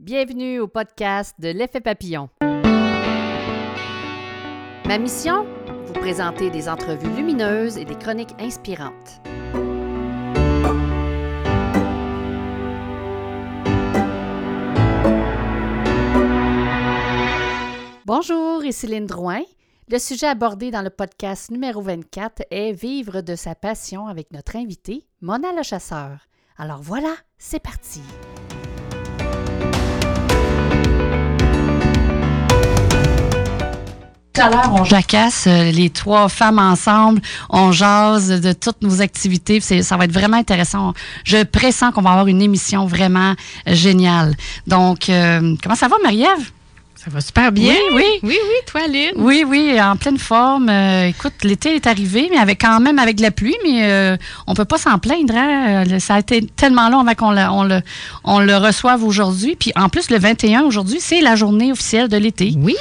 Bienvenue au podcast de l'effet papillon. Ma mission? Vous présenter des entrevues lumineuses et des chroniques inspirantes. Bonjour, ici Céline Drouin. Le sujet abordé dans le podcast numéro 24 est Vivre de sa passion avec notre invité, Mona le chasseur. Alors voilà, c'est parti. Tout à l'heure, on jacasse euh, les trois femmes ensemble, on jase de toutes nos activités. Ça va être vraiment intéressant. Je pressens qu'on va avoir une émission vraiment géniale. Donc, euh, comment ça va, Marie-Ève? Ça va super bien. Oui, oui. Oui, oui, toi, Lynn. Oui, oui, en pleine forme. Euh, écoute, l'été est arrivé, mais avec quand même avec la pluie, mais euh, on peut pas s'en plaindre. Hein? Euh, ça a été tellement long avant qu'on le, on le, on le reçoive aujourd'hui. Puis en plus, le 21 aujourd'hui, c'est la journée officielle de l'été. Oui.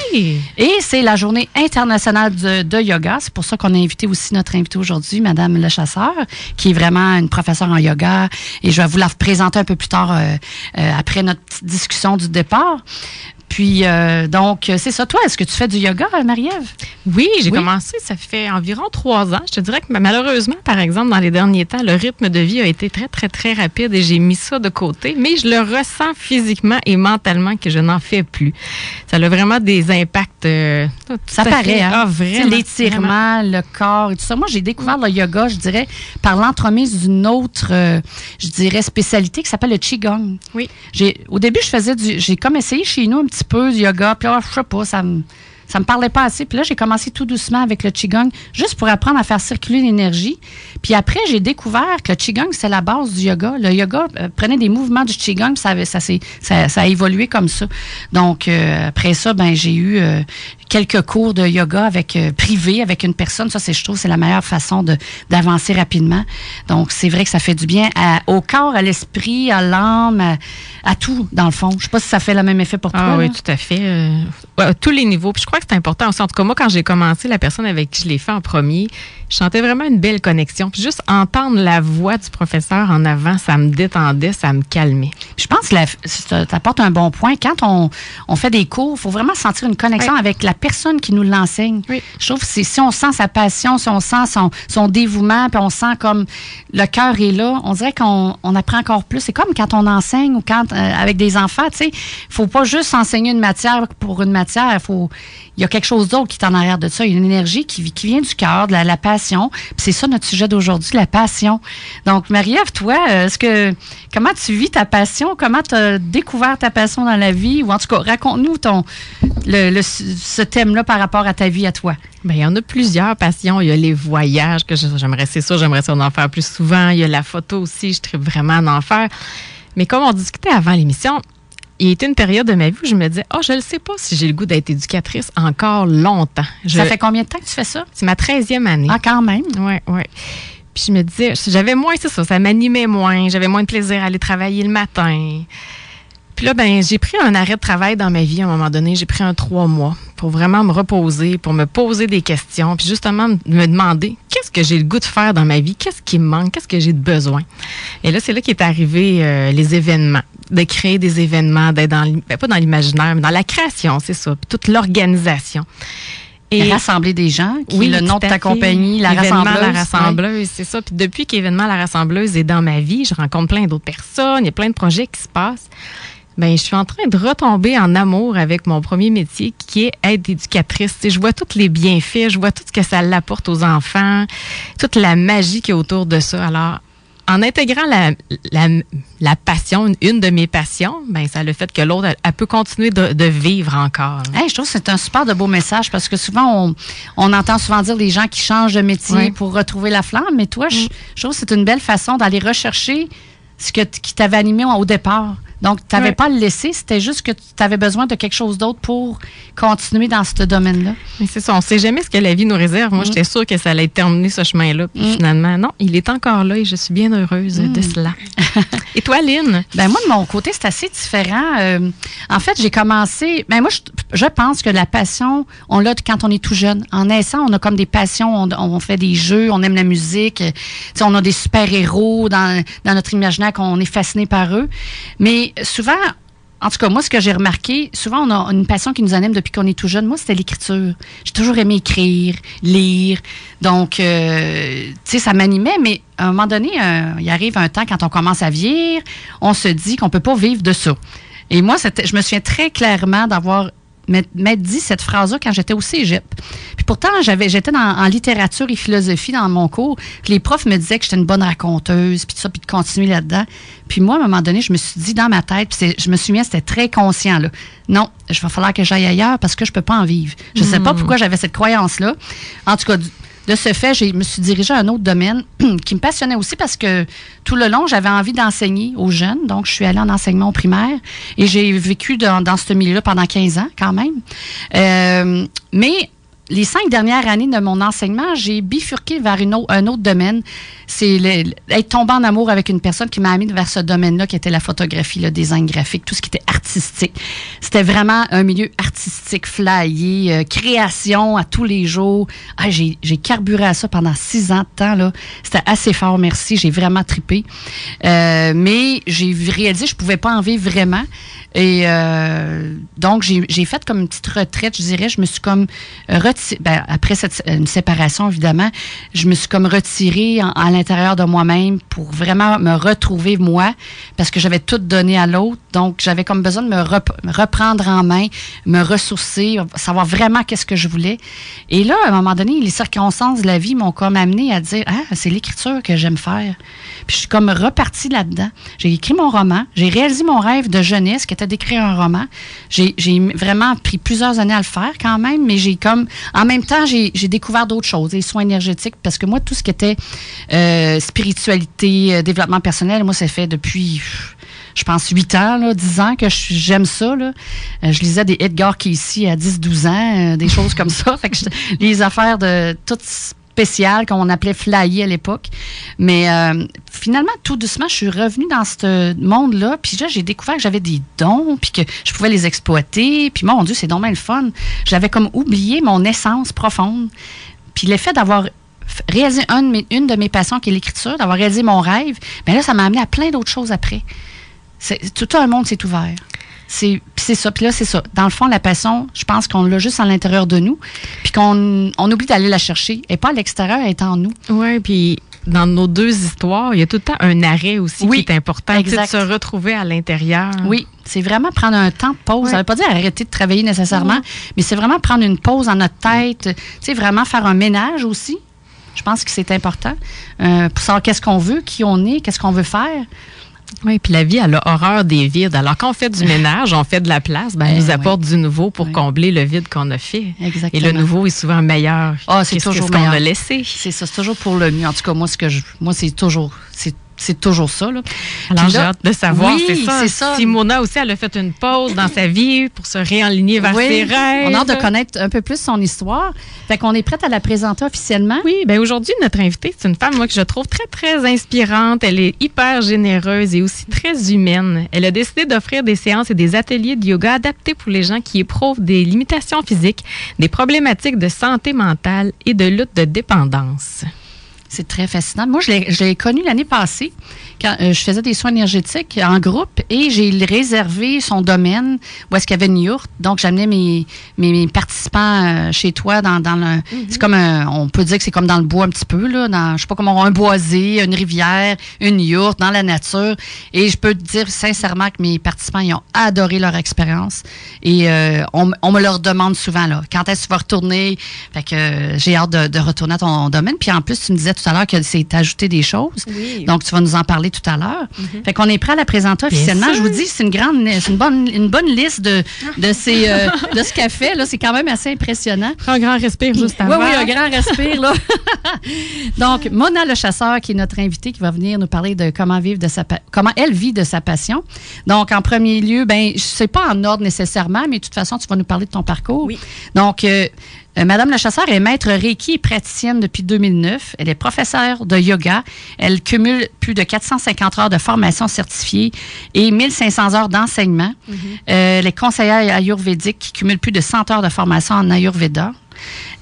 Et c'est la journée internationale de, de yoga. C'est pour ça qu'on a invité aussi notre invité aujourd'hui, Madame Le Chasseur, qui est vraiment une professeure en yoga. Et je vais vous la présenter un peu plus tard après notre discussion du départ. Puis, euh, donc, c'est ça. Toi, est-ce que tu fais du yoga, Marie-Ève? Oui, j'ai commencé, ça fait environ trois ans. Je te dirais que malheureusement, par exemple, dans les derniers temps, le rythme de vie a été très, très, très rapide et j'ai mis ça de côté. Mais je le ressens physiquement et mentalement que je n'en fais plus. Ça a vraiment des impacts. Euh, ça paraît, hein? Ah. L'étirement, le corps et tout ça. Moi, j'ai découvert le yoga, je dirais, par l'entremise d'une autre, euh, je dirais, spécialité qui s'appelle le Qigong. Oui. J'ai, au début, je faisais du, j'ai comme essayé chez nous un petit peu du yoga, puis là, je sais pas, ça me ça me parlait pas assez. Puis là, j'ai commencé tout doucement avec le Qigong, juste pour apprendre à faire circuler l'énergie. Puis après, j'ai découvert que le Qigong, c'est la base du yoga. Le yoga euh, prenait des mouvements du Qigong, puis ça, ça, a évolué comme ça. Donc, euh, après ça, ben j'ai eu euh, quelques cours de yoga avec privé avec une personne. Ça, c'est je trouve, c'est la meilleure façon de d'avancer rapidement. Donc, c'est vrai que ça fait du bien au corps, à l'esprit, à l'âme, à, tout, dans le fond. Je sais pas si ça fait le même effet pour ah toi. Ah oui, tout à fait. à tous les niveaux. Puis je crois que c'est important aussi. En tout cas, moi, quand j'ai commencé, la personne avec qui je l'ai fait en premier, je sentais vraiment une belle connexion. Puis juste entendre la voix du professeur en avant, ça me détendait, ça me calmait. Je pense que tu apportes un bon point. Quand on, on fait des cours, il faut vraiment sentir une connexion avec la personne qui nous l'enseigne. Je trouve que si on sent sa passion, si on sent son, son dévouement, puis on sent comme le cœur est là, on dirait qu'on on apprend encore plus. C'est comme quand on enseigne ou quand euh, avec des enfants, tu sais, faut pas juste enseigner une matière pour une matière. Il faut il y a quelque chose d'autre qui est en arrière de ça. Il y a une énergie qui, qui vient du cœur, de la, passion. c'est ça notre sujet d'aujourd'hui, la passion. Donc, Marie-Ève, toi, euh, est-ce que comment tu vis ta passion? Comment tu as découvert ta passion dans la vie? Ou en tout cas, raconte-nous ton le, ce thème-là par rapport à ta vie à toi? Bien, il y en a plusieurs passions. Il y a les voyages que j'aimerais, c'est ça, j'aimerais ça en faire plus souvent. Il y a la photo aussi, je tripe vraiment d'en faire. Mais comme on discutait avant l'émission, il y a été une période de ma vie où je me disais, oh, je ne sais pas si j'ai le goût d'être éducatrice encore longtemps. Ça fait combien de temps que tu fais ça? C'est ma treizième année. Ah, quand même? Oui, oui. Puis je me disais, j'avais moins, c'est ça, ça m'animait moins, j'avais moins de plaisir à aller travailler le matin. Puis là, ben, j'ai pris un arrêt de travail dans ma vie à un moment donné. J'ai pris un trois mois pour vraiment me reposer, pour me poser des questions, puis justement me demander qu'est-ce que j'ai le goût de faire dans ma vie, qu'est-ce qui me manque, qu'est-ce que j'ai de besoin? Et là, c'est là qu'est arrivé euh, les événements, de créer des événements, d'être dans, ben, pas dans l'imaginaire, mais dans la création, c'est ça, puis toute l'organisation. Et rassembler des gens, qui oui, le nom de ta compagnie, la rassembleuse. la rassembleuse, c'est ça. Puis depuis qu'événement la rassembleuse est dans ma vie, je rencontre plein d'autres personnes, il y a plein de projets qui se passent ben je suis en train de retomber en amour avec mon premier métier qui est être éducatrice. je vois tous les bienfaits, je vois tout ce que ça l'apporte aux enfants, toute la magie qui est autour de ça. Alors, en intégrant la, la, passion, une, de mes passions, ben ça a le fait que l'autre, elle, peut continuer de, vivre encore. je trouve que c'est un super de beau message parce que souvent, on, on entend souvent dire les gens qui changent de métier pour retrouver la flamme, mais toi, je, mm. je, trouve que c'est une belle façon d'aller rechercher ce que, qui t'avait animé au départ. Donc, tu n'avais pas à le laisser, c'était juste que tu avais besoin de quelque chose d'autre pour continuer dans ce domaine-là. Mais c'est ça, on ne sait jamais ce que la vie nous réserve. Moi, mm. j'étais sûre que ça allait terminer ce chemin-là. Puis mm. finalement, non, il est encore là et je suis bien heureuse de mm. cela. et toi, Lynn? Ben moi, de mon côté, c'est assez différent. Euh, en fait, j'ai commencé. Ben moi, je, pense que la passion, on l'a quand on est tout jeune. En naissant, on a comme des passions. On, fait des jeux, on aime la musique. on a des super-héros dans, dans notre imaginaire qu'on est fasciné par eux. Mais souvent, en tout cas, moi, ce que j'ai remarqué, souvent, on a une passion qui nous anime depuis qu'on est tout jeune. Moi, c'était l'écriture. J'ai toujours aimé écrire, lire. Donc, euh, tu sais, ça m'animait, mais à un moment donné, il arrive un temps quand on commence à vieillir, on se dit qu'on peut pas vivre de ça. Et moi, je me souviens très clairement d'avoir m'être dit cette phrase-là quand j'étais au cégep. Puis pourtant, j'avais, j'étais en littérature et philosophie dans mon cours. Puis les profs me disaient que j'étais une bonne raconteuse, puis tout ça, puis de continuer là-dedans. Puis moi, à un moment donné, je me suis dit dans ma tête, puis je me souviens, c'était très conscient, là. Non, il va falloir que j'aille ailleurs parce que je peux pas en vivre. Je sais pas hmm. pourquoi j'avais cette croyance-là. En tout cas, de ce fait, je me suis dirigée à un autre domaine qui me passionnait aussi parce que tout le long, j'avais envie d'enseigner aux jeunes. Donc, je suis allée en enseignement primaire et j'ai vécu dans, ce milieu-là pendant 15 ans quand même. Euh, mais les cinq dernières années de mon enseignement, j'ai bifurqué vers un autre domaine. C'est être tombé en amour avec une personne qui m'a amené vers ce domaine-là, qui était la photographie, le design graphique, tout ce qui était artistique. C'était vraiment un milieu artistique, flyé, euh, création à tous les jours. Ah, j'ai carburé à ça pendant six ans de temps. là. C'était assez fort, merci. J'ai vraiment tripé. Euh, mais j'ai réalisé que je pouvais pas en vivre vraiment. Et euh, donc, j'ai fait comme une petite retraite, je dirais. Je me suis comme retirée, ben, après cette, une séparation, évidemment, je me suis comme retirée à l'intérieur de moi-même pour vraiment me retrouver moi, parce que j'avais tout donné à l'autre. Donc, j'avais comme besoin de me, reprendre en main, me ressourcer, savoir vraiment qu'est-ce que je voulais. Et là, à un moment donné, les circonstances de la vie m'ont comme amené à dire, ah, c'est l'écriture que j'aime faire. Puis je suis comme repartie là-dedans. J'ai écrit mon roman, j'ai réalisé mon rêve de jeunesse qui d'écrire un roman. J'ai vraiment pris plusieurs années à le faire quand même, mais j'ai comme, en même temps, j'ai découvert d'autres choses, les soins énergétiques, parce que moi, tout ce qui était euh, spiritualité, euh, développement personnel, moi, ça fait depuis je pense, 8 ans, là, 10 ans que j'aime ça. Euh, je lisais des Edgar Casey à 10-12 ans, des choses comme ça. Que les affaires de toutes spécial qu'on appelait flyer à l'époque. Mais euh, finalement, tout doucement, je suis revenue dans ce monde-là. Puis là, j'ai découvert que j'avais des dons, puis que je pouvais les exploiter. Puis mon Dieu, c'est bien le fun. J'avais comme oublié mon essence profonde. Puis l'effet d'avoir réalisé une de mes passions, qui est l'écriture, d'avoir réalisé mon rêve, bien là, ça m'a amené à plein d'autres choses après. Tout un monde s'est ouvert. C'est ça. Puis là, c'est ça. Dans le fond, la passion, je pense qu'on l'a juste à l'intérieur de nous, puis qu'on on oublie d'aller la chercher. Et pas à l'extérieur, elle est en nous. Oui, puis dans nos deux histoires, il y a tout le temps un arrêt aussi qui est important, exact. de se retrouver à l'intérieur. Oui, c'est vraiment prendre un temps de pause. Ça ne veut pas dire arrêter de travailler nécessairement, mais c'est vraiment prendre une pause dans notre tête, tu sais, vraiment faire un ménage aussi. Je pense que c'est important euh, pour savoir qu'est-ce qu'on veut, qui on est, qu'est-ce qu'on veut faire. Oui, puis la vie, elle a horreur des vides. Alors, quand on fait du ménage, on fait de la place, ben, elle nous apporte du nouveau pour combler le vide qu'on a fait. Exactement. Et le nouveau est souvent meilleur. Ah, c'est toujours ce qu'on a laissé. C'est ça, c'est toujours pour le mieux. En tout cas, moi, ce que je, moi, c'est toujours, c'est c'est toujours ça. Là. Alors, j'ai hâte de savoir, c'est ça. ça. Simona aussi, elle a fait une pause dans sa vie pour se réaligner vers ses rêves. On a hâte de connaître un peu plus son histoire. Fait qu'on est prête à la présenter officiellement. Oui, bien aujourd'hui, notre invitée, c'est une femme, moi, que je trouve très, très inspirante. Elle est hyper généreuse et aussi très humaine. Elle a décidé d'offrir des séances et des ateliers de yoga adaptés pour les gens qui éprouvent des limitations physiques, des problématiques de santé mentale et de lutte de dépendance. C'est très fascinant. Moi, je l'ai connu l'année passée quand euh, je faisais des soins énergétiques en groupe et j'ai réservé son domaine où est-ce qu'il y avait une yourte. Donc, j'amenais mes, mes, participants euh, chez toi dans, dans le... Mm-hmm. C'est comme un, On peut dire que c'est comme dans le bois un petit peu, là. Dans, je sais pas comment, un boisé, une rivière, une yourte, dans la nature. Et je peux te dire sincèrement que mes participants, ils ont adoré leur expérience. Et euh, on, on, me leur demande souvent, là, quand est-ce que tu vas retourner? Fait que j'ai hâte de, de, retourner à ton domaine. Puis en plus, tu me disais tout à l'heure que c'est ajouté des choses. Donc, tu vas nous en parler tout à l'heure. Mhm. Fait qu'on est prêt à la présenter officiellement. Je vous dis, c'est une grande, une bonne, une bonne liste de, de, ces, euh, de ce qu'elle fait. Là, c'est quand même assez impressionnant. Un grand respire juste avant. Oui, oui, un grand respire, là. Donc, Mona le chasseur, qui est notre invitée, qui va venir nous parler de comment vivre de sa, comment elle vit de sa passion. Donc, en premier lieu, ben, je sais pas en ordre nécessairement, mais de toute façon, tu vas nous parler de ton parcours. Oui. Donc, euh, euh, Madame la chasseur est maître Reiki et praticienne depuis 2009. Elle est professeure de yoga. Elle cumule plus de 450 heures de formation certifiée et 1500 heures d'enseignement. Mm-hmm. Euh, elle est conseillère ayurvédique qui cumule plus de 100 heures de formation en Ayurveda.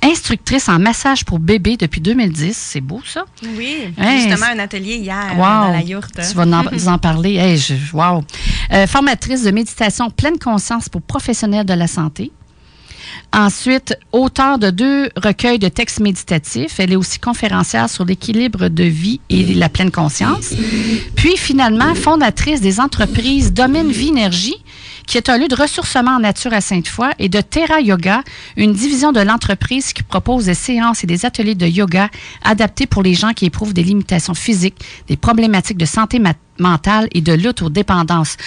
instructrice en massage pour bébé depuis 2010. C'est beau, ça? Oui. justement, un atelier hier dans la yourte. Tu vas nous en parler. Hey, wow. Euh, formatrice de méditation pleine conscience pour professionnels de la santé. Ensuite, auteur de deux recueils de textes méditatifs. Elle est aussi conférencière sur l'équilibre de vie et la pleine conscience. Puis, finalement, fondatrice des entreprises Domaine Vie Énergie, qui est un lieu de ressourcement en nature à Sainte-Foy, et de Terra Yoga, une division de l'entreprise qui propose des séances et des ateliers de yoga adaptés pour les gens qui éprouvent des limitations physiques, des problématiques de santé mentale et de lutte aux dépendances.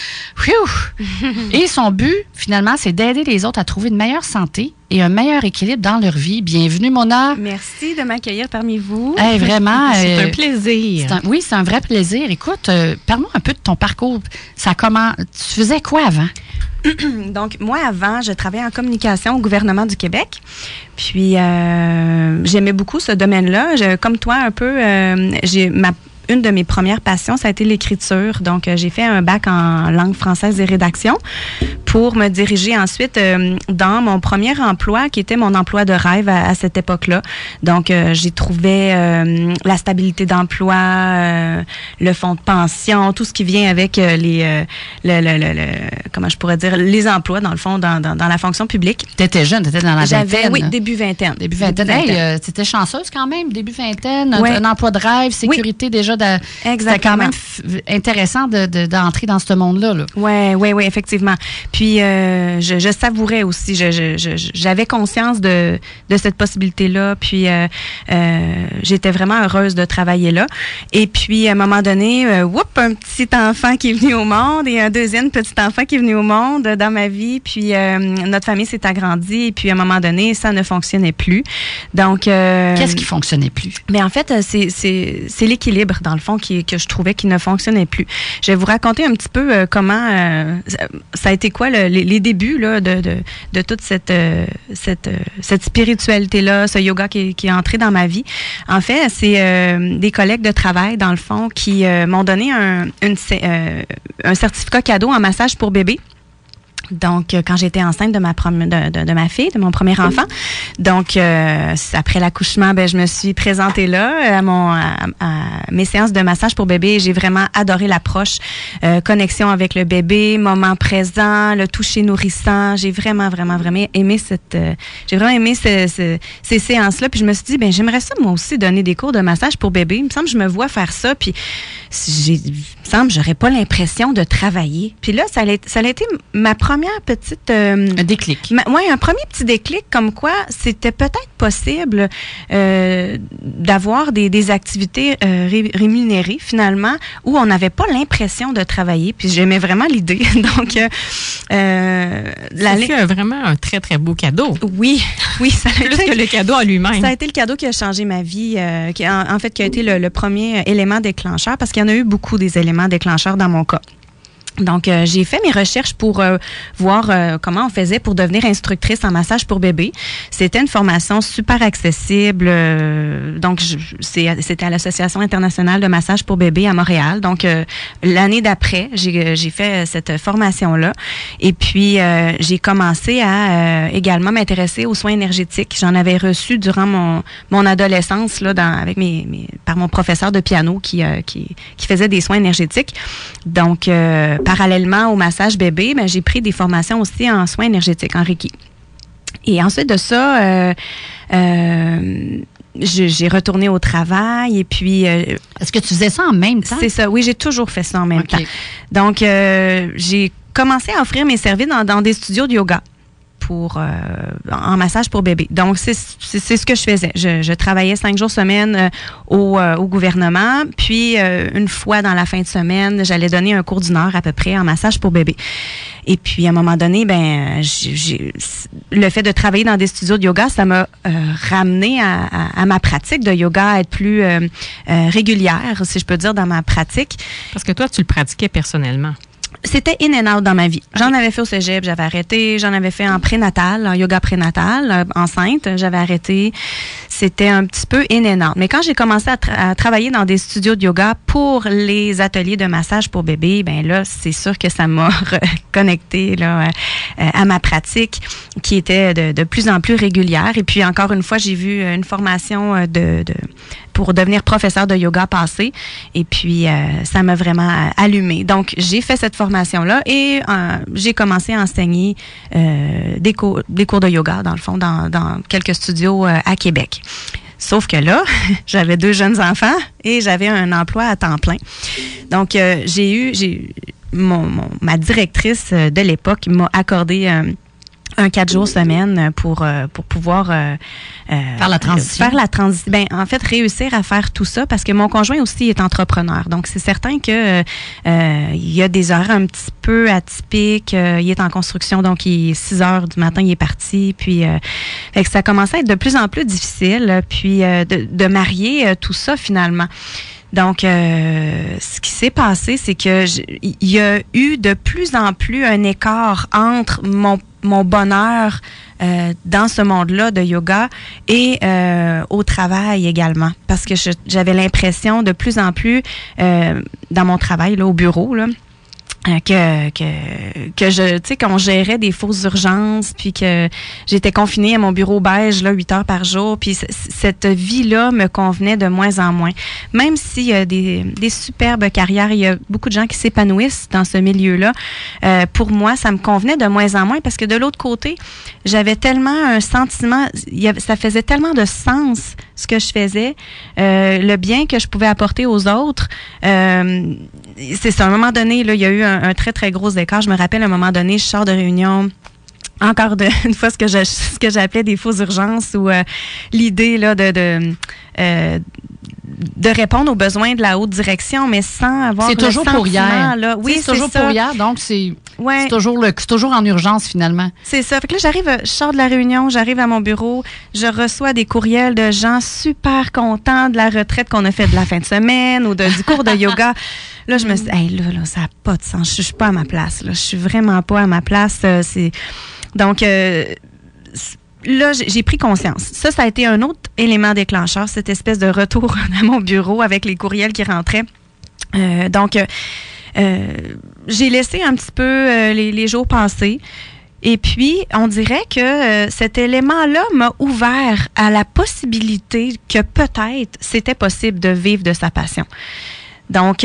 et son but, finalement, c'est d'aider les autres à trouver une meilleure santé et un meilleur équilibre dans leur vie. Bienvenue, Mona. Merci de m'accueillir parmi vous. vraiment. c'est un euh, plaisir. oui, c'est un vrai plaisir. Écoute, euh, parle-moi un peu de ton parcours. Ça comment, tu faisais quoi avant? Donc, moi, avant, je travaillais en communication au gouvernement du Québec. Puis, euh, j'aimais beaucoup ce domaine-là. Comme toi, un peu, j'ai ma une de mes premières passions, ça a été l'écriture. Donc, euh, j'ai fait un bac en langue française et rédaction pour me diriger ensuite euh, dans mon premier emploi, qui était mon emploi de rêve à, cette époque-là. Donc, euh, j'ai trouvé la stabilité d'emploi, le fonds de pension, tout ce qui vient avec les, le, le, le, comment je pourrais dire, les emplois, dans le fond, dans, dans, la fonction publique. Tu étais jeune, tu étais dans la vingtaine. Oui, début vingtaine. Début vingtaine. Début vingtaine. tu étais chanceuse quand même, début vingtaine, un, emploi de rêve, sécurité déjà c'était quand même intéressant d'entrer dans ce monde-là. Oui, oui, oui, effectivement. Puis, euh, je, savourais aussi. J'avais conscience de, cette possibilité-là. Puis, euh, euh, j'étais vraiment heureuse de travailler là. Et puis, à un moment donné, whoop, un petit enfant qui est venu au monde et un deuxième petit enfant qui est venu au monde dans ma vie. Puis, notre famille s'est agrandie. Et puis, à un moment donné, ça ne fonctionnait plus. Donc... Qu'est-ce qui fonctionnait plus? Mais en fait, c'est l'équilibre dans le fond, qui, que je trouvais qui ne fonctionnait plus. Je vais vous raconter un petit peu euh, comment euh, ça a été quoi les, débuts là, de, de, de toute cette, euh, cette, cette spiritualité-là, ce yoga qui, est entré dans ma vie. En fait, c'est des collègues de travail, dans le fond, qui m'ont donné un, un certificat cadeau en massage pour bébé. Donc, euh, quand j'étais enceinte de ma, de, ma fille, de mon premier enfant. Donc, euh, après l'accouchement, ben, je me suis présentée là euh, à, mon, à, mes séances de massage pour bébé. J'ai vraiment adoré l'approche, connexion avec le bébé, moment présent, le toucher nourrissant. J'ai vraiment, vraiment, vraiment aimé cette, j'ai vraiment aimé ces séances-là. Puis je me suis dit, ben, j'aimerais ça moi aussi donner des cours de massage pour bébé. Il me semble que je me vois faire ça. Puis, il me semble, j'aurais pas l'impression de travailler. Puis là, ça a, ça a été ma première petite... Euh, un déclic. Oui, un premier petit déclic comme quoi c'était peut-être possible euh, d'avoir des, des, activités euh, rémunérées finalement où on n'avait pas l'impression de travailler. Puis j'aimais vraiment l'idée. Donc, euh, c'est vraiment un très, très beau cadeau. Oui, oui. Ça Plus que le cadeau en lui-même. Ça a été le cadeau qui a changé ma vie, qui, en, fait, qui a été le, le premier élément déclencheur parce qu'il y en a eu beaucoup des éléments déclencheurs dans mon cas. Donc, euh, j'ai fait mes recherches pour euh, voir euh, comment on faisait pour devenir instructrice en massage pour bébé. C'était une formation super accessible. donc, c'était à l'Association internationale de massage pour bébé à Montréal. Donc, l'année d'après, j'ai fait cette formation-là. Et puis, j'ai commencé à également m'intéresser aux soins énergétiques. J'en avais reçu durant mon, mon adolescence là, dans, avec mes, mes, par mon professeur de piano qui, qui, qui faisait des soins énergétiques. Donc, parallèlement au massage bébé, ben, j'ai pris des formations aussi en soins énergétiques, en Reiki. Et ensuite de ça, euh, euh, j'ai retourné au travail et puis. Euh, Est-ce que tu faisais ça en même temps? C'est ça. Oui, j'ai toujours fait ça en même temps. Donc, j'ai commencé à offrir mes services dans, des studios de yoga euh, en massage pour bébé. Donc c'est ce que je faisais. Je, travaillais cinq jours semaine euh, au, euh, au, gouvernement, puis une fois dans la fin de semaine, j'allais donner un cours d'une heure à peu près en massage pour bébé. Et puis à un moment donné, ben le fait de travailler dans des studios de yoga, ça m'a ramené à, à, ma pratique de yoga, à être plus régulière, si je peux dire, dans ma pratique. Parce que toi, tu le pratiquais personnellement c'était in dans ma vie. J'en avais fait au cégep, j'avais arrêté. J'en avais fait en prénatal, en yoga prénatal, euh, enceinte, j'avais arrêté. C'était un petit peu in. Mais quand j'ai commencé à, travailler dans des studios de yoga pour les ateliers de massage pour bébé, ben là, c'est sûr que ça m'a reconnecté là, à ma pratique qui était de, de, plus en plus régulière. Et puis encore une fois, j'ai vu une formation de, de pour devenir professeur de yoga passé. Et puis, ça m'a vraiment allumé. Donc, j'ai fait cette formation-là et j'ai commencé à enseigner des, cours, des cours de yoga, dans le fond, dans, quelques studios à Québec. Sauf que là, j'avais deux jeunes enfants et j'avais un emploi à temps plein. Donc, euh, j'ai eu, j'ai mon, ma directrice euh, de l'époque m'a accordé euh, un quatre jours semaine pour euh, pour pouvoir euh, euh, faire la transition. Faire la transition. Ben en fait réussir à faire tout ça parce que mon conjoint aussi est entrepreneur. Donc c'est certain que il y a des horaires un petit peu atypiques. il est en construction donc il est 6 heures du matin il est parti puis fait que ça commençait à être de plus en plus difficile puis de, de marier tout ça finalement. Donc, euh, ce qui s'est passé, c'est que il y a eu de plus en plus un écart entre mon, mon bonheur euh, dans ce monde-là de yoga et euh, au travail également, parce que j'avais l'impression de plus en plus euh, dans mon travail là, au bureau là que, que, que je, tu sais, qu'on gérait des fausses urgences, puis que j'étais confinée à mon bureau beige, là, 8 heures par jour, puis cette vie-là me convenait de moins en moins. Même s'il y a des, des superbes carrières, il y a beaucoup de gens qui s'épanouissent dans ce milieu-là, euh, pour moi, ça me convenait de moins en moins, parce que de l'autre côté, j'avais tellement un sentiment, ça faisait tellement de sens ce que je faisais, euh, le bien que je pouvais apporter aux autres. Euh, c'est à un moment donné, là, il y a eu un, très, très gros écart. Je me rappelle, à un moment donné, je sors de réunion encore de, une fois ce que j'appelais des fausses urgences ou euh, l'idée là de, de répondre aux besoins de la haute direction, mais sans avoir C'est toujours pour hier. Là. Oui, c'est toujours pour hier, donc c'est ouais. toujours le, toujours en urgence finalement. C'est ça. Fait que là, j'arrive, je sors de la réunion, j'arrive à mon bureau, je reçois des courriels de gens super contents de la retraite qu'on a fait de la fin de semaine ou de, du cours de yoga. Là, je me suis dit, hey, là, là, ça n'a pas de sens. Je suis pas à ma place. Là. Je suis vraiment pas à ma place. Euh, c'est donc. Euh, là, j'ai pris conscience. Ça, ça a été un autre élément déclencheur, cette espèce de retour à mon bureau avec les courriels qui rentraient. Euh, donc, euh, j'ai laissé un petit peu euh, les, les, jours passer. Et puis, on dirait que cet élément-là m'a ouvert à la possibilité que peut-être c'était possible de vivre de sa passion. Donc,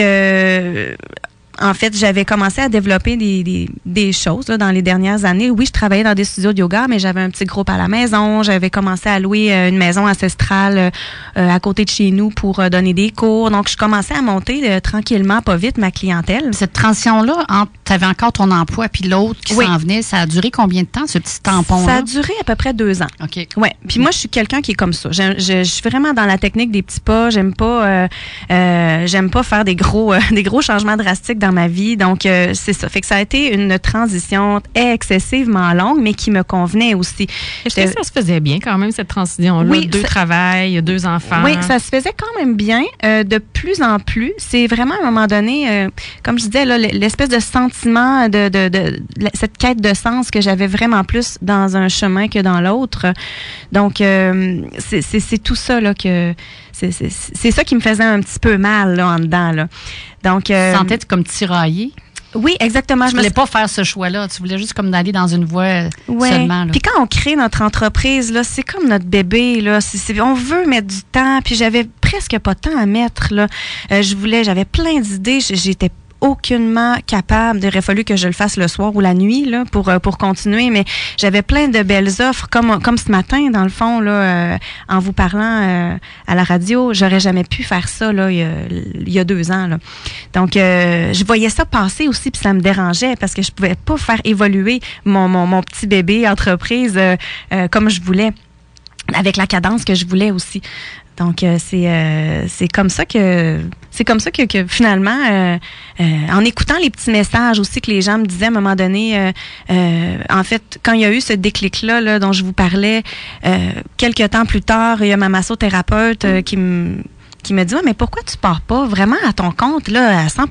en fait, j'avais commencé à développer des, des, des choses là, dans les dernières années. Oui, je travaillais dans des studios de yoga, mais j'avais un petit groupe à la maison. J'avais commencé à louer euh, une maison ancestrale euh, à côté de chez nous pour euh, donner des cours. Donc, je commençais à monter tranquillement, pas vite, ma clientèle. Cette transition-là, tu avais encore ton emploi, puis l'autre qui s'en venait, ça a duré combien de temps, ce petit tampon-là? Ça a duré à peu près deux ans. OK. Ouais. Puis moi, je suis quelqu'un qui est comme ça. Je, je, je, suis vraiment dans la technique des petits pas. J'aime pas, j'aime pas faire des gros, des gros changements drastiques dans ma vie. Donc, euh, c'est ça. Fait que ça a été une transition excessivement longue, mais qui me convenait aussi. Est-ce que ça se faisait bien quand même, cette transition-là? Oui, deux travails, deux enfants. Oui, ça se faisait quand même bien. Euh, de plus en plus, c'est vraiment à un moment donné, euh, comme je disais, l'espèce de sentiment de, de, de, cette quête de sens que j'avais vraiment plus dans un chemin que dans l'autre. Donc, c'est tout ça là que c'est ça qui me faisait un petit peu mal là, en dedans. Là. Donc, euh, tu sentais comme tiraillé? Oui, exactement. Tu je voulais pas faire ce choix-là. Tu voulais juste comme d'aller dans une voie ouais. seulement. Puis quand on crée notre entreprise, là, c'est comme notre bébé. Là. on veut mettre du temps. Puis j'avais presque pas de temps à mettre. Là. Euh, je voulais, j'avais plein d'idées. J'étais aucunement capable. Il aurait fallu que je le fasse le soir ou la nuit là, pour, euh, pour continuer. Mais j'avais plein de belles offres, comme, comme ce matin, dans le fond, là, euh, en vous parlant euh, à la radio. J'aurais jamais pu faire ça là, il, y a, deux ans. Là. Donc, je voyais ça passer aussi, puis ça me dérangeait parce que je pouvais pas faire évoluer mon, mon, mon petit bébé entreprise comme je voulais avec la cadence que je voulais aussi. Donc euh, c'est euh, c'est comme ça que c'est comme ça que, que finalement euh, en écoutant les petits messages aussi que les gens me disaient à un moment donné en fait quand il y a eu ce déclic là, là dont je vous parlais quelques temps plus tard il y a ma massothérapeute qui me qui me dit mais pourquoi tu pars pas vraiment à ton compte là à 100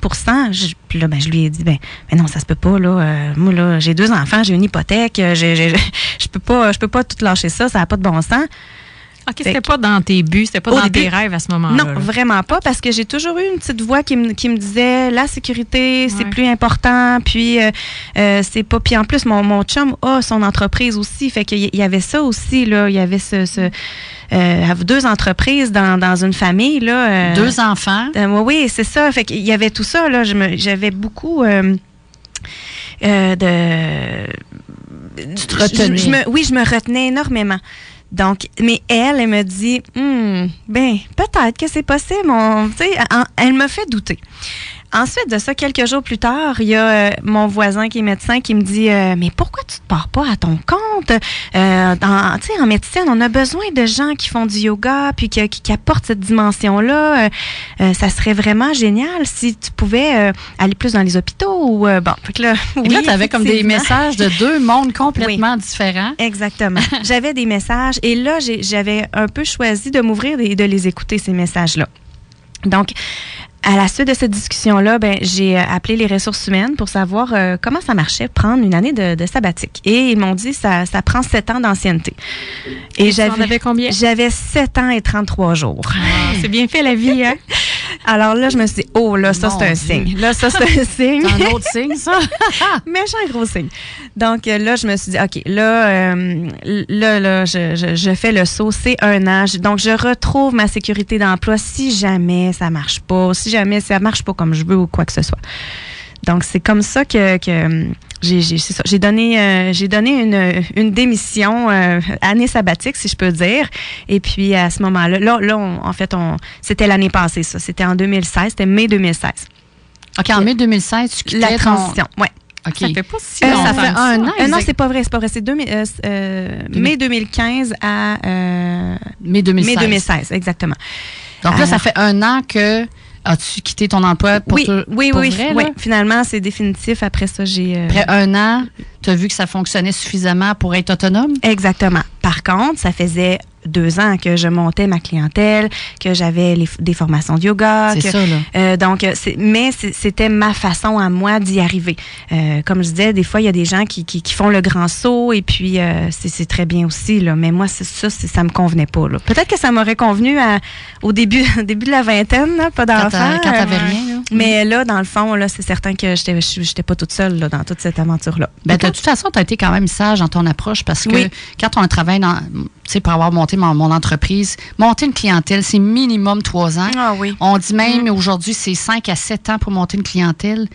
je, Puis là ben je lui ai dit ben, ben non ça se peut pas là moi là j'ai deux enfants j'ai une hypothèque j'ai, je peux pas je peux pas tout lâcher ça ça a pas de bon sens OK, c'était pas dans tes buts, c'était pas dans tes rêves à ce moment-là. Non, vraiment pas, parce que j'ai toujours eu une petite voix qui me, qui me disait la sécurité, c'est plus important, puis euh, euh, c'est pas. Puis en plus, mon, mon chum a son entreprise aussi, fait qu'il y avait ça aussi, là. Il y avait ce. ce euh, deux entreprises dans, dans une famille. Là, deux enfants? oui, c'est ça. Fait qu'il y avait tout ça. Là, j'avais beaucoup de. Tu te retenais? oui, je me retenais énormément. Donc, mais elle, elle me dit, hmm, ben, peut-être que c'est possible. Elle me fait douter. Ensuite de ça, quelques jours plus tard, il y a euh, mon voisin qui est médecin qui me dit euh, Mais pourquoi tu te pars pas à ton compte? Euh, en médecine, on a besoin de gens qui font du yoga puis qui, qui, apportent cette dimension-là. Euh, ça serait vraiment génial si tu pouvais aller plus dans les hôpitaux ou bon. Fait là, oui, là tu avais comme des messages de deux mondes complètement différents. Exactement. j'avais des messages et là, j'avais un peu choisi de m'ouvrir et de les écouter, ces messages-là. Donc, à la suite de cette discussion-là, ben, j'ai euh, appelé les ressources humaines pour savoir euh, comment ça marchait prendre une année de, de sabbatique. Et ils m'ont dit ça, ça prend sept ans d'ancienneté. Et, j'avais combien? J'avais sept ans et 33 jours. Ah, c'est bien fait la vie, hein? Alors là, je me suis dit, oh là, ça c'est un signe. Là, ça c'est un signe. C'est un autre signe, ça. Méchant gros signe. Donc euh, là, je me suis dit, OK, là, là, là, je, je, je, fais le saut, c'est un an. Donc je retrouve ma sécurité d'emploi si jamais ça marche pas, si jamais ça marche pas comme je veux ou quoi que ce soit. Donc, c'est comme ça que, que j'ai donné, euh, j'ai donné une, une démission, euh, année sabbatique, si je peux dire. Et puis, à ce moment-là, là, là en fait, on, c'était l'année passée, ça. C'était en 2016, c'était mai 2016. OK, en mai 2016, tu quittais La transition, oui. OK. Ça fait pas si longtemps. ça fait un an. non, c'est pas vrai, c'est pas vrai. C'est mai 2015 à mai 2016. Mai 2016, exactement. Donc là, ça fait un an que As-tu quitté ton emploi pour oui, oui, oui, oui. Finalement, c'est définitif. Après ça, j'ai. Euh, Après un an, tu as vu que ça fonctionnait suffisamment pour être autonome? Exactement. Par contre, ça faisait deux ans que je montais ma clientèle, que j'avais des formations de yoga. C'est ça, là. Euh, donc, mais c'était ma façon à moi d'y arriver. Euh, comme je disais, des fois, il y a des gens qui, qui, font le grand saut et puis euh, c'est très bien aussi, là. Mais moi, ça, ça me convenait pas, là. Peut-être que ça m'aurait convenu à, au début, début de la vingtaine, là, pas d'enfant. Quand t'avais rien, là. Mais là, dans le fond, là, c'est certain que j'étais, j'étais pas toute seule, là, dans toute cette aventure-là. Ben, de toute façon, tu as été quand même sage dans ton approche parce que quand on travaille dans, tu sais, pour avoir monté mon, mon, entreprise, monter une clientèle, c'est minimum trois ans. Ah oui. On dit même mm. aujourd'hui, c'est cinq à sept ans pour monter une clientèle.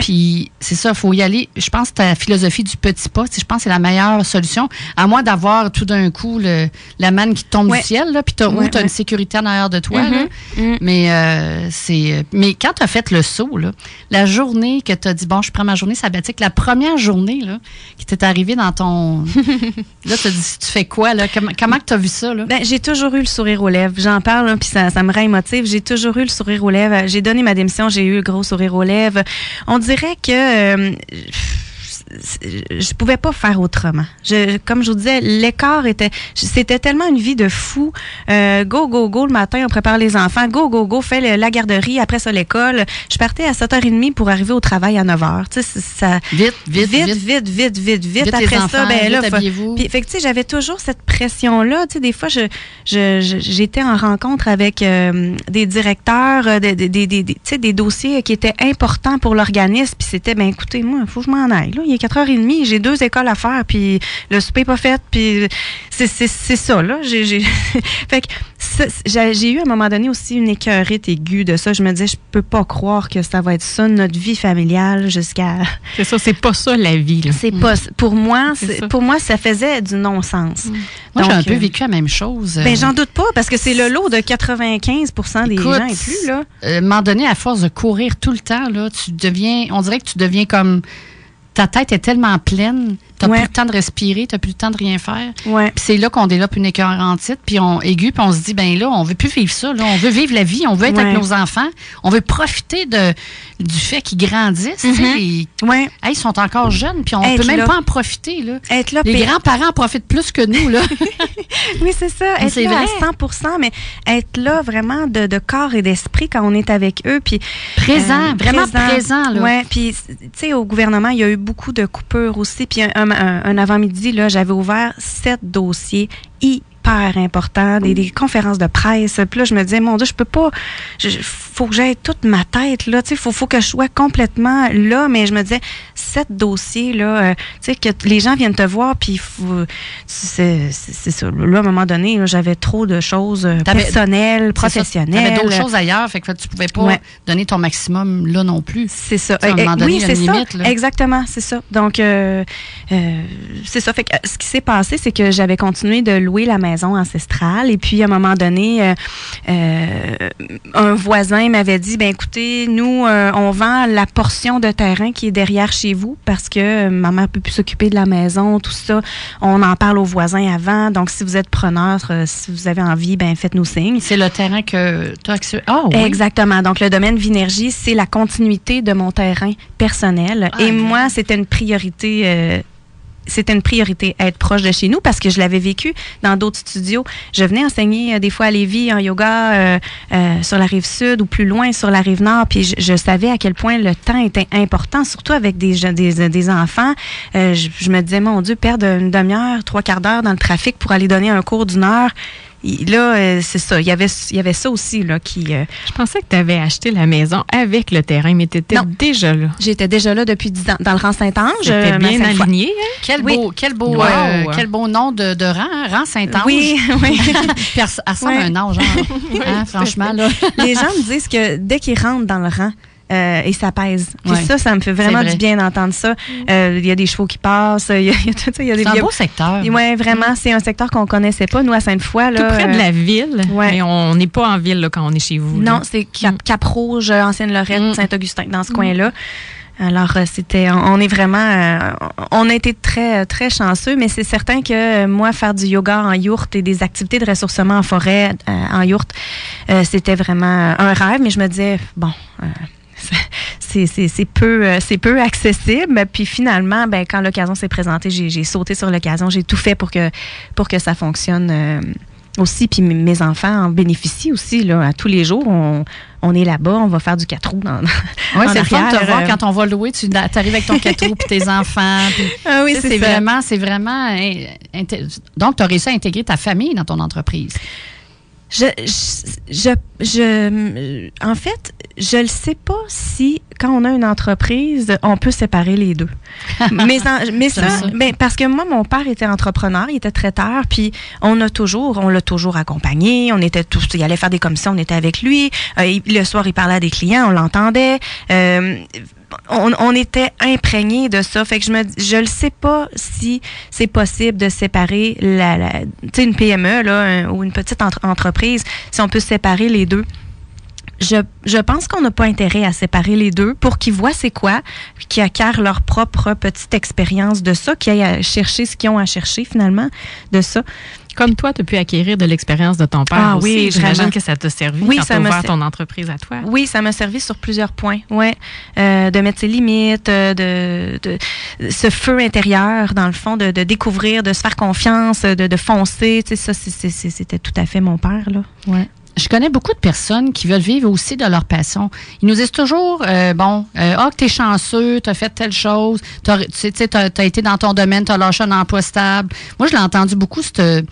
Puis c'est ça, il faut y aller. Je pense que ta philosophie du petit pas, je pense que c'est la meilleure solution. À moins d'avoir tout d'un coup le, la manne qui tombe du ciel, là, puis tu as une sécurité en arrière de toi. Mm-hmm. Mm. Mais euh, c'est. Mais quand tu as fait le saut, là, la journée que tu as dit bon, je prends ma journée sabbatique, la première journée là, qui t'est arrivée dans ton. là, tu as dit tu fais quoi? Là? Comment, comment tu as vu ça? Là? Ben, j'ai toujours eu le sourire aux lèvres. J'en parle, puis ça, ça me rend émotive. J'ai toujours eu le sourire aux lèvres. J'ai donné ma démission, j'ai eu le gros sourire aux lèvres on dirait que euh, je pouvais pas faire autrement. Je, comme je vous disais, l'écart était, c'était tellement une vie de fou. Euh, go, go, go, le matin, on prépare les enfants. Go, go, go, fait la garderie, après ça, l'école. Je partais à 7h30 pour arriver au travail à 9h. Tu sais, ça, vite, vite, vite, vite, vite, vite, vite. après ça, ben là, puis, fait que, tu sais, j'avais toujours cette pression-là. Tu sais, des fois, je, je, j'étais en rencontre avec euh, des directeurs, euh, des, des, des, des, des dossiers qui étaient importants pour l'organisme. Puis c'était, ben écoutez, moi, il faut que je m'en aille. Là, il est 4h30, j'ai deux écoles à faire, puis le souper n'est pas fait, puis c'est ça, là. J'ai, fait que j'ai eu à un moment donné aussi une écœurite aiguë de ça. Je me disais, je peux pas croire que ça va être ça, notre vie familiale jusqu'à... C'est ça, c'est pas ça la vie, C'est pas... Pour moi, pour moi, ça faisait du non-sens. Mm. Moi, j'ai un peu euh, vécu la même chose. Ben, j'en doute pas, parce que c'est le lot de 95% des gens et plus, là. Euh, à un moment donné, à force de courir tout le temps, là, tu deviens... On dirait que tu deviens comme ta tête est tellement pleine T'as plus le temps de respirer, t'as plus le temps de rien faire. Ouais. Puis c'est là qu'on développe une écœurantite, puis on aiguë, puis on se dit ben là, on veut plus vivre ça, là, on veut vivre la vie, on veut être avec nos enfants, on veut profiter de du fait qu'ils grandissent. Mm ouais. ils sont encore jeunes, puis on ne peut même pas en profiter là. Être là, Les grands-parents en profitent plus que nous là. oui, c'est ça. Être là à 100 mais être là vraiment de, de corps et d'esprit quand on est avec eux, puis présent, euh, vraiment présent, là. Ouais. Puis tu sais, au gouvernement, il y a eu beaucoup de coupures aussi, puis un, un, avant-midi, là, j'avais ouvert sept dossiers hyper importants, des, des, conférences de presse. Je me disais, mon Dieu, je peux pas, faut que j'aie toute ma tête, là, tu sais, faut, faut que je sois complètement là, mais je me disais, sept dossiers, là, euh, tu sais, que les gens viennent te voir, puis c'est ça. Là, à un moment donné, j'avais trop de choses euh, personnelles, professionnelles. T'avais d'autres choses ailleurs, fait que tu pouvais pas donner ton maximum là non plus. C'est ça. À un moment donné, oui, c'est ça. Exactement, c'est ça. Donc, euh, c'est ça. Fait que ce qui s'est passé, c'est que j'avais continué de louer la maison ancestrale, et puis à un moment donné, un voisin m'avait dit, ben écoutez, nous, on vend la portion de terrain qui est derrière chez vous parce que ma mère peut plus s'occuper de la maison, tout ça. On en parle aux voisins avant. Donc, si vous êtes preneur, euh, si vous avez envie, ben faites-nous signe. C'est le terrain que tu as oui. Exactement. Donc, le domaine Vinergie, c'est la continuité de mon terrain personnel. Ah, Et moi, c'était une priorité euh, c'était une priorité, être proche de chez nous parce que je l'avais vécu dans d'autres studios. Je venais enseigner euh, des fois à Lévis en yoga euh, euh, sur la rive sud ou plus loin sur la rive nord, puis je, savais à quel point le temps était important, surtout avec des, des, des enfants. je, je, me disais, mon Dieu, perdre une demi-heure, trois quarts d'heure dans le trafic pour aller donner un cours d'une heure, là, euh, c'est ça. Il y avait, il y avait ça aussi là, qui. Euh, je pensais que tu avais acheté la maison avec le terrain, mais tu étais déjà là. J'étais déjà là depuis 10 ans, dans le rang Saint-Ange. J'étais bien aligné. Hein? Quel, beau, quel, beau, euh, quel beau nom de, de rang, hein? rang Saint-Ange. Oui, oui. Puis elle, ressemble à un ange, hein? franchement. Là. Les gens me disent que dès qu'ils rentrent dans le rang, euh, et ça pèse. Puis ça, ça me fait vraiment du bien d'entendre ça. Euh, il y a des chevaux qui passent, il y a, tout ça. C'est un beau secteur. Oui, vraiment, mm. c'est un secteur qu'on connaissait pas, nous, à Sainte-Foy. Tout près de la euh, ville, mais on n'est pas en ville là, quand on est chez vous. Non, c'est Cap-Rouge, Ancienne-Lorette, mm. Saint-Augustin, dans ce mm. coin-là. Alors, c'était, on est vraiment, on a été très, très chanceux, mais c'est certain que moi, faire du yoga en yourte et des activités de ressourcement en forêt en yourte, c'était vraiment un rêve, mais je me disais, bon, c'est peu, euh, peu accessible. Puis finalement, ben, quand l'occasion s'est présentée, j'ai sauté sur l'occasion. J'ai tout fait pour que, pour que ça fonctionne euh, aussi. Puis mes enfants en bénéficient aussi. Là, à tous les jours, on, on est là-bas, on va faire du 4 roues dans, Oui, c'est fun de te voir euh, quand on va louer, tu arrives avec ton 4 roues puis tes enfants. ah oui, c'est vraiment, c'est vraiment. Donc, tu as réussi à intégrer ta famille dans ton entreprise. Je, je, je, en fait, je ne sais pas si, quand on a une entreprise, on peut séparer les deux. mais mais ça, Ben, parce que moi, mon père était entrepreneur, il était traiteur, puis on a toujours, on l'a toujours accompagné, on était tous, il allait faire des commissions, on était avec lui. Euh, le soir, il parlait à des clients, on l'entendait. Euh, on, était imprégné de ça. Fait que je me je le sais pas si c'est possible de séparer la, la une PME là, ou une petite entreprise, si on peut séparer les deux. Je, je, pense qu'on n'a pas intérêt à séparer les deux pour qu'ils voient c'est quoi, qu'ils acquièrent leur propre petite expérience de ça, qu'ils aillent à chercher ce qu'ils ont à chercher finalement de ça. Comme toi, tu as pu acquérir de l'expérience de ton père ah, aussi. Oui, J'imagine que ça t'a servi oui, quand as ouvert ton entreprise à toi. Oui, ça m'a servi sur plusieurs points. Ouais, euh, de mettre ses limites, euh, de, de, ce feu intérieur, dans le fond, de, de découvrir, de se faire confiance, de, de foncer. Tu sais, ça, c'était tout à fait mon père. Là. Ouais je connais beaucoup de personnes qui veulent vivre aussi de leur passion. Ils nous disent toujours, euh, bon, euh, ah, que es chanceux, tu as fait telle chose, tu as, as, été dans ton domaine, tu as lâché un emploi stable. Moi, je l'ai entendu beaucoup, ce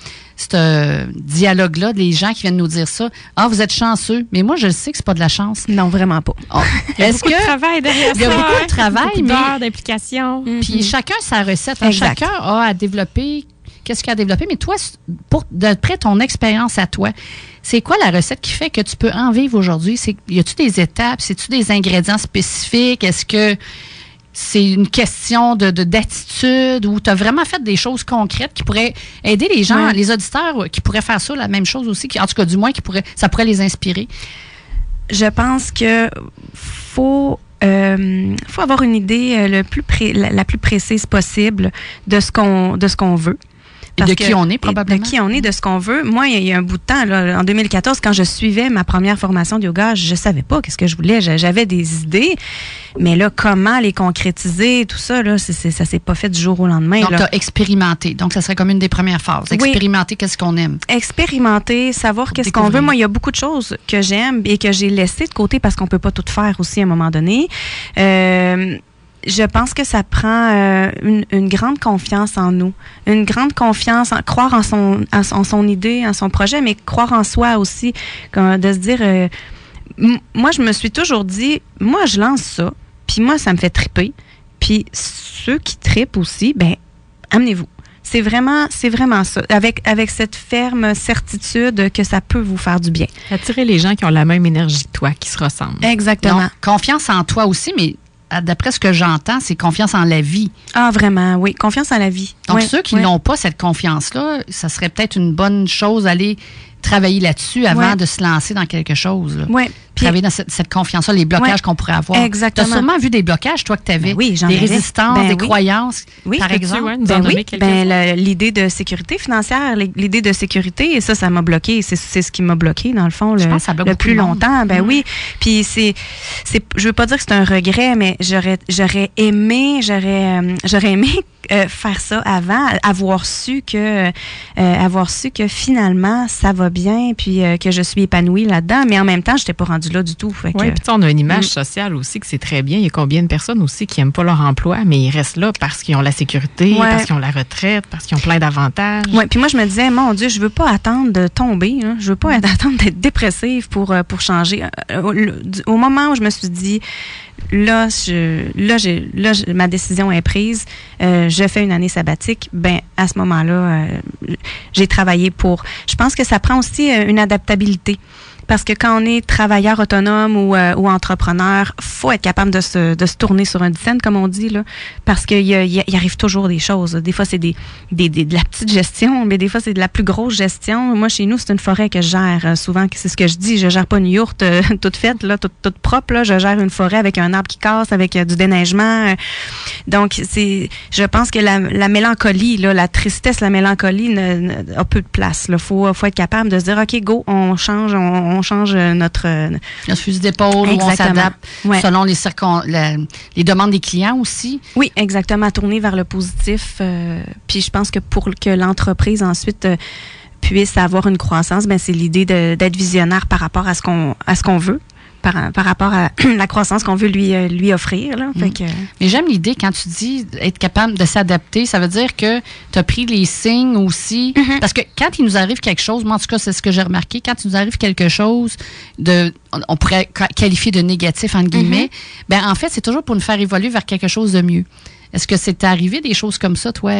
dialogue-là, des gens qui viennent nous dire ça. Ah, vous êtes chanceux. Mais moi, je sais que c'est pas de la chance. Non, vraiment pas. Oh. Il y a beaucoup de travail derrière Il y a beaucoup de travail, mais... d'implication. Puis chacun sa recette. Chacun a à développer qu'est-ce qu'il a développé. Mais toi, pour d'après ton expérience à toi, c'est quoi la recette qui fait que tu peux en vivre aujourd'hui? Y a-tu des étapes? C'est-tu des ingrédients spécifiques? Est-ce que c'est une question de d'attitude ou tu as vraiment fait des choses concrètes qui pourraient aider les gens, les auditeurs qui pourraient faire ça, la même chose aussi, qui, en tout cas du moins qui pourrait, ça pourrait les inspirer? Je pense que faut euh, faut avoir une idée euh, le plus la, la, plus précise possible de ce qu'on de ce qu'on veut de qui on est, probablement. De qui on est, de ce qu'on veut. Moi, il y, a un bout de temps, là, en 2014, quand je suivais ma première formation de yoga, je savais pas qu'est-ce que je voulais. J'avais des idées, mais là, comment les concrétiser, tout ça, là, c ça s'est pas fait du jour au lendemain. Donc, tu as expérimenté. Donc, ça serait comme une des premières phases. Expérimenter qu'est-ce qu'on aime. Expérimenter, savoir qu'est-ce qu'on veut. Moi, il y a beaucoup de choses que j'aime et que j'ai laissées de côté parce qu'on peut pas tout faire aussi à un moment donné. Euh, je pense que ça prend euh, une, une, grande confiance en nous, une grande confiance, en, croire en son, en, son idée, en son projet, mais croire en soi aussi, de se dire, euh, moi je me suis toujours dit, moi je lance ça, puis moi ça me fait triper, puis ceux qui tripent aussi, ben amenez-vous. C'est vraiment, c'est vraiment ça. Avec, avec cette ferme certitude que ça peut vous faire du bien. Attirer les gens qui ont la même énergie que toi, qui se ressemblent. Exactement. confiance en toi aussi, mais d'après ce que j'entends, c'est confiance en la vie. Ah, vraiment, oui. Confiance en la vie. Donc, ceux qui n'ont pas cette confiance-là, ça serait peut-être une bonne chose d'aller travailler là-dessus avant de se lancer dans quelque chose. Oui. Travailler dans cette, confiance-là, les blocages qu'on pourrait avoir. Exactement. Tu as sûrement vu des blocages, toi, que tu avais. Ben oui, j'en Des résistances, ben des croyances, oui. par exemple. Ben oui, ben, l'idée de sécurité financière, l'idée de sécurité, et ça, ça m'a bloqué. C'est ce qui m'a bloqué, dans le fond, le, le plus longtemps. Ben oui. Puis c'est, je veux pas dire que c'est un regret, mais j'aurais, j'aurais aimé, j'aurais, euh, j'aurais aimé euh, faire ça avant, avoir su que, euh, avoir su que finalement ça va bien, puis que je suis épanouie là-dedans, mais en même temps, je n'étais pas rendue là du tout. oui, puis on a une image mm. sociale aussi que c'est très bien. Il y a combien de personnes aussi qui n'aiment pas leur emploi, mais ils restent là parce qu'ils ont la sécurité, parce qu'ils ont la retraite, parce qu'ils ont plein d'avantages. Oui, puis moi, je me disais, mon Dieu, je veux pas attendre de tomber. Hein. Je veux pas attendre d'être dépressive pour, euh, pour changer. Euh, au moment où je me suis dit, là, je, là, là, ma décision est prise. Euh, je fais une année sabbatique. Ben, à ce moment-là, j'ai travaillé pour. Je pense que ça prend aussi une adaptabilité. Parce que quand on est travailleur autonome ou, euh, ou entrepreneur, faut être capable de se, de se tourner sur un dizaine, comme on dit, là, parce qu'il y, y, arrive toujours des choses. Des fois, c'est des, des, de la petite gestion, mais des fois, c'est de la plus grosse gestion. Moi, chez nous, c'est une forêt que je gère. Euh, souvent, c'est ce que je dis. Je gère pas une yourte euh, toute faite, là, toute, toute propre. Là. Je gère une forêt avec un arbre qui casse, avec du déneigement. Donc, c'est, je pense que la, la mélancolie, là, la tristesse, la mélancolie ne, a peu de place. Il faut, faut être capable de se dire, OK, go, on change, on on change euh, notre... Euh, notre fusil d'épaule, on s'adapte selon les, les demandes des clients aussi. Oui, exactement, tourner vers le positif. Euh, puis je pense que pour que l'entreprise ensuite puisse avoir une croissance, ben c'est l'idée d'être visionnaire par rapport à ce qu'on à ce qu'on veut par, par rapport à la croissance qu'on veut lui, euh, lui offrir. Là. Mm. Mais j'aime l'idée quand tu dis être capable de s'adapter, ça veut dire que tu as pris les signes aussi. Mm-hmm. Parce que quand il nous arrive quelque chose, moi en tout cas c'est ce que j'ai remarqué, quand il nous arrive quelque chose de, on pourrait qualifier de négatif entre guillemets, mm-hmm. ben en fait c'est toujours pour nous faire évoluer vers quelque chose de mieux. Est-ce que c'est arrivé des choses comme ça, toi?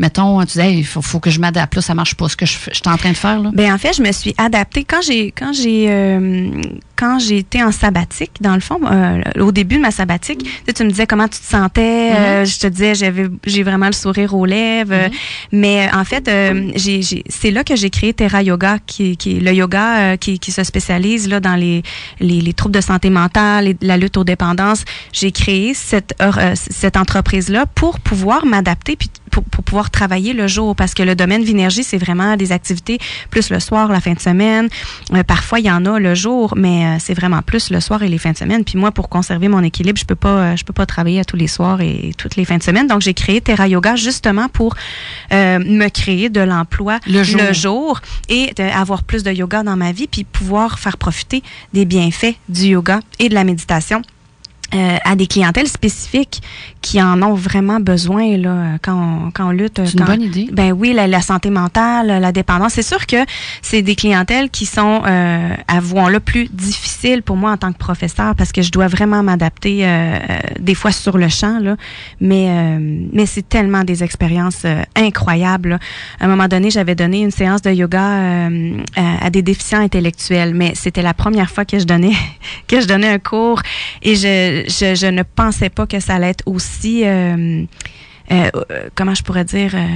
Euh, mettons, tu disais, il faut, que je m'adapte. Là, ça marche pas ce que je, je suis en train de faire. Là. Ben, en fait, je me suis adaptée. Quand j'ai quand j'ai euh, quand j'ai été en sabbatique, dans le fond, euh, au début de ma sabbatique, tu, me disais comment tu te sentais. Euh, mm-hmm. je te disais, j'avais j'ai vraiment le sourire aux lèvres. Mm-hmm. Mais en fait, j'ai, c'est là que j'ai créé Terra Yoga, qui, qui est le yoga qui, qui se spécialise là dans les, les, les troubles de santé mentale et la lutte aux dépendances. J'ai créé cette cette entreprise là pour pouvoir m'adapter puis pour, pour, pouvoir travailler le jour parce que le domaine Vinergie, c'est vraiment des activités plus le soir, la fin de semaine. Euh, parfois, il y en a le jour, mais euh, c'est vraiment plus le soir et les fins de semaine. Puis moi, pour conserver mon équilibre, je peux pas, euh, je peux pas travailler à tous les soirs et toutes les fins de semaine. Donc, j'ai créé Terra Yoga justement pour me créer de l'emploi le, le jour, et avoir plus de yoga dans ma vie, puis pouvoir faire profiter des bienfaits du yoga et de la méditation euh, à des clientèles spécifiques qui en ont vraiment besoin là quand on, quand on lutte. C'est une bonne idée. Ben oui, la, santé mentale, la dépendance. C'est sûr que c'est des clientèles qui sont, euh, avouons-le, plus difficiles pour moi en tant que professeur parce que je dois vraiment m'adapter euh, euh des fois sur le champ là. Mais euh, mais c'est tellement des expériences incroyables. À un moment donné, j'avais donné une séance de yoga à des déficients intellectuels, mais c'était la première fois que je donnais que je donnais un cours et je je, ne pensais pas que ça allait être aussi, euh, euh, comment je pourrais dire, euh,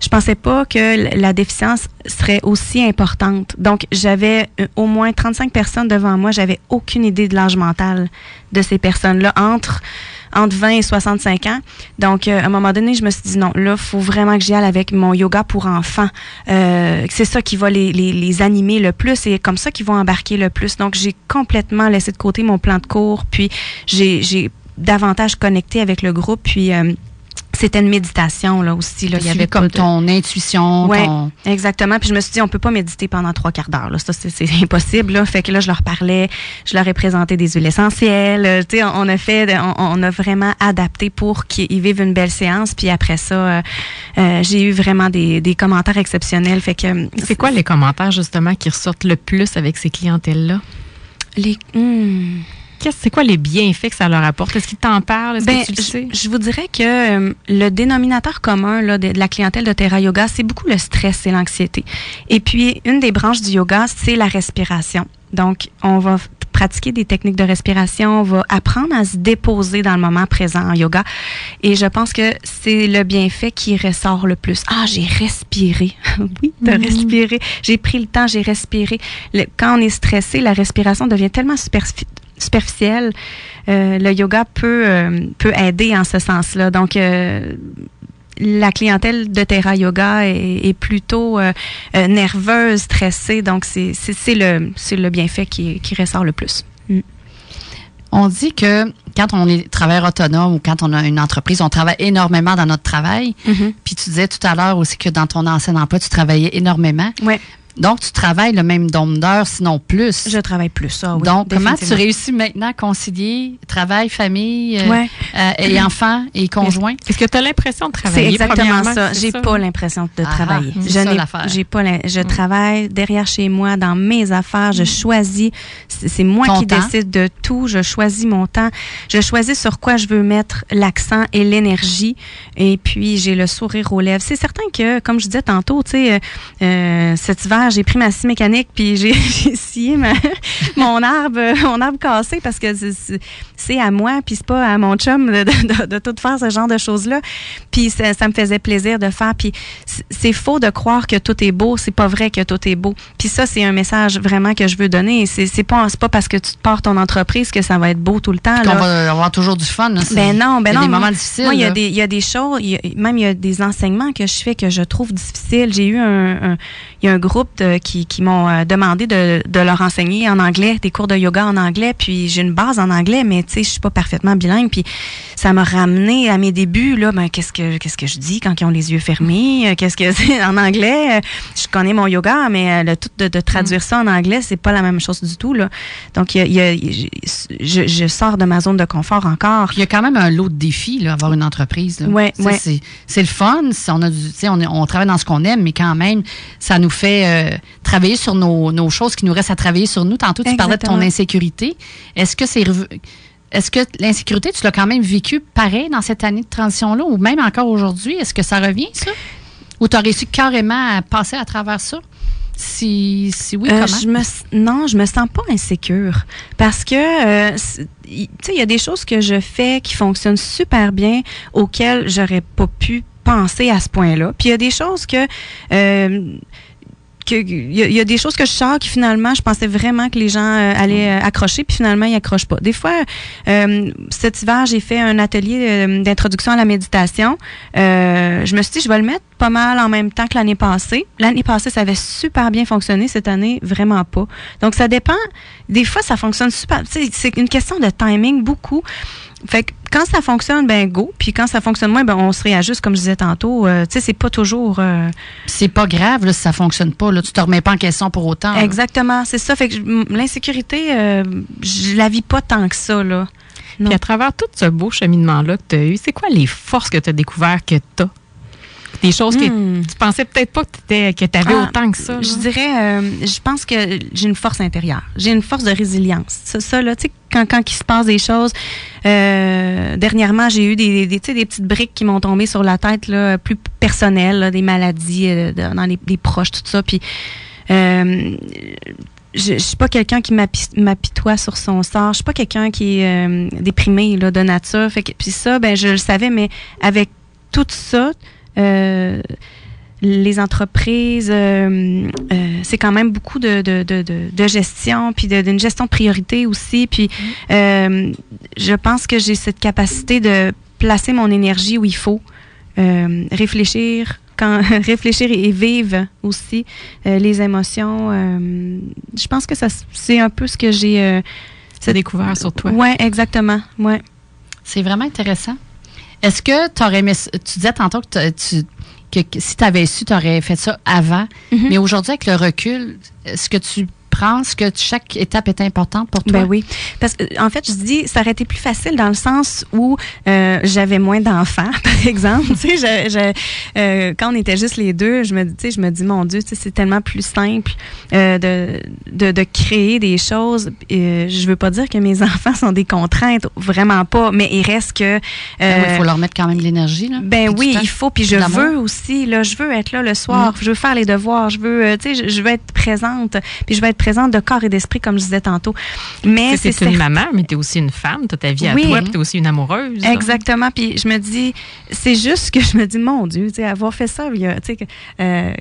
je pensais pas que la déficience serait aussi importante. Donc, j'avais au moins 35 personnes devant moi. J'avais aucune idée de l'âge mental de ces personnes-là entre entre 20 et 65 ans. Donc, à un moment donné, je me suis dit non, là, faut vraiment que j'y aille avec mon yoga pour enfants. c'est ça qui va les, les, les, animer le plus et comme ça qu'ils vont embarquer le plus. Donc, j'ai complètement laissé de côté mon plan de cours, puis j'ai davantage connecté avec le groupe, puis c'était une méditation là aussi là. Il y avait comme ton intuition ouais exactement. Puis je me suis dit on peut pas méditer pendant trois quarts d'heure là. Ça c'est impossible là. Fait que là je leur parlais je leur ai présenté des huiles essentielles euh, tu sais on, a fait on, a vraiment adapté pour qu'ils vivent une belle séance. Puis après ça euh, euh, j'ai eu vraiment des, des, commentaires exceptionnels. Fait que c'est quoi les commentaires justement qui ressortent le plus avec ces clientèles là les hmm c'est quoi les bienfaits que ça leur apporte? Est-ce qu'ils t'en parlent? Est-ce que ben, tu le sais? Je, vous dirais que euh, le dénominateur commun là, de, la clientèle de Terra Yoga, c'est beaucoup le stress et l'anxiété. Et puis, une des branches du yoga, c'est la respiration. Donc, on va pratiquer des techniques de respiration, on va apprendre à se déposer dans le moment présent en yoga. Et je pense que c'est le bienfait qui ressort le plus. Ah, j'ai respiré. oui, de mm-hmm. respirer. J'ai pris le temps, j'ai respiré. quand on est stressé, la respiration devient tellement superficielle superficielle, euh, le yoga peut, euh, peut aider en ce sens-là. Donc, euh, la clientèle de Terra Yoga est, plutôt nerveuse, stressée. Donc, c'est le, le bienfait qui, qui ressort le plus. Mm. On dit que quand on est travailleur autonome ou quand on a une entreprise, on travaille énormément dans notre travail. Mm-hmm. Puis tu disais tout à l'heure aussi que dans ton ancien emploi, tu travaillais énormément. Ouais. Donc, tu travailles le même nombre d'heures, sinon plus. Je travaille plus, ça, oui. Donc, comment tu réussis maintenant à concilier travail, famille euh, euh, et enfants et conjoints? Est-ce que tu as l'impression de travailler? C'est exactement ça. J'ai pas l'impression de ah, travailler. je n'ai, j'ai pas, je mm. travaille derrière chez moi dans mes affaires. Je mm. choisis. C'est moi qui décide de tout. Je choisis mon temps. Je choisis sur quoi je veux mettre l'accent et l'énergie. Et puis, j'ai le sourire aux lèvres. C'est certain que, comme je disais tantôt, tu sais, euh, cet hiver, j'ai pris ma scie mécanique puis j'ai scié mon arbre, mon arbre cassé parce que c'est à moi puis c'est pas à mon chum de, tout faire ce genre de choses-là. Puis ça, me faisait plaisir de faire. Puis c'est faux de croire que tout est beau. C'est pas vrai que tout est beau. Puis ça, c'est un message vraiment que je veux donner. C'est pas, pas parce que tu te portes ton entreprise que ça va être beau tout le temps. On va avoir toujours du fun. Ben non, ben il y a des moments difficiles. Moi, il y, a des, il y a des choses, même il y a des enseignements que je fais que je trouve difficiles. J'ai eu un, il y a un groupe qui, qui m'ont euh, demandé de, de, leur enseigner en anglais, des cours de yoga en anglais. Puis j'ai une base en anglais, mais tu sais, je suis pas parfaitement bilingue. Puis ça m'a ramené à mes débuts. Là, ben qu'est-ce que qu'est-ce que je dis quand ils ont les yeux fermés euh, Qu'est-ce que c'est en anglais? Euh, Je connais mon yoga, mais le tout de, de traduire ça en anglais, c'est pas la même chose du tout. Là. Donc il y a, je, je, sors de ma zone de confort encore. Il y a quand même un lot de défis là, avoir une entreprise. Ouais, ouais. C'est le fun. On a du, on, on travaille dans ce qu'on aime, mais quand même, ça nous fait travailler sur nos, choses qui nous restent à travailler sur nous. Tantôt, tu parlais de ton insécurité. Est-ce que c'est est-ce que l'insécurité, tu l'as quand même vécu pareil dans cette année de transition-là ou même encore aujourd'hui? Est-ce que ça revient, ça? Ou tu as réussi carrément à passer à travers ça? Si, si oui, euh, comment? Je me, non, je me sens pas insécure parce que, euh, tu sais, il y a des choses que je fais qui fonctionnent super bien auxquelles j'aurais pas pu penser à ce point-là. Puis il y a des choses que... Euh, il y, a des choses que je sors qui finalement, je pensais vraiment que les gens euh, allaient euh, accrocher, puis finalement, ils accrochent pas. Des fois, euh, cet hiver, j'ai fait un atelier d'introduction à la méditation. je me suis dit, je vais le mettre pas mal en même temps que l'année passée. L'année passée, ça avait super bien fonctionné. Cette année, vraiment pas. Donc, ça dépend. Des fois, ça fonctionne super. C'est une question de timing, beaucoup. Fait que quand ça fonctionne, ben go. Puis quand ça fonctionne moins, ben on se réajuste, comme je disais tantôt. Euh, tu sais, c'est pas toujours. Euh, c'est pas grave là, si ça fonctionne pas. Là, tu te remets pas en question pour autant. Exactement, c'est ça. Fait que l'insécurité, euh, je la vis pas tant que ça là. Puis à travers tout ce beau cheminement là que tu as eu, c'est quoi les forces que tu as découvert que tu as des choses que hmm. tu pensais peut-être pas que tu avais ah, autant que ça. Je dirais, euh, je pense que j'ai une force intérieure. J'ai une force de résilience. Ça, ça là, tu sais, quand, quand il se passe des choses, euh, dernièrement, j'ai eu des, des, des, petites briques qui m'ont tombé sur la tête, là, plus personnelles, des maladies euh, dans les, proches, tout ça. Puis, je, je suis pas quelqu'un qui m'apitoie sur son sort. Je suis pas quelqu'un qui est déprimé là, de nature. Fait que, puis ça, ben je le savais, mais avec tout ça, euh, les entreprises, euh, euh, c'est quand même beaucoup de, de, de, de gestion, puis d'une gestion de priorité aussi. Puis je pense que j'ai cette capacité de placer mon énergie où il faut, réfléchir, quand réfléchir et vivre aussi les émotions. je pense que ça c'est un peu ce que j'ai découvert sur toi. Ouais, exactement. Ouais. C'est vraiment intéressant. Est-ce que tu aurais aimé, tu disais tantôt que, tu, que si tu avais su, tu aurais fait ça avant, mm-hmm. mais aujourd'hui, avec le recul, est-ce que tu que chaque étape est importante pour toi? Ben oui. Parce que, en fait, je dis, ça aurait été plus facile dans le sens où euh, j'avais moins d'enfants, par exemple. tu sais, je, euh, quand on était juste les deux, je me, tu sais, je me dis, mon Dieu, c'est tellement plus simple euh, de, de, de, créer des choses. Euh, je veux pas dire que mes enfants sont des contraintes, vraiment pas, mais il reste que... Ben il faut leur mettre quand même de l'énergie. Là, ben oui, il faut. Puis je veux aussi, là, je veux être là le soir, mm. je veux faire les devoirs, je veux, tu sais, je, je veux être présente, puis je veux être présente de corps et d'esprit, comme je disais tantôt. Mais c'est une maman, mais tu es aussi une femme, tu ta vie à toi, puis tu es aussi une amoureuse. Exactement. Puis je me dis, c'est juste que je me dis, mon Dieu, avoir fait ça, tu sais, euh,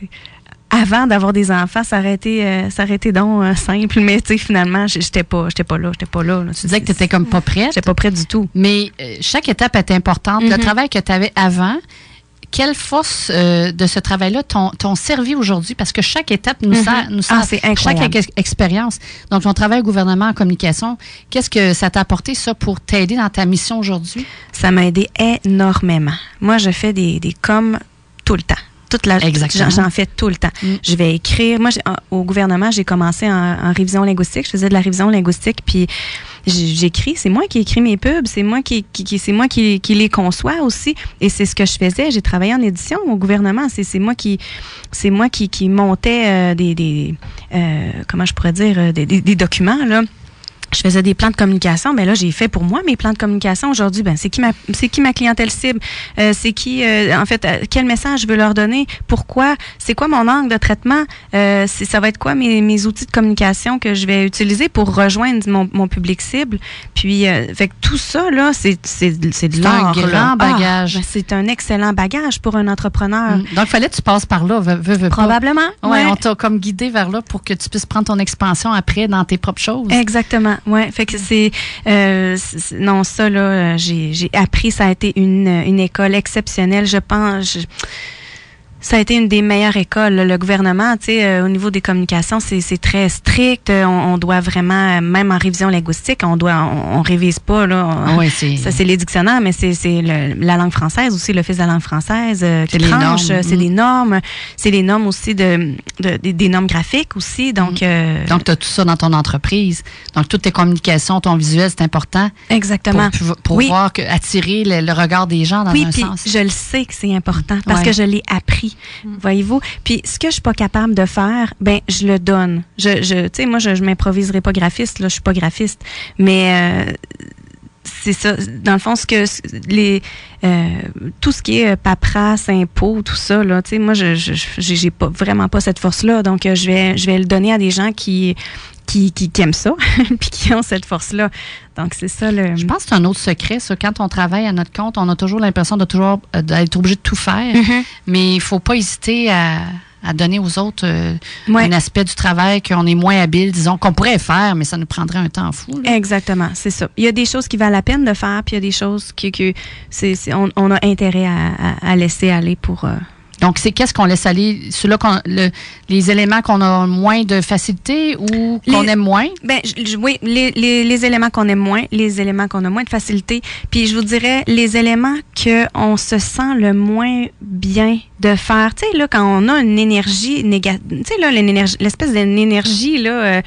avant d'avoir des enfants, ça aurait été, euh, ça aurait été donc euh, simple, mais tu sais, finalement, j'étais pas, j'étais pas là, j'étais pas là, Tu disais que tu étais comme pas prête. J'étais pas prête du tout. Mais chaque étape est importante. Le mm-hmm. travail que tu avais avant, quelle force euh, de ce travail-là t'ont servi aujourd'hui? Parce que chaque étape nous sert, mhm. nous ah, chaque expérience. Donc, ton travail au gouvernement en communication, qu'est-ce que ça t'a apporté, ça, pour t'aider dans ta mission aujourd'hui? Ça m'a aidé énormément. Moi, je fais des, des coms tout le temps toute la j'en fais tout le temps. Mm. Je vais écrire. Moi, au gouvernement, j'ai commencé en, révision linguistique. Je faisais de la révision linguistique, puis j'écris. C'est moi qui écris mes pubs. C'est moi qui, qui, c'est moi qui, qui, les conçois aussi. Et c'est ce que je faisais. J'ai travaillé en édition au gouvernement. C'est moi qui, c'est moi qui, qui montais euh, des, des euh, comment je pourrais dire, euh, des, des, des documents là je faisais des plans de communication, mais ben là j'ai fait pour moi mes plans de communication aujourd'hui. Ben c'est qui ma c'est qui ma clientèle cible, euh, c'est qui euh, en fait euh, quel message je veux leur donner, pourquoi, c'est quoi mon angle de traitement, ça va être quoi mes, mes, outils de communication que je vais utiliser pour rejoindre mon, mon public cible? Puis fait que tout ça là c'est c'est c'est de l'art. un grand bagage. Ah, ben, c'est un excellent bagage pour un entrepreneur. Mm. Donc fallait que tu passes par là, Probablement. Ouais, on t'a comme guidé vers là pour que tu puisses prendre ton expansion après dans tes propres choses. Exactement. Ouais, fait que c'est euh, non ça là, euh, j'ai appris, ça a été une une école exceptionnelle. Je pense. Ça a été une des meilleures écoles. Le gouvernement, tu sais, euh, au niveau des communications, c'est très strict. On, doit vraiment, même en révision linguistique, on doit, on, révise pas là. Ah oui, ça c'est les dictionnaires, mais c'est la langue française aussi, le fils de la langue française. Euh, c'est les normes. C'est les normes. C'est les normes aussi de, de, des normes graphiques aussi. Donc, euh, donc tu as tout ça dans ton entreprise. Donc toutes tes communications, ton visuel, c'est important. Exactement. Pour, pour voir que, attirer le, regard des gens dans oui, un sens. Je le sais que c'est important parce que je l'ai appris. Mm. Voyez-vous? Puis ce que je suis pas capable de faire, ben je le donne. Je, tu sais, moi, je, je m'improviserai pas graphiste, là, je suis pas graphiste. Mais euh, c'est ça. Dans le fond, ce que les euh, tout ce qui est euh, paperasse, impôts, tout ça, là, tu sais, moi, je j'ai pas vraiment pas cette force-là. Donc, je vais je vais le donner à des gens qui qui, qui, aiment ça, puis qui ont cette force-là. Donc, c'est ça le. Je pense que c'est un autre secret, ça. Quand on travaille à notre compte, on a toujours l'impression de toujours euh, d'être obligé de tout faire. Mm-hmm. Mais il ne faut pas hésiter à, à donner aux autres euh, un aspect du travail qu'on est moins habile, disons, qu'on pourrait faire, mais ça nous prendrait un temps fou. Exactement, c'est ça. Il y a des choses qui valent la peine de faire, puis il y a des choses que, que c'est, on, a intérêt à, à, laisser aller pour. Euh, donc, c'est qu'est-ce qu'on laisse aller? Ceux-là, le, les éléments qu'on a moins de facilité ou qu'on aime moins? Ben, oui, les, les, les éléments qu'on aime moins, les éléments qu'on a moins de facilité. Puis, je vous dirais, les éléments qu'on se sent le moins bien de faire. Tu sais, là, quand on a une énergie négative, tu sais, là, l'espèce d'énergie, là, euh,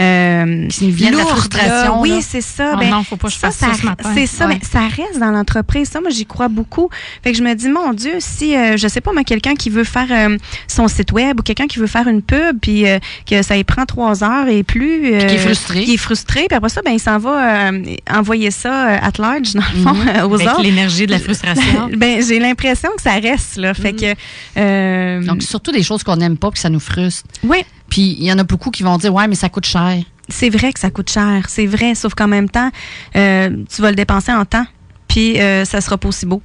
euh, qui vient de la frustration. oui, c'est ça. Oh ben, non, faut pas que je fasse ça, ce matin. C'est ça, mais ça reste dans l'entreprise. Ça, moi, j'y crois beaucoup. Fait que je me dis, mon Dieu, si, euh, je sais pas, mais quelqu'un qui veut faire euh, son site web ou quelqu'un qui veut faire une pub, puis euh, que ça y prend trois heures et plus. qui est frustré. Qui est frustré, puis après ça, ben, il s'en va envoyer ça at large, dans le fond, mhm. aux Avec l'énergie de la frustration. ben, j'ai l'impression que ça reste, là. Fait mhm. que euh, Donc, surtout des choses qu'on n'aime pas, que ça nous frustre. Oui. Puis, il y en a beaucoup qui vont dire, ouais, mais ça coûte cher. C'est vrai que ça coûte cher, c'est vrai, sauf qu'en même temps, euh, tu vas le dépenser en temps, puis euh, ça sera pas aussi beau.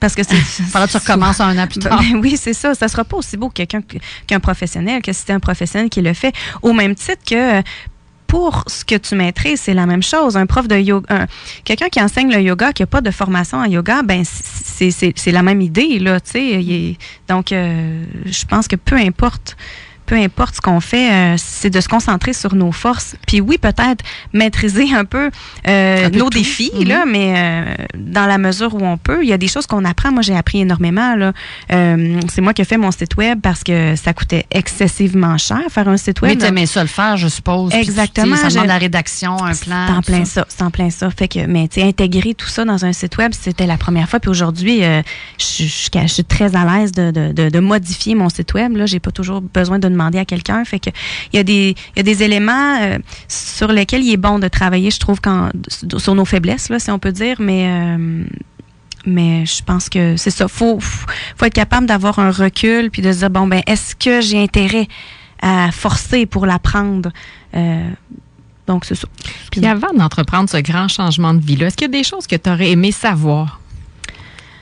Parce que c'est. Voilà, tu recommences un an plus tard. Ben oui, c'est ça. Ça sera pas aussi beau que quelqu'un qu'un professionnel, que si un professionnel qui le fait. Au même titre que pour ce que tu maîtrises, c'est la même chose. Un prof de yoga, quelqu'un qui enseigne le yoga, qui n'a pas de formation en yoga, ben c'est la même idée là. Tu sais, donc euh, je pense que peu importe peu importe ce qu'on fait, euh, c'est de se concentrer sur nos forces. Puis oui, peut-être maîtriser un peu, euh, nos défis, mm-hmm. là, mais euh, dans la mesure où on peut. Il y a des choses qu'on apprend. Moi, j'ai appris énormément. Là. c'est moi qui ai fait mon site web parce que ça coûtait excessivement cher faire un site web. Mais tu aimais ça le faire, je suppose. Exactement. ça demande la rédaction, un plan. C'est en plein ça. c'est en plein ça. Fait que, mais tu intégrer tout ça dans un site web, c'était la première fois. Puis aujourd'hui, je, je, suis très à l'aise de, de, de, modifier mon site web. Là, j'ai pas toujours besoin de demander à quelqu'un. Fait que il y a des, il y a des éléments euh, sur lesquels il est bon de travailler, je trouve, quand, sur nos faiblesses, là, si on peut dire. Mais euh, mais je pense que c'est ça. Faut, faut être capable d'avoir un recul puis de se dire bon ben est-ce que j'ai intérêt à forcer pour l'apprendre? Euh, donc c'est ça. Puis avant d'entreprendre ce grand changement de vie-là, est-ce qu'il y a des choses que tu aurais aimé savoir,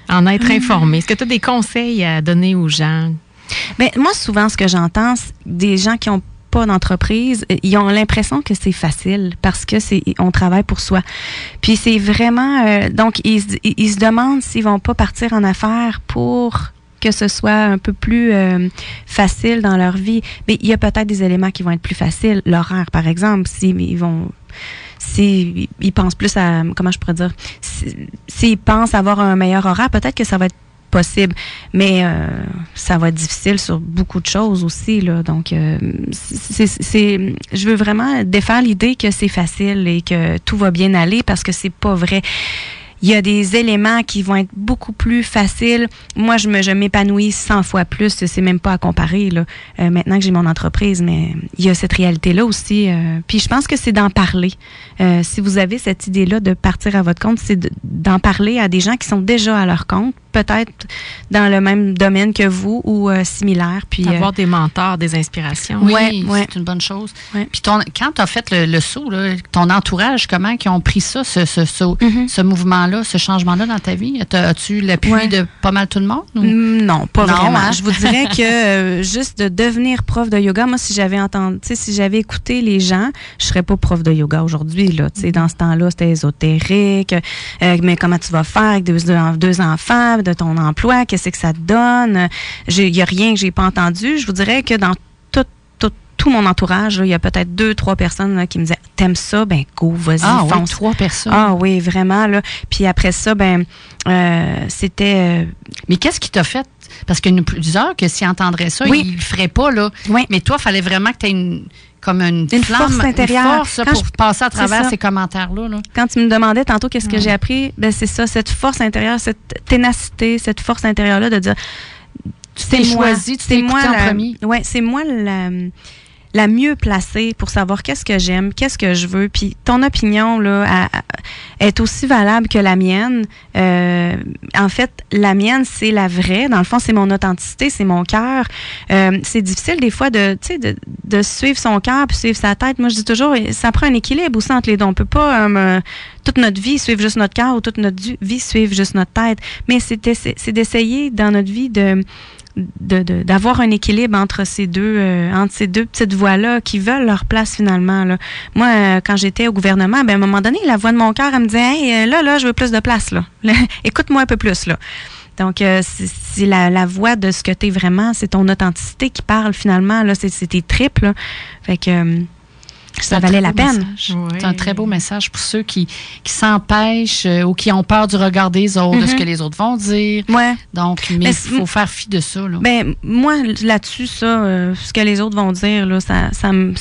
en être informé Est-ce que tu as des conseils à donner aux gens? Mais moi, souvent, ce que j'entends, des gens qui ont pas d'entreprise, ils ont l'impression que c'est facile parce que c'est on travaille pour soi. Puis c'est vraiment euh, donc ils, ils, se demandent s'ils vont pas partir en affaires pour que ce soit un peu plus euh, facile dans leur vie. Mais il y a peut-être des éléments qui vont être plus faciles. L'horaire, par exemple, s'ils ils vont s'ils pensent plus à comment je pourrais dire s'ils pensent avoir un meilleur horaire, peut-être que ça va être possible. Mais euh, ça va être difficile sur beaucoup de choses aussi. Là. Donc, euh, je veux vraiment défaire l'idée que c'est facile et que tout va bien aller parce que c'est pas vrai il y a des éléments qui vont être beaucoup plus faciles. Moi, je me je m'épanouis 100 fois plus. C'est même pas à comparer là. Euh, maintenant que j'ai mon entreprise, mais il y a cette réalité là aussi. Puis je pense que c'est d'en parler. Si vous avez cette idée là de partir à votre compte, c'est d'en parler à des gens qui sont déjà à leur compte peut-être dans le même domaine que vous ou euh, similaire. Puis avoir des mentors, des inspirations. Oui, ouais, c'est une bonne chose. Puis ton, quand tu as fait le, saut, là, ton entourage, comment ils ont pris ça, ce, ce, mm-hmm. ce mouvement-là, ce changement-là dans ta vie? As-tu l'appui de pas mal tout le monde? Mm, non, pas vraiment. Hein? Je vous dirais que euh, juste de devenir prof de yoga, moi, si j'avais entendu, si j'avais écouté les gens, je serais pas prof de yoga aujourd'hui. Là. Dans ce temps-là, c'était ésotérique. Euh, mais comment tu vas faire avec deux, deux enfants? De ton emploi, qu'est-ce que ça te donne? Il n'y a rien que j'ai pas entendu. Je vous dirais que dans tout, tout, tout mon entourage, il y a peut-être deux, trois personnes qui me disaient T'aimes ça? Ben go, vas-y, ah, fonce. trois personnes. Ah oui, vraiment. Là. Puis après ça, ben euh, c'était. Euh, Mais qu'est-ce qui t'a fait? Parce qu'il y a plusieurs que s'ils entendraient ça, ils ne le feraient pas. Là. Oui. Mais toi, il fallait vraiment que tu aies une comme une, force intérieure pour passer à travers ces commentaires-là. Quand tu me demandais tantôt qu'est-ce que j'ai appris, ben c'est ça, cette force intérieure, cette ténacité, cette force intérieure-là de dire c'est moi, choisi, tu t'es moi en premier. Ouais, c'est moi la la mieux placée pour savoir qu'est-ce que j'aime, qu'est-ce que je veux. Puis ton opinion là est aussi valable que la mienne. Euh, en fait, la mienne c'est la vraie. Dans le fond, c'est mon authenticité, c'est mon cœur. Euh, c'est difficile des fois de, de, de suivre son cœur puis suivre sa tête. Moi, je dis toujours, ça prend un équilibre aussi entre les deux. On peut pas euh, toute notre vie suivre juste notre cœur ou toute notre vie suivre juste notre tête. Mais c'est d'essayer dans notre vie de d'avoir un équilibre entre ces deux euh, entre ces deux petites voix là qui veulent leur place finalement là. Moi euh, quand j'étais au gouvernement ben à un moment donné la voix de mon cœur me disait hey, euh, là là je veux plus de place là. Écoute-moi un peu plus là. Donc c'est la, la voix de ce que tu es vraiment, c'est ton authenticité qui parle finalement là, c'est tes tripes là. Fait que ça valait la peine. C'est un très beau message pour ceux qui, qui s'empêchent euh, ou qui ont peur du regard des autres, de ce mm-hmm. que les autres vont dire. Ouais. Donc, mais il faut faire fi de ça. Là. Ben, moi, là-dessus, ça, euh, ce que les autres vont dire, là, ça, ça me.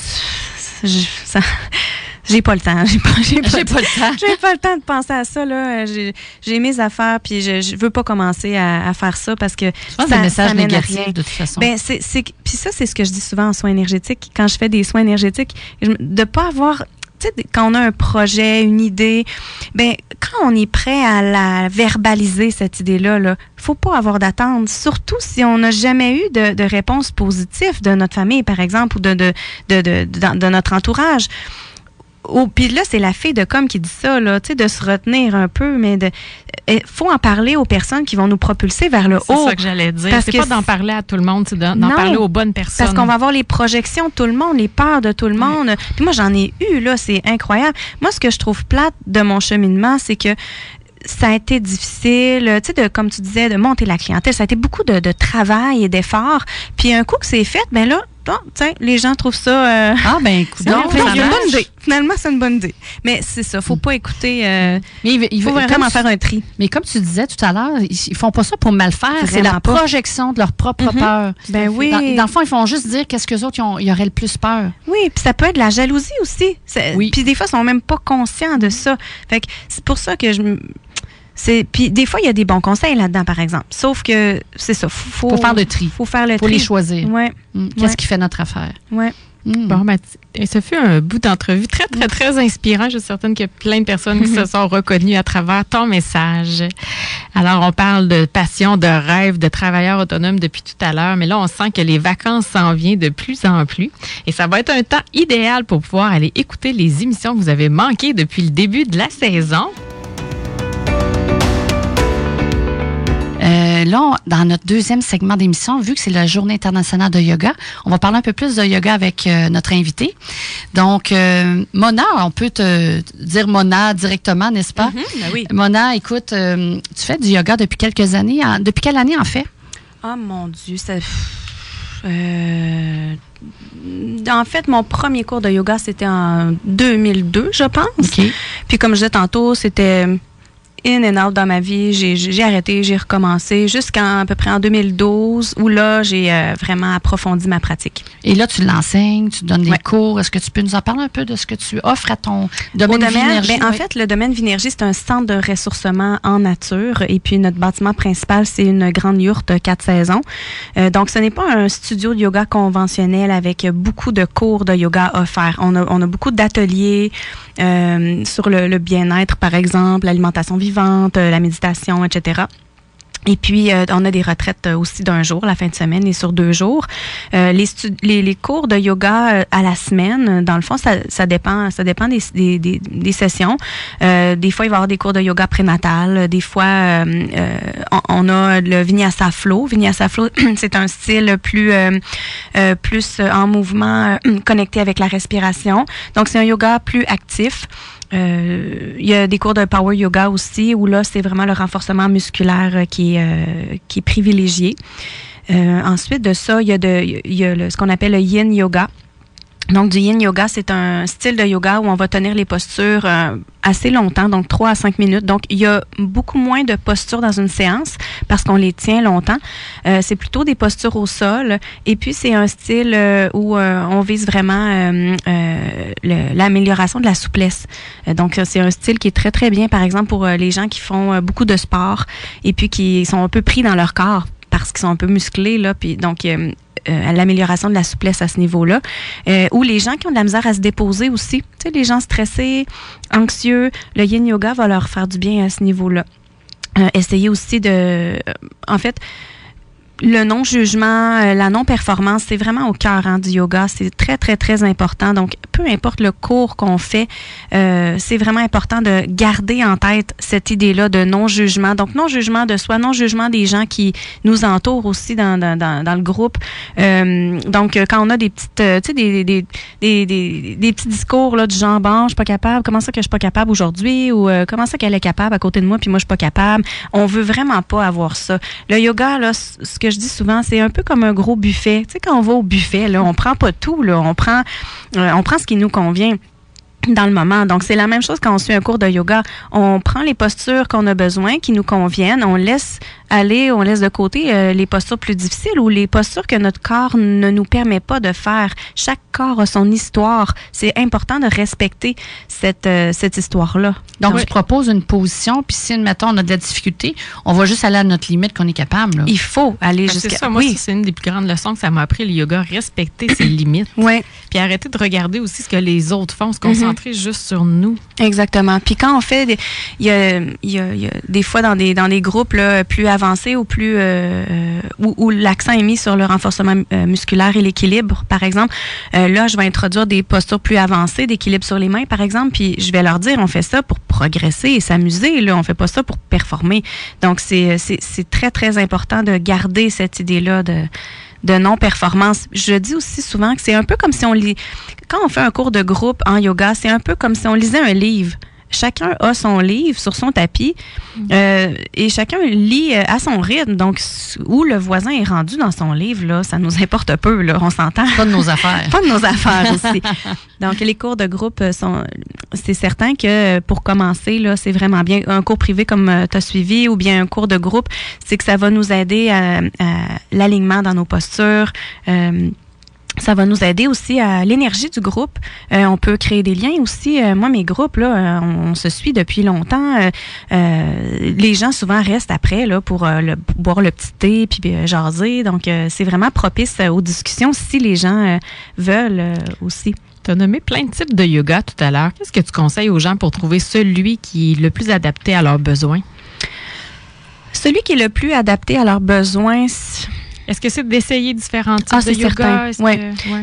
Ça, j'ai pas le temps. J'ai pas, j'ai pas, pas, le temps. j'ai pas le temps de penser à ça. Là. J'ai, j'ai mes affaires, puis je, je veux pas commencer à, à faire ça parce que ça, des messages négatifs de toute façon. Ben, c'est, c'est, puis ça, c'est ce que je dis souvent en soins énergétiques. Quand je fais des soins énergétiques, de pas avoir tu sais, quand on a un projet, une idée, ben quand on est prêt à la verbaliser cette idée-là, là, faut pas avoir d'attente. Surtout si on n'a jamais eu de, de, réponse positive de notre famille, par exemple, ou de, de, de, de notre entourage oh, puis là, c'est la fille de com qui dit ça, là, tu sais, de se retenir un peu, mais de, il eh, faut en parler aux personnes qui vont nous propulser vers le haut. C'est ça que j'allais dire. C'est pas d'en parler à tout le monde, c'est d'en parler aux bonnes personnes. Parce qu'on va avoir les projections de tout le monde, les peurs de tout le monde. Puis moi, j'en ai eu, là, c'est incroyable. Moi, ce que je trouve plate de mon cheminement, c'est que ça a été difficile, tu sais, de, comme tu disais, de monter la clientèle. Ça a été beaucoup de, de travail et d'efforts. Puis un coup que c'est fait, ben là, tiens, les gens trouvent ça. Euh, ah, ben, écoute, donc, une bonne idée. Finalement, c'est une bonne idée. Mais c'est ça, faut pas écouter. Euh, mais il, faut vraiment faire un tri. Mais comme tu disais tout à l'heure, ils, font pas ça pour mal faire. C'est la projection de leur propre mm-hmm. peur. Ben oui. Dans, le fond, ils font juste dire qu'est-ce que autres ils, auraient le plus peur. Oui, puis ça peut être de la jalousie aussi. Oui. Puis des fois, ils sont même pas conscients de ça. Fait que c'est pour ça que je c'est puis des fois il y a des bons conseils là-dedans par exemple. Sauf que c'est ça, faut, faut faire le tri. Faut faire le faut les choisir. Ouais. Mm. Qu'est-ce qui fait notre affaire? Ouais. Mm. Bon, ben, ce fut un bout d'entrevue très, très, très inspirant. Je suis certaine qu'il y a plein de personnes qui se sont reconnues à travers ton message. Alors, on parle de passion, de rêve, de travailleurs autonomes depuis tout à l'heure, mais là, on sent que les vacances s'en viennent de plus en plus. Et ça va être un temps idéal pour pouvoir aller écouter les émissions que vous avez manquées depuis le début de la saison. Euh, là, dans notre deuxième segment d'émission, vu que c'est la Journée internationale de yoga, on va parler un peu plus de yoga avec euh, notre invité. Donc, euh, Mona, on peut te dire Mona directement, n'est-ce pas? Mm-hmm, ben oui. Mona, écoute, tu fais du yoga depuis quelques années. depuis quelle année en fait? Oh mon Dieu, ça... en fait, mon premier cours de yoga, c'était en 2002, je pense. Puis comme je disais tantôt, c'était in and out dans ma vie. J'ai arrêté, j'ai recommencé jusqu'à peu près en 2012 où là, j'ai euh, vraiment approfondi ma pratique. Et là, tu l'enseignes, tu donnes des cours. Est-ce que tu peux nous en parler un peu de ce que tu offres à ton domaine, domaine ben, En fait, le domaine Vinergie, c'est un centre de ressourcement en nature. Et puis, notre bâtiment principal, c'est une grande yourte quatre saisons. Euh, donc, ce n'est pas un studio de yoga conventionnel avec beaucoup de cours de yoga offerts. On a, on a beaucoup d'ateliers euh, sur le, le bien-être, par exemple, l'alimentation vivante euh, la méditation, etc. Et puis, euh, on a des retraites euh, aussi d'un jour, la fin de semaine et sur deux jours. Les, les, cours de yoga à la semaine, dans le fond, ça, ça dépend ça dépend des, des, des, des sessions. des fois, il va y avoir des cours de yoga prénatal. Des fois, on, on, a le vinyasa flow. Vinyasa flow, c'est un style plus, plus en mouvement, connecté avec la respiration. Donc, c'est un yoga plus actif. Euh, il y a des cours de power yoga aussi où là c'est vraiment le renforcement musculaire qui est, euh, qui est privilégié. Euh, ensuite de ça, il y a, de, y a le, ce qu'on appelle le yin yoga. Donc, du yin yoga, c'est un style de yoga où on va tenir les postures euh, assez longtemps, donc 3 à 5 minutes. Donc, il y a beaucoup moins de postures dans une séance parce qu'on les tient longtemps. Euh, c'est plutôt des postures au sol. Et puis, c'est un style euh, où on vise vraiment l'amélioration de la souplesse. donc, c'est un style qui est très, très bien, par exemple, pour les gens qui font beaucoup de sport et puis qui sont un peu pris dans leur corps parce qu'ils sont un peu musclés là puis donc euh, à l'amélioration de la souplesse à ce niveau-là. Euh, ou les gens qui ont de la misère à se déposer aussi. Tu sais, les gens stressés, anxieux, le yin yoga va leur faire du bien à ce niveau-là. Euh, essayer aussi de... en fait, le non-jugement, euh, la non-performance, c'est vraiment au cœur hein, du yoga. C'est très, très, très important. Donc, peu importe le cours qu'on fait, euh, c'est vraiment important de garder en tête cette idée-là de non-jugement. Donc, non-jugement de soi, non-jugement des gens qui nous entourent aussi dans, le groupe. Euh, donc, quand on a des petites, tu sais, des, petits discours là, du genre, bon, je suis pas capable, comment ça que je suis pas capable aujourd'hui, ou comment ça qu'elle est capable à côté de moi, puis moi, je suis pas capable. On veut vraiment pas avoir ça. Le yoga, là, ce que je dis souvent, c'est un peu comme un gros buffet. Tu sais, quand on va au buffet, là, on prend pas tout, là, on prend, euh, on prend qui nous convient dans le moment. Donc, c'est la même chose quand on suit un cours de yoga. On prend les postures qu'on a besoin, qui nous conviennent, on laisse aller, on laisse de côté euh, les postures plus difficiles ou les postures que notre corps ne nous permet pas de faire. Chaque corps a son histoire. C'est important de respecter cette, euh, cette histoire-là. Donc, tu proposes une position, puis si, mettons, on a de la difficulté, on va juste aller à notre limite qu'on est capable. Il faut aller jusqu'à... C'est ça, moi, c'est une des plus grandes leçons que ça m'a appris, le yoga, respecter ses limites. Oui. Puis arrêter de regarder aussi ce que les autres font, se concentrer mm-hmm. juste sur nous. Exactement. Puis quand on fait... Des, il, y y a, il y a des fois dans des, dans des groupes là, plus ou plus euh, euh, où, l'accent est mis sur le renforcement euh, musculaire et l'équilibre, par exemple, là, je vais introduire des postures plus avancées d'équilibre sur les mains, par exemple, puis je vais leur dire, on fait ça pour progresser et s'amuser, là, on fait pas ça pour performer. Donc, c'est très, très important de garder cette idée-là de de non-performance. Je dis aussi souvent que c'est un peu comme si on lit, quand on fait un cours de groupe en yoga, c'est un peu comme si on lisait un livre. Chacun a son livre sur son tapis euh, et chacun lit euh, à son rythme. Donc, où le voisin est rendu dans son livre, là, ça nous importe peu, là, on s'entend. Pas de nos affaires. Pas de nos affaires aussi. Donc, les cours de groupe sont, c'est certain que pour commencer, là, c'est vraiment bien. Un cours privé comme euh, tu as suivi ou bien un cours de groupe, c'est que ça va nous aider à, l'alignement dans nos postures. Euh, ça va nous aider aussi à l'énergie du groupe. Euh, on peut créer des liens aussi. Euh, moi, mes groupes, là, on, se suit depuis longtemps. les gens souvent restent après là, pour le, boire le petit thé puis jaser. Donc, c'est vraiment propice aux discussions si les gens veulent aussi. Tu as nommé plein de types de yoga tout à l'heure. Qu'est-ce que tu conseilles aux gens pour trouver celui qui est le plus adapté à leurs besoins? Celui qui est le plus adapté à leurs besoins, est-ce que c'est d'essayer différents types ah, de yoga? Oui.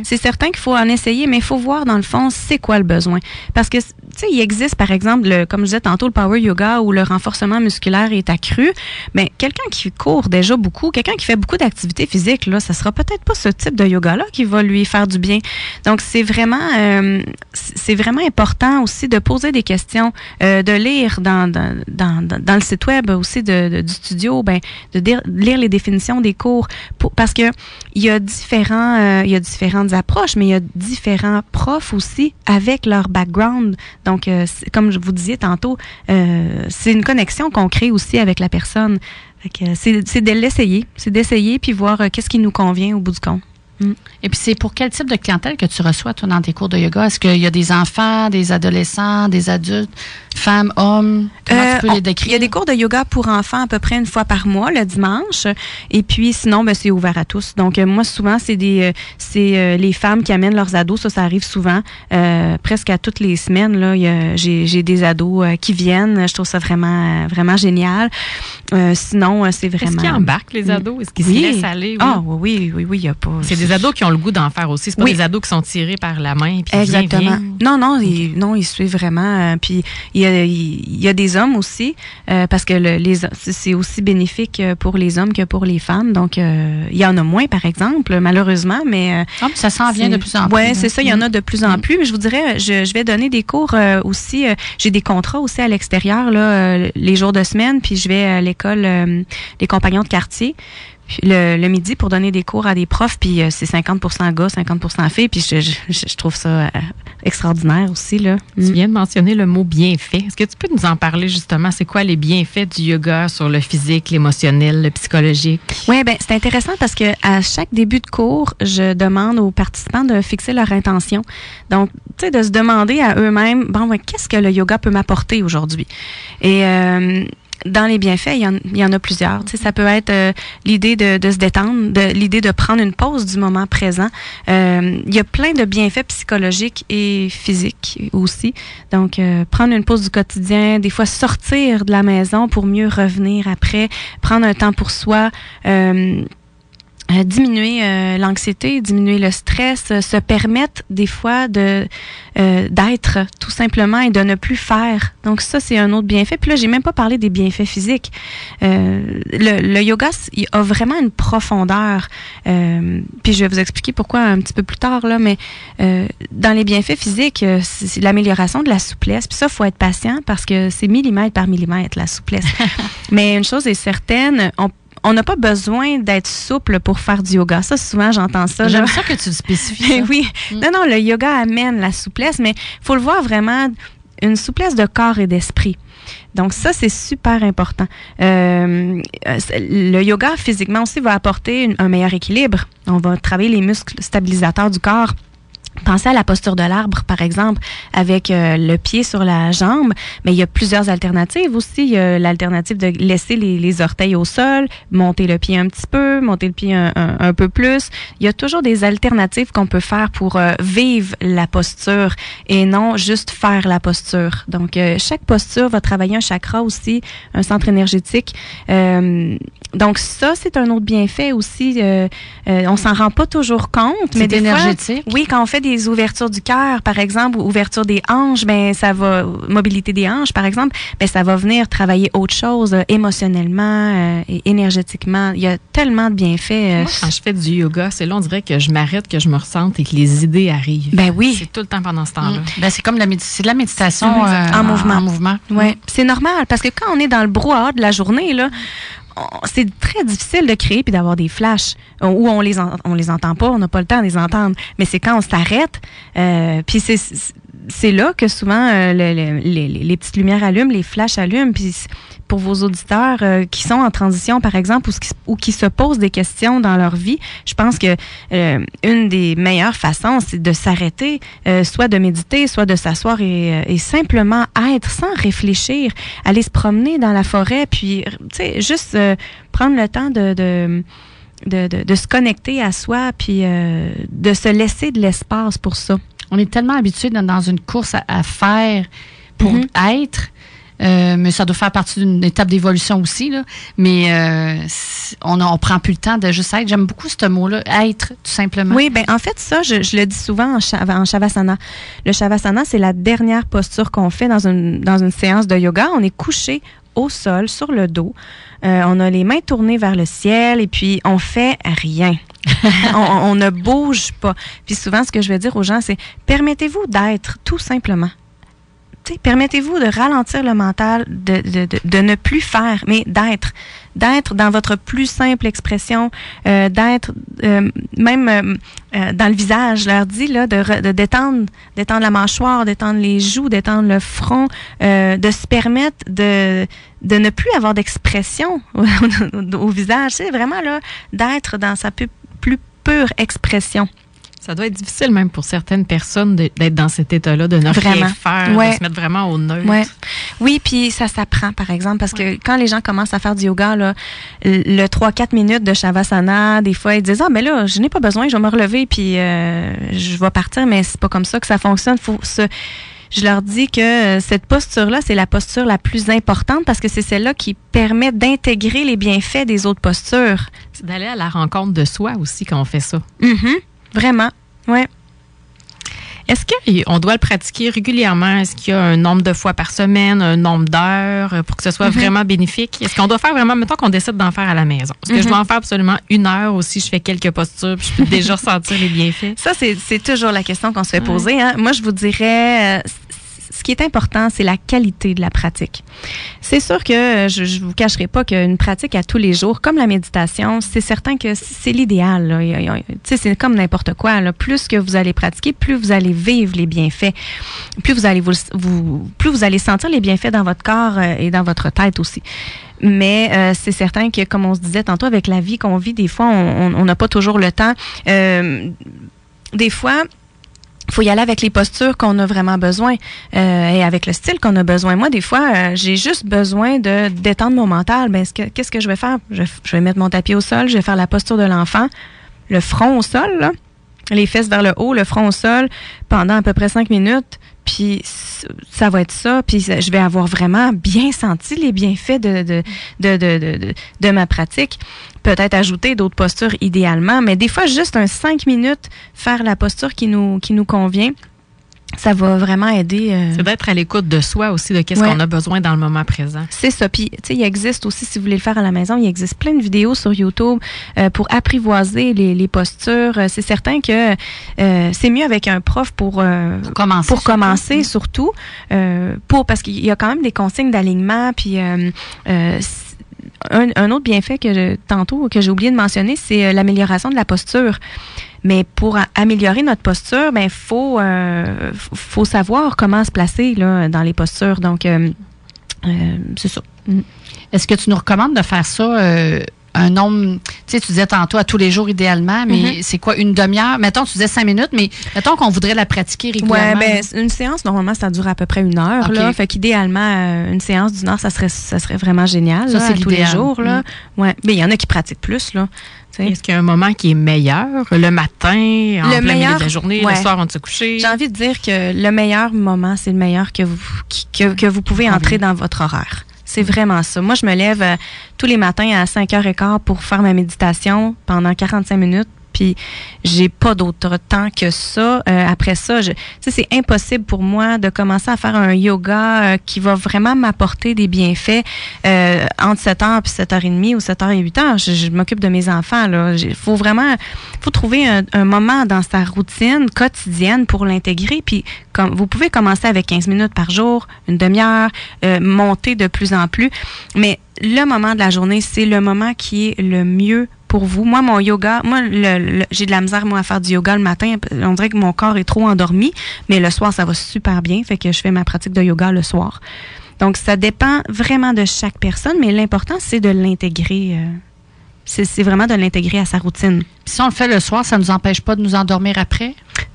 C'est certain qu'il faut en essayer, mais il faut voir dans le fond c'est quoi le besoin. Parce que, tu sais, il existe par exemple, le, comme je disais tantôt, le power yoga où le renforcement musculaire est accru. Mais quelqu'un qui court déjà beaucoup, quelqu'un qui fait beaucoup d'activités physiques, là, ça sera peut-être pas ce type de yoga-là qui va lui faire du bien. Donc, c'est vraiment, euh, c'est vraiment important aussi de poser des questions, euh, de lire dans, dans, dans, dans, le site web aussi de, du studio, ben, de lire les définitions des cours parce que il y a différents, euh, il y a différentes approches, mais il y a différents profs aussi avec leur background. Donc, euh, comme je vous disais tantôt, euh, c'est une connexion qu'on crée aussi avec la personne. C'est de l'essayer, c'est d'essayer puis voir qu'est-ce qui nous convient au bout du compte. Mm. Et puis, c'est pour quel type de clientèle que tu reçois, toi, dans tes cours de yoga? Est-ce qu'il y a des enfants, des adolescents, des adultes, femmes, hommes? Comment tu peux les décrire? Il y a des cours de yoga pour enfants à peu près une fois par mois, le dimanche. Et puis, sinon, ben, c'est ouvert à tous. Donc, euh, moi, souvent, c'est des, euh, c'est euh, les femmes qui amènent leurs ados. Ça, ça arrive souvent. presque à toutes les semaines, là, j'ai des ados qui viennent. Je trouve ça vraiment, vraiment génial. sinon, c'est vraiment... Est-ce qu'ils embarquent, les ados? Est-ce qu'ils se laissent aller? Ah, oui, oui, oui, il y a pas... C'est des ados qui ont le goût d'en faire aussi. C'est pas des ados qui sont tirés par la main. Puis Exactement. Non, non, ils, non, ils suivent vraiment. puis il y a, il y a des hommes aussi, parce que les, c'est aussi bénéfique pour les hommes que pour les femmes. Donc, il y en a moins, par exemple, malheureusement, mais... Ah, ça s'en vient de plus en plus. Oui, c'est ça, il y en a de plus en plus. Mais je vous dirais, je, je vais donner des cours aussi. J'ai des contrats aussi à l'extérieur, là, les jours de semaine, puis je vais à l'école des compagnons de quartier le, midi pour donner des cours à des profs, puis euh, c'est 50 gars, 50 filles, puis je, je, trouve ça euh, extraordinaire aussi. Là. Tu mm. viens de mentionner le mot bienfait. Est-ce que tu peux nous en parler justement? C'est quoi les bienfaits du yoga sur le physique, l'émotionnel, le psychologique? Oui, ben c'est intéressant parce que à chaque début de cours, je demande aux participants de fixer leur intention. Donc, tu sais, de se demander à eux-mêmes, bon, qu'est-ce que le yoga peut m'apporter aujourd'hui? Et euh, dans les bienfaits, il y en, a plusieurs. Tu sais, ça peut être euh, l'idée de, de, se détendre, l'idée de prendre une pause du moment présent. Euh, il y a plein de bienfaits psychologiques et physiques aussi. Donc, euh, prendre une pause du quotidien, des fois sortir de la maison pour mieux revenir après, prendre un temps pour soi. Euh, diminuer euh, l'anxiété, diminuer le stress, euh, se permettre des fois de d'être tout simplement et de ne plus faire. Donc ça c'est un autre bienfait. Puis là j'ai même pas parlé des bienfaits physiques. Le, yoga il a vraiment une profondeur. puis je vais vous expliquer pourquoi un petit peu plus tard là. Mais dans les bienfaits physiques, c'est l'amélioration de la souplesse. Puis ça faut être patient parce que c'est millimètre par millimètre la souplesse. mais une chose est certaine, on on n'a pas besoin d'être souple pour faire du yoga. Ça, souvent, j'entends ça. J'aime ça que tu le spécifies. oui. Mm. Non, non, le yoga amène la souplesse, mais il faut le voir vraiment une souplesse de corps et d'esprit. Donc ça, c'est super important. Euh, le yoga, physiquement aussi, va apporter un meilleur équilibre. On va travailler les muscles stabilisateurs du corps Pensez à la posture de l'arbre, par exemple, avec euh, le pied sur la jambe. Mais il y a plusieurs alternatives aussi. Il y a l'alternative de laisser les, orteils au sol, monter le pied un petit peu, monter le pied un, peu plus. Il y a toujours des alternatives qu'on peut faire pour euh, vivre la posture et non juste faire la posture. Donc, euh, chaque posture va travailler un chakra aussi, un centre énergétique. donc, ça, c'est un autre bienfait aussi. on s'en rend pas toujours compte. Mais énergétique. oui, quand on fait des ouvertures du cœur, par exemple, ou ouverture des hanches, ben ça va mobilité des hanches, par exemple, ben ça va venir travailler autre chose euh, émotionnellement euh, et énergétiquement. Il y a tellement de bienfaits. Euh, Moi, quand je fais du yoga, c'est là on dirait que je m'arrête, que je me ressente et que les idées arrivent. Ben oui. C'est tout le temps pendant ce temps-là. Mm. Ben, c'est comme la, c'est de la méditation en mouvement. En mouvement. Ouais, c'est normal parce que quand on est dans le brouhaha de la journée là, c'est très difficile de créer puis d'avoir des flashs où on les on les entend pas, on n'a pas le temps de les entendre. Mais c'est quand on s'arrête, euh, puis c'est c'est là que souvent euh, les, petites lumières allument, les flashs allument. Puis pour vos auditeurs euh, qui sont en transition, par exemple, ou, qui, se posent des questions dans leur vie, je pense que euh, une des meilleures façons, c'est de s'arrêter, soit de méditer, soit de s'asseoir et, simplement être sans réfléchir, aller se promener dans la forêt, puis tu sais juste prendre le temps de de, se connecter à soi, puis de se laisser de l'espace pour ça on est tellement habitué dans une course à, faire pour mhm. être. Euh, mais ça doit faire partie d'une étape d'évolution aussi. Là. Mais euh, on ne prend plus le temps de juste être. J'aime beaucoup ce mot-là, être, tout simplement. Oui, ben en fait, ça, je, le dis souvent en, en Shavasana. Le Shavasana, c'est la dernière posture qu'on fait dans une, dans une séance de yoga. On est couché au sol, sur le dos. Euh, on a les mains tournées vers le ciel et puis on fait rien. on, ne bouge pas. Puis souvent, ce que je vais dire aux gens, c'est permettez-vous d'être tout simplement. Permettez-vous de ralentir le mental, de, de, de, ne plus faire, mais d'être. D'être dans votre plus simple expression, euh, d'être euh, même euh, dans le visage, je leur dis, de, détendre, détendre la mâchoire, détendre les joues, détendre le front, de se permettre de, ne plus avoir d'expression au, visage. C'est vraiment là d'être dans sa plus pure expression. Ça doit être difficile même pour certaines personnes d'être dans cet état-là, de ne rien faire, de se mettre vraiment au neutre. Ouais. Oui, puis ça s'apprend, par exemple, parce que quand les gens commencent à faire du yoga, là, le 3-4 minutes de Shavasana, des fois, ils disent, ah, mais là, je n'ai pas besoin, je vais me relever, puis euh, je vais partir, mais c'est pas comme ça que ça fonctionne. faut se je leur dis que euh, cette posture-là, c'est la posture la plus importante parce que c'est celle-là qui permet d'intégrer les bienfaits des autres postures. C'est d'aller à la rencontre de soi aussi quand on fait ça. Mm-hmm. Vraiment, ouais. Est-ce qu'on doit le pratiquer régulièrement? Est-ce qu'il y a un nombre de fois par semaine, un nombre d'heures euh, pour que ce soit mm-hmm. vraiment bénéfique? Est-ce qu'on doit faire vraiment, mettons qu'on décide d'en faire à la maison? Est-ce que je mm-hmm. dois en faire absolument une heure aussi? Je fais quelques postures puis je peux déjà sentir les bienfaits? Ça, c'est toujours la question qu'on se fait poser. Hein. Moi, je vous dirais, euh, ce qui est important, c'est la qualité de la pratique. C'est sûr que euh, je, ne vous cacherai pas qu'une pratique à tous les jours, comme la méditation, c'est certain que c'est l'idéal. C'est comme n'importe quoi. Plus que vous allez pratiquer, plus vous allez vivre les bienfaits, plus vous allez vous, plus vous allez sentir les bienfaits dans votre corps euh, et dans votre tête aussi. Mais euh, c'est certain que, comme on se disait tantôt, avec la vie qu'on vit, des fois, on n'a pas toujours le temps. des fois, faut y aller avec les postures qu'on a vraiment besoin euh, et avec le style qu'on a besoin. Moi, des fois, euh, j'ai juste besoin de détendre mon mental. Ben, qu'est-ce que je vais faire? Je, vais mettre mon tapis au sol, je vais faire la posture de l'enfant, le front au sol, les fesses vers le haut, le front au sol, pendant à peu près cinq minutes. Puis ça va être ça. Puis je vais avoir vraiment bien senti les bienfaits de, de, de, de, de ma pratique peut-être ajouter d'autres postures idéalement, mais des fois, juste un cinq minutes, faire la posture qui nous, qui nous convient, ça va vraiment aider. Euh, c'est d'être à l'écoute de soi aussi, de qu'est-ce qu'on a besoin dans le moment présent. C'est ça. Puis, tu sais, il existe aussi, si vous voulez le faire à la maison, il existe plein de vidéos sur YouTube euh, pour apprivoiser les, les postures. Euh, c'est certain que c'est mieux avec un prof pour, pour commencer, pour surtout. commencer surtout, pour parce qu'il y a quand même des consignes d'alignement. Puis, un, autre bienfait que tantôt que j'ai oublié de mentionner, c'est euh, l'amélioration de la posture. Mais pour améliorer notre posture, ben faut euh, faut savoir comment se placer là dans les postures. Donc euh, c'est ça. Mm. Est-ce que tu nous recommandes de faire ça un nombre, tu sais, tu disais tantôt à tous les jours idéalement, mais mm-hmm. c'est quoi, une demi-heure? Mettons, tu disais cinq minutes, mais mettons qu'on voudrait la pratiquer régulièrement. Ouais, ben, une séance, normalement, ça dure à peu près une heure, là. Fait qu'idéalement, euh, une séance d'une heure, ça serait, ça serait vraiment génial, ça, c'est tous les jours, là. Mm. Ouais. Mais il y en a qui pratiquent plus, là. Est-ce qu'il y a un moment qui est meilleur? Le matin, en le plein milieu de la journée, le soir, on se coucher? J'ai envie de dire que le meilleur moment, c'est le meilleur que vous, que, que vous pouvez entrer dans votre horaire. C'est vraiment ça. Moi, je me lève euh, tous les matins à 5h15 pour faire ma méditation pendant 45 minutes. Puis puis j'ai pas d'autre temps que ça. Euh, après ça, c'est impossible pour moi de commencer à faire un yoga euh, qui va vraiment m'apporter des bienfaits euh, entre 7h et 7h30 ou 7h et 8h. Je, m'occupe de mes enfants. Il faut vraiment faut trouver un, un, moment dans sa routine quotidienne pour l'intégrer. Puis comme, vous pouvez commencer avec 15 minutes par jour, une demi-heure, monter de plus en plus. Mais le moment de la journée, c'est le moment qui est le mieux pour vous. Moi, mon yoga, moi, j'ai de la misère, moi, à faire du yoga le matin. On dirait que mon corps est trop endormi, mais le soir, ça va super bien. Fait que je fais ma pratique de yoga le soir. Donc, ça dépend vraiment de chaque personne, mais l'important, c'est de l'intégrer. Euh, c'est vraiment de l'intégrer à sa routine. si on le fait le soir, ça ne nous empêche pas de nous endormir après?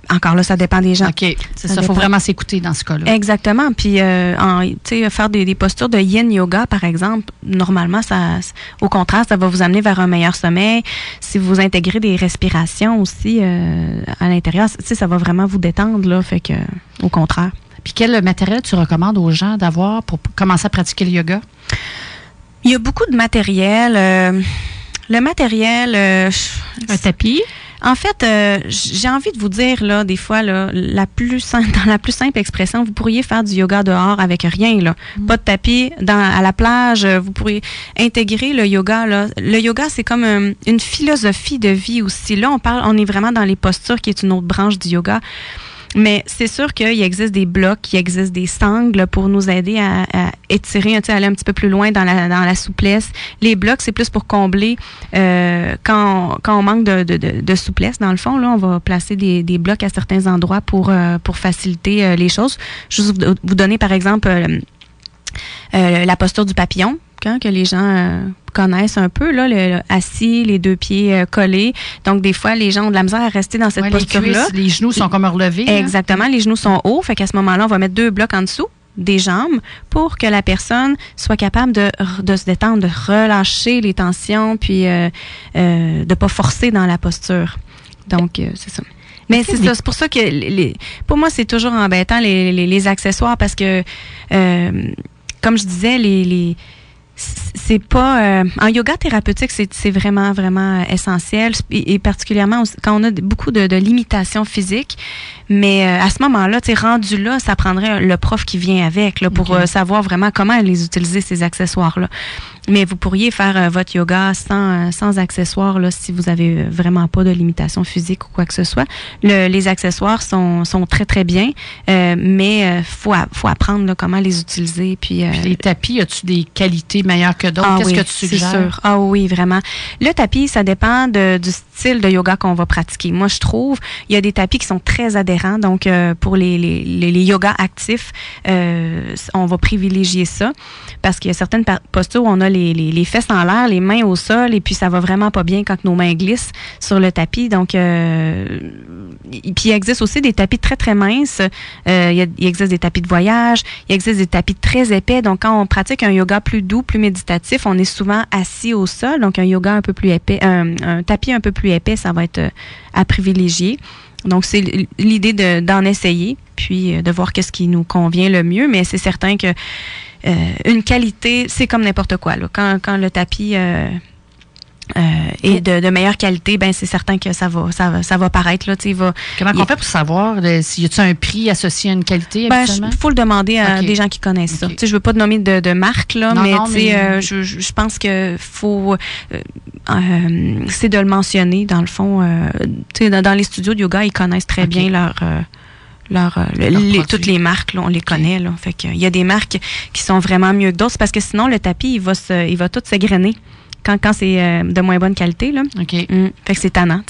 Encore là, ça dépend des gens. OK. C'est ça. Il faut vraiment s'écouter dans ce cas-là. Exactement. Puis, euh, faire des, postures de yin yoga, par exemple, normalement, ça, au contraire, ça va vous amener vers un meilleur sommeil. Si vous intégrez des respirations aussi euh, à l'intérieur, ça va vraiment vous détendre, là. Fait que, au contraire. Puis, quel matériel tu recommandes aux gens d'avoir pour commencer à pratiquer le yoga? Il y a beaucoup de matériel. Euh, le matériel. Euh, un tapis? En fait, euh, j'ai envie de vous dire là, des fois là, la plus simple, dans la plus simple expression, vous pourriez faire du yoga dehors avec rien là, mm. pas de tapis, dans, à la plage. Euh, vous pourriez intégrer le yoga là. Le yoga, c'est comme une philosophie de vie aussi. Là, on parle, on est vraiment dans les postures, qui est une autre branche du yoga. Mais c'est sûr qu'il existe des blocs, il existe des sangles pour nous aider à, étirer, à aller un petit peu plus loin dans la, dans la souplesse. Les blocs, c'est plus pour combler euh, quand, quand on manque de, de, souplesse. Dans le fond, là, on va placer des, des blocs à certains endroits pour, euh, pour faciliter euh, les choses. Je vais vous donner, par exemple, la posture du papillon que les gens euh, connaissent un peu, là, le, assis, les deux pieds euh, collés. Donc, des fois, les gens ont de la misère à rester dans cette posture-là. Les, genoux sont comme relevés. Exactement, les genoux sont hauts. Fait qu'à ce moment-là, on va mettre deux blocs en dessous des jambes pour que la personne soit capable de, de se détendre, de relâcher les tensions, puis euh, euh de pas forcer dans la posture. Donc, c'est ça. Mais c'est ça, c'est pour ça que les, pour moi, c'est toujours embêtant les, les, les, accessoires parce que, comme je disais, les, les c'est pas euh, en yoga thérapeutique c'est vraiment vraiment essentiel. Et, particulièrement quand on a beaucoup de, de limitations physiques. Mais euh, à ce moment-là tu rendu là ça prendrait le prof qui vient avec là, pour euh, savoir vraiment comment les utiliser ces accessoires là mais vous pourriez faire votre yoga sans sans accessoires là si vous avez vraiment pas de limitation physique ou quoi que ce soit le, les accessoires sont, sont très très bien mais faut faut apprendre comment les utiliser puis, puis les tapis as-tu des qualités meilleur que d'autres? Ah Qu'est-ce que tu suggères? Sûr. Ah oui, vraiment. Le tapis, ça dépend de, du style de yoga qu'on va pratiquer. Moi, je trouve, il y a des tapis qui sont très adhérents. Donc, euh, pour les, les, les, yogas actifs, euh, on va privilégier ça parce qu'il y a certaines postures où on a les, les, fesses en l'air, les mains au sol, et puis ça va vraiment pas bien quand nos mains glissent sur le tapis. Donc, euh, puis il existe aussi des tapis très, très minces. Euh, il, existe des tapis de voyage. Il existe des tapis très épais. Donc, quand on pratique un yoga plus doux, plus méditatif, on est souvent assis au sol. Donc, un yoga un peu plus épais, un, tapis un peu plus épais, ça va être euh, à privilégier. Donc, c'est l'idée d'en essayer, puis de voir qu'est-ce qui nous convient le mieux. Mais c'est certain que euh, une qualité, c'est comme n'importe quoi. Là. Quand, quand le tapis euh, et de, de, meilleure qualité, ben c'est certain que ça va, ça va, ça va paraître là. Va. Comment on fait pour savoir s'il y a un prix associé à une qualité ben, Il faut le demander à des gens qui connaissent ça. Je veux pas te nommer de, de marque là, mais, euh, je, je, pense que faut, euh, euh, c'est de le mentionner dans le fond. dans, les studios de yoga, ils connaissent très bien leur leur, les, toutes les marques là, on les connaît là. Fait qu'il y a des marques qui sont vraiment mieux que d'autres parce que sinon le tapis il va se il va tout s'égrener quand, quand c'est euh, de moins bonne qualité. Là. OK. Mm. Fait que c'est tannant.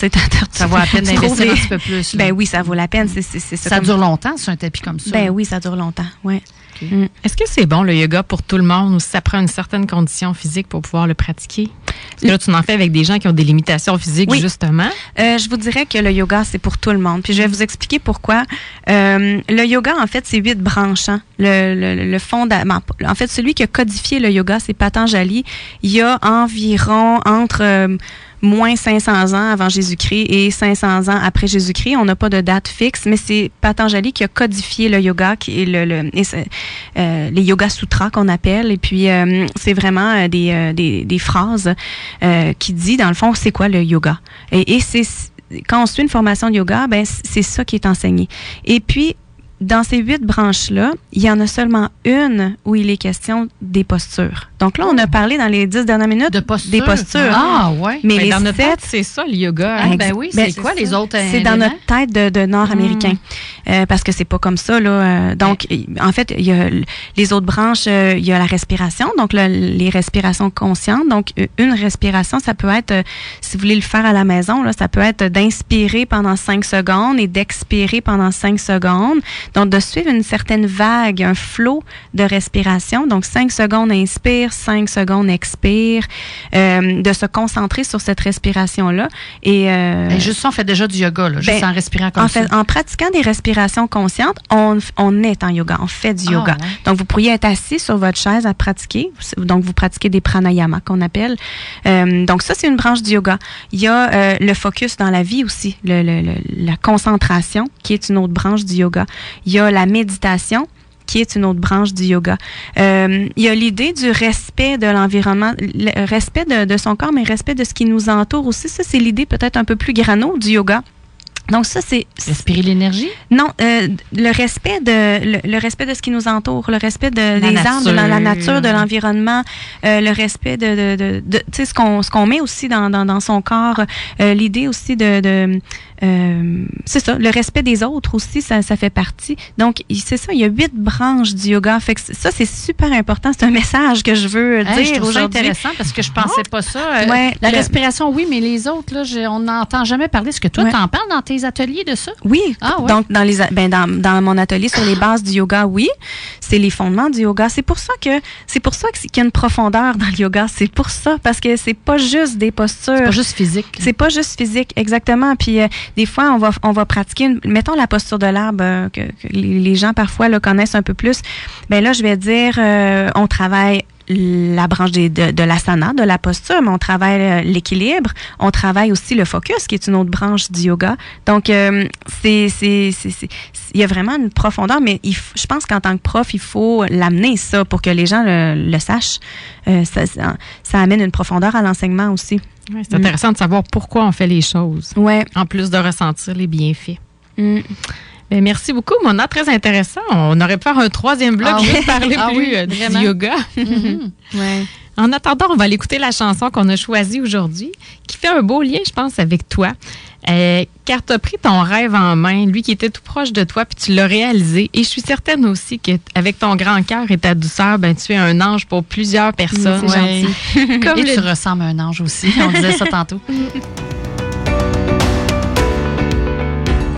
Ça vaut la peine d'investir un petit peu plus. Ben oui, ça vaut la peine. C'est, ça dure longtemps, sur un tapis comme ça? Ben oui, ça dure longtemps. Ouais. Mm. Est-ce que c'est bon le yoga pour tout le monde ou si ça prend une certaine condition physique pour pouvoir le pratiquer? Parce que là, tu en fais avec des gens qui ont des limitations physiques, justement. Euh, je vous dirais que le yoga, c'est pour tout le monde. Puis je vais vous expliquer pourquoi. Euh, le yoga, en fait, c'est huit branches. Hein. Le, le, le fondament. En fait, celui qui a codifié le yoga, c'est Patanjali. Il y a environ entre... Euh, moins 500 ans avant Jésus-Christ et 500 ans après Jésus-Christ. On n'a pas de date fixe, mais c'est Patanjali qui a codifié le yoga, euh, les yoga sutras qu'on appelle. Et puis, euh, c'est vraiment des, phrases qui dit, dans le fond, c'est quoi le yoga? Et, et c'est quand on suit une formation de yoga, ben c'est ça qui est enseigné. Et puis dans ces huit branches-là, il y en a seulement une où il est question des postures. Donc là, on a oh. parlé dans les dix dernières minutes de des postures? Ah, ouais. Mais, les dans notre tête, c'est ça, le yoga. Hein? ben oui, c'est ben, quoi les autres C'est dans notre tête de, Nord-Américain. Hmm. Euh, parce que c'est pas comme ça, là. Euh, donc, en fait, il y a les autres branches, euh, il y a la respiration, donc les respirations conscientes. Donc, une respiration, ça peut être, si vous voulez le faire à la maison, là, ça peut être d'inspirer pendant cinq secondes et d'expirer pendant cinq secondes. Donc, de suivre une certaine vague, un flot de respiration. Donc, 5 secondes inspire, 5 secondes expire. Euh, de se concentrer sur cette respiration-là. Et, euh, juste ça, on fait déjà du yoga, là, juste ben, en respirant comme en fait, En pratiquant des respirations conscientes, on, on est en yoga, on fait du ah, yoga. Donc, vous pourriez être assis sur votre chaise à pratiquer. Donc, vous pratiquez des pranayamas qu'on appelle. Euh, donc, ça, c'est une branche du yoga. Il y a euh, le focus dans la vie aussi, le, le, la concentration, qui est une autre branche du yoga. Il y a la méditation qui est une autre branche du yoga. Euh, il y a l'idée du respect de l'environnement, le respect de, de, son corps, mais respect de ce qui nous entoure aussi. Ça, c'est l'idée peut-être un peu plus grano du yoga. Donc ça, c'est... Respirer l'énergie? Non, euh, le respect de le, respect de ce qui nous entoure, le respect de, des arbres, de la, nature, de l'environnement, euh, le respect de, de, de, sais, ce qu'on ce qu'on met aussi dans, dans, dans son corps, euh, l'idée aussi de... de euh, c'est ça, le respect des autres aussi, ça, ça fait partie. Donc, c'est ça, il y a huit branches du yoga. Fait que ça, c'est super important. C'est un message que je veux dire je trouve ça intéressant parce que je pensais pas ça. Euh, ouais, la respiration, oui, mais les autres, là, on n'entend jamais parler. Est-ce que toi, tu en parles dans tes ateliers de ça? Oui. Ah, Donc, dans, les, ben, dans, dans, mon atelier sur les bases du yoga, oui. C'est les fondements du yoga. C'est pour ça que c'est pour ça qu'il y a une profondeur dans le yoga. C'est pour ça, parce que c'est pas juste des postures. C'est pas juste physique. C'est pas juste physique, exactement. Puis euh, des fois, on va, on va pratiquer, mettons la posture de l'arbre euh, que, les, gens parfois le connaissent un peu plus. Ben là, je vais dire, euh, on travaille la branche de, de l'asana, de la posture, mais on travaille euh, l'équilibre, on travaille aussi le focus, qui est une autre branche du yoga. Donc, euh, c'est, c'est, il y a vraiment une profondeur, mais je pense qu'en tant que prof, il faut l'amener ça pour que les gens le, sachent. Euh, ça, ça, amène une profondeur à l'enseignement aussi. c'est intéressant de savoir pourquoi on fait les choses. Ouais. En plus de ressentir les bienfaits. Mm. Merci beaucoup, Mona. Très intéressant. On aurait pu faire un troisième bloc ah juste parler ah plus euh, du yoga. Mhm. ouais. En attendant, on va aller écouter la chanson qu'on a choisie aujourd'hui, qui fait un beau lien, je pense, avec toi. Euh, car tu as pris ton rêve en main, lui qui était tout proche de toi, puis tu l'as réalisé. Et je suis certaine aussi qu'avec ton grand cœur et ta douceur, ben, tu es un ange pour plusieurs personnes. c'est gentil. Comme et tu ressembles à un ange aussi. On disait ça tantôt.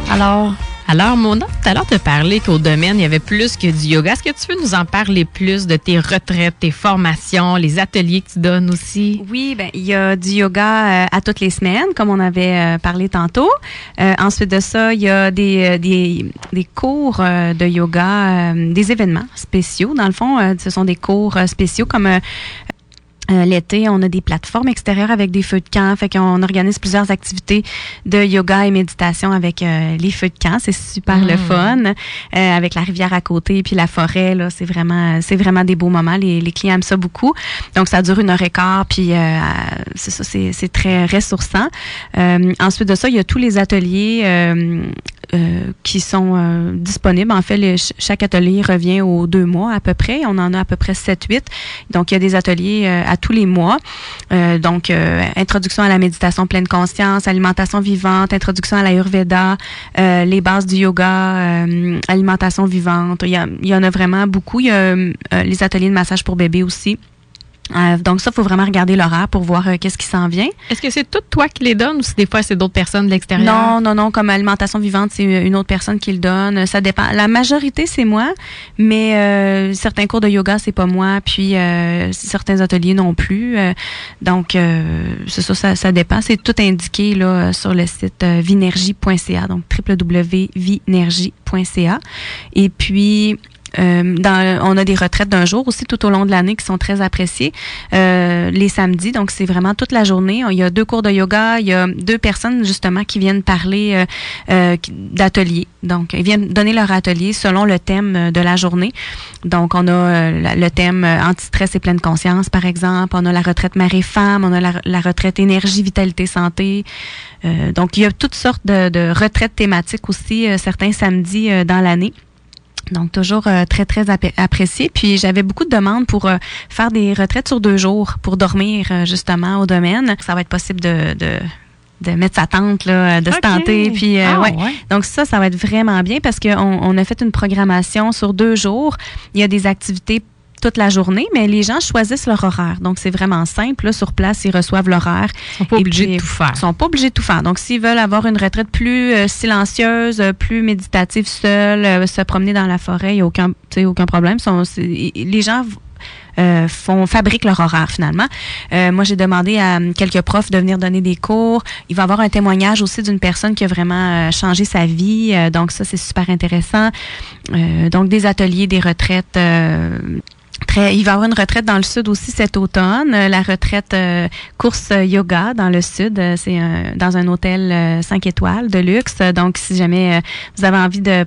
Alors, alors, Mona, tout à l'heure, as parlé qu'au domaine, il y avait plus que du yoga. Est-ce que tu peux nous en parler plus de tes retraites, tes formations, les ateliers que tu donnes aussi? Oui, ben il y a du yoga euh, à toutes les semaines, comme on avait euh, parlé tantôt. Euh, ensuite de ça, il y a des, des, des cours de yoga, des événements spéciaux. Dans le fond, ce sont des cours spéciaux comme euh, l'été, on a des plateformes extérieures avec des feux de camp. Fait qu'on organise plusieurs activités de yoga et méditation avec euh, les feux de camp. C'est super le mm. fun. Euh, avec la rivière à côté puis la forêt, là, c'est vraiment, c'est vraiment des beaux moments. Les, les, clients aiment ça beaucoup. Donc, ça dure une heure et quart. Puis, c'est ça, c'est, c'est très ressourçant. ensuite de ça, il y a tous les ateliers euh, qui sont euh, disponibles. En fait, chaque atelier revient aux deux mois à peu près. On en a à peu près 7-8. Donc, il y a des ateliers euh, à tous les mois. donc, introduction à la méditation pleine conscience, alimentation vivante, introduction à l'Ayurveda, les bases du yoga, alimentation vivante. Il y, il y en a vraiment beaucoup. Il y a les ateliers de massage pour bébé aussi. Euh, donc ça, faut vraiment regarder l'horaire pour voir euh, qu'est-ce qui s'en vient. Est-ce que c'est tout toi qui les donne ou si des fois c'est d'autres personnes de l'extérieur? Non, non, non. Comme alimentation vivante, c'est une autre personne qui le donne. Ça dépend. La majorité, c'est moi, mais euh, certains cours de yoga, c'est pas moi. Puis certains ateliers non plus. donc c'est ça, ça, ça, dépend. C'est tout indiqué là sur le site vinergie.ca, donc www.vinergie.ca. Et puis dans, on a des retraites d'un jour aussi tout au long de l'année qui sont très appréciées. les samedis, donc c'est vraiment toute la journée. Il y a deux cours de yoga, il y a deux personnes justement qui viennent parler d'ateliers. Donc, ils viennent donner leur atelier selon le thème de la journée. Donc, on a le thème anti-stress et pleine conscience, par exemple. On a la retraite mari-femme, on a la, retraite énergie, vitalité, santé. donc, il y a toutes sortes de retraites thématiques aussi, certains samedis dans l'année. Donc, toujours euh, très, très apprécié. Puis, j'avais beaucoup de demandes pour euh, faire des retraites sur deux jours pour dormir euh, justement au domaine. Ça va être possible de, de, mettre sa tente, là, de se tenter. Puis, ah, ouais. Donc, ça, ça va être vraiment bien parce qu'on on a fait une programmation sur deux jours. Il y a des activités toute la journée, mais les gens choisissent leur horaire. Donc, c'est vraiment simple. sur place, ils reçoivent l'horaire. Ils sont pas obligés de tout faire. Ils sont pas obligés de tout faire. Donc, s'ils veulent avoir une retraite plus euh, silencieuse, euh, plus méditative seule, euh, se promener dans la forêt, il n'y a aucun, aucun problème. Sont, les gens font fabriquent leur horaire finalement. moi, j'ai demandé à quelques profs de venir donner des cours. Il va y avoir un témoignage aussi d'une personne qui a vraiment changé sa vie. donc ça, c'est super intéressant. donc des ateliers, des retraites il va y avoir une retraite dans le sud aussi cet automne, euh, la retraite euh, course yoga dans le sud. Euh, c'est dans un hôtel 5 étoiles de luxe. Donc, si jamais vous avez envie de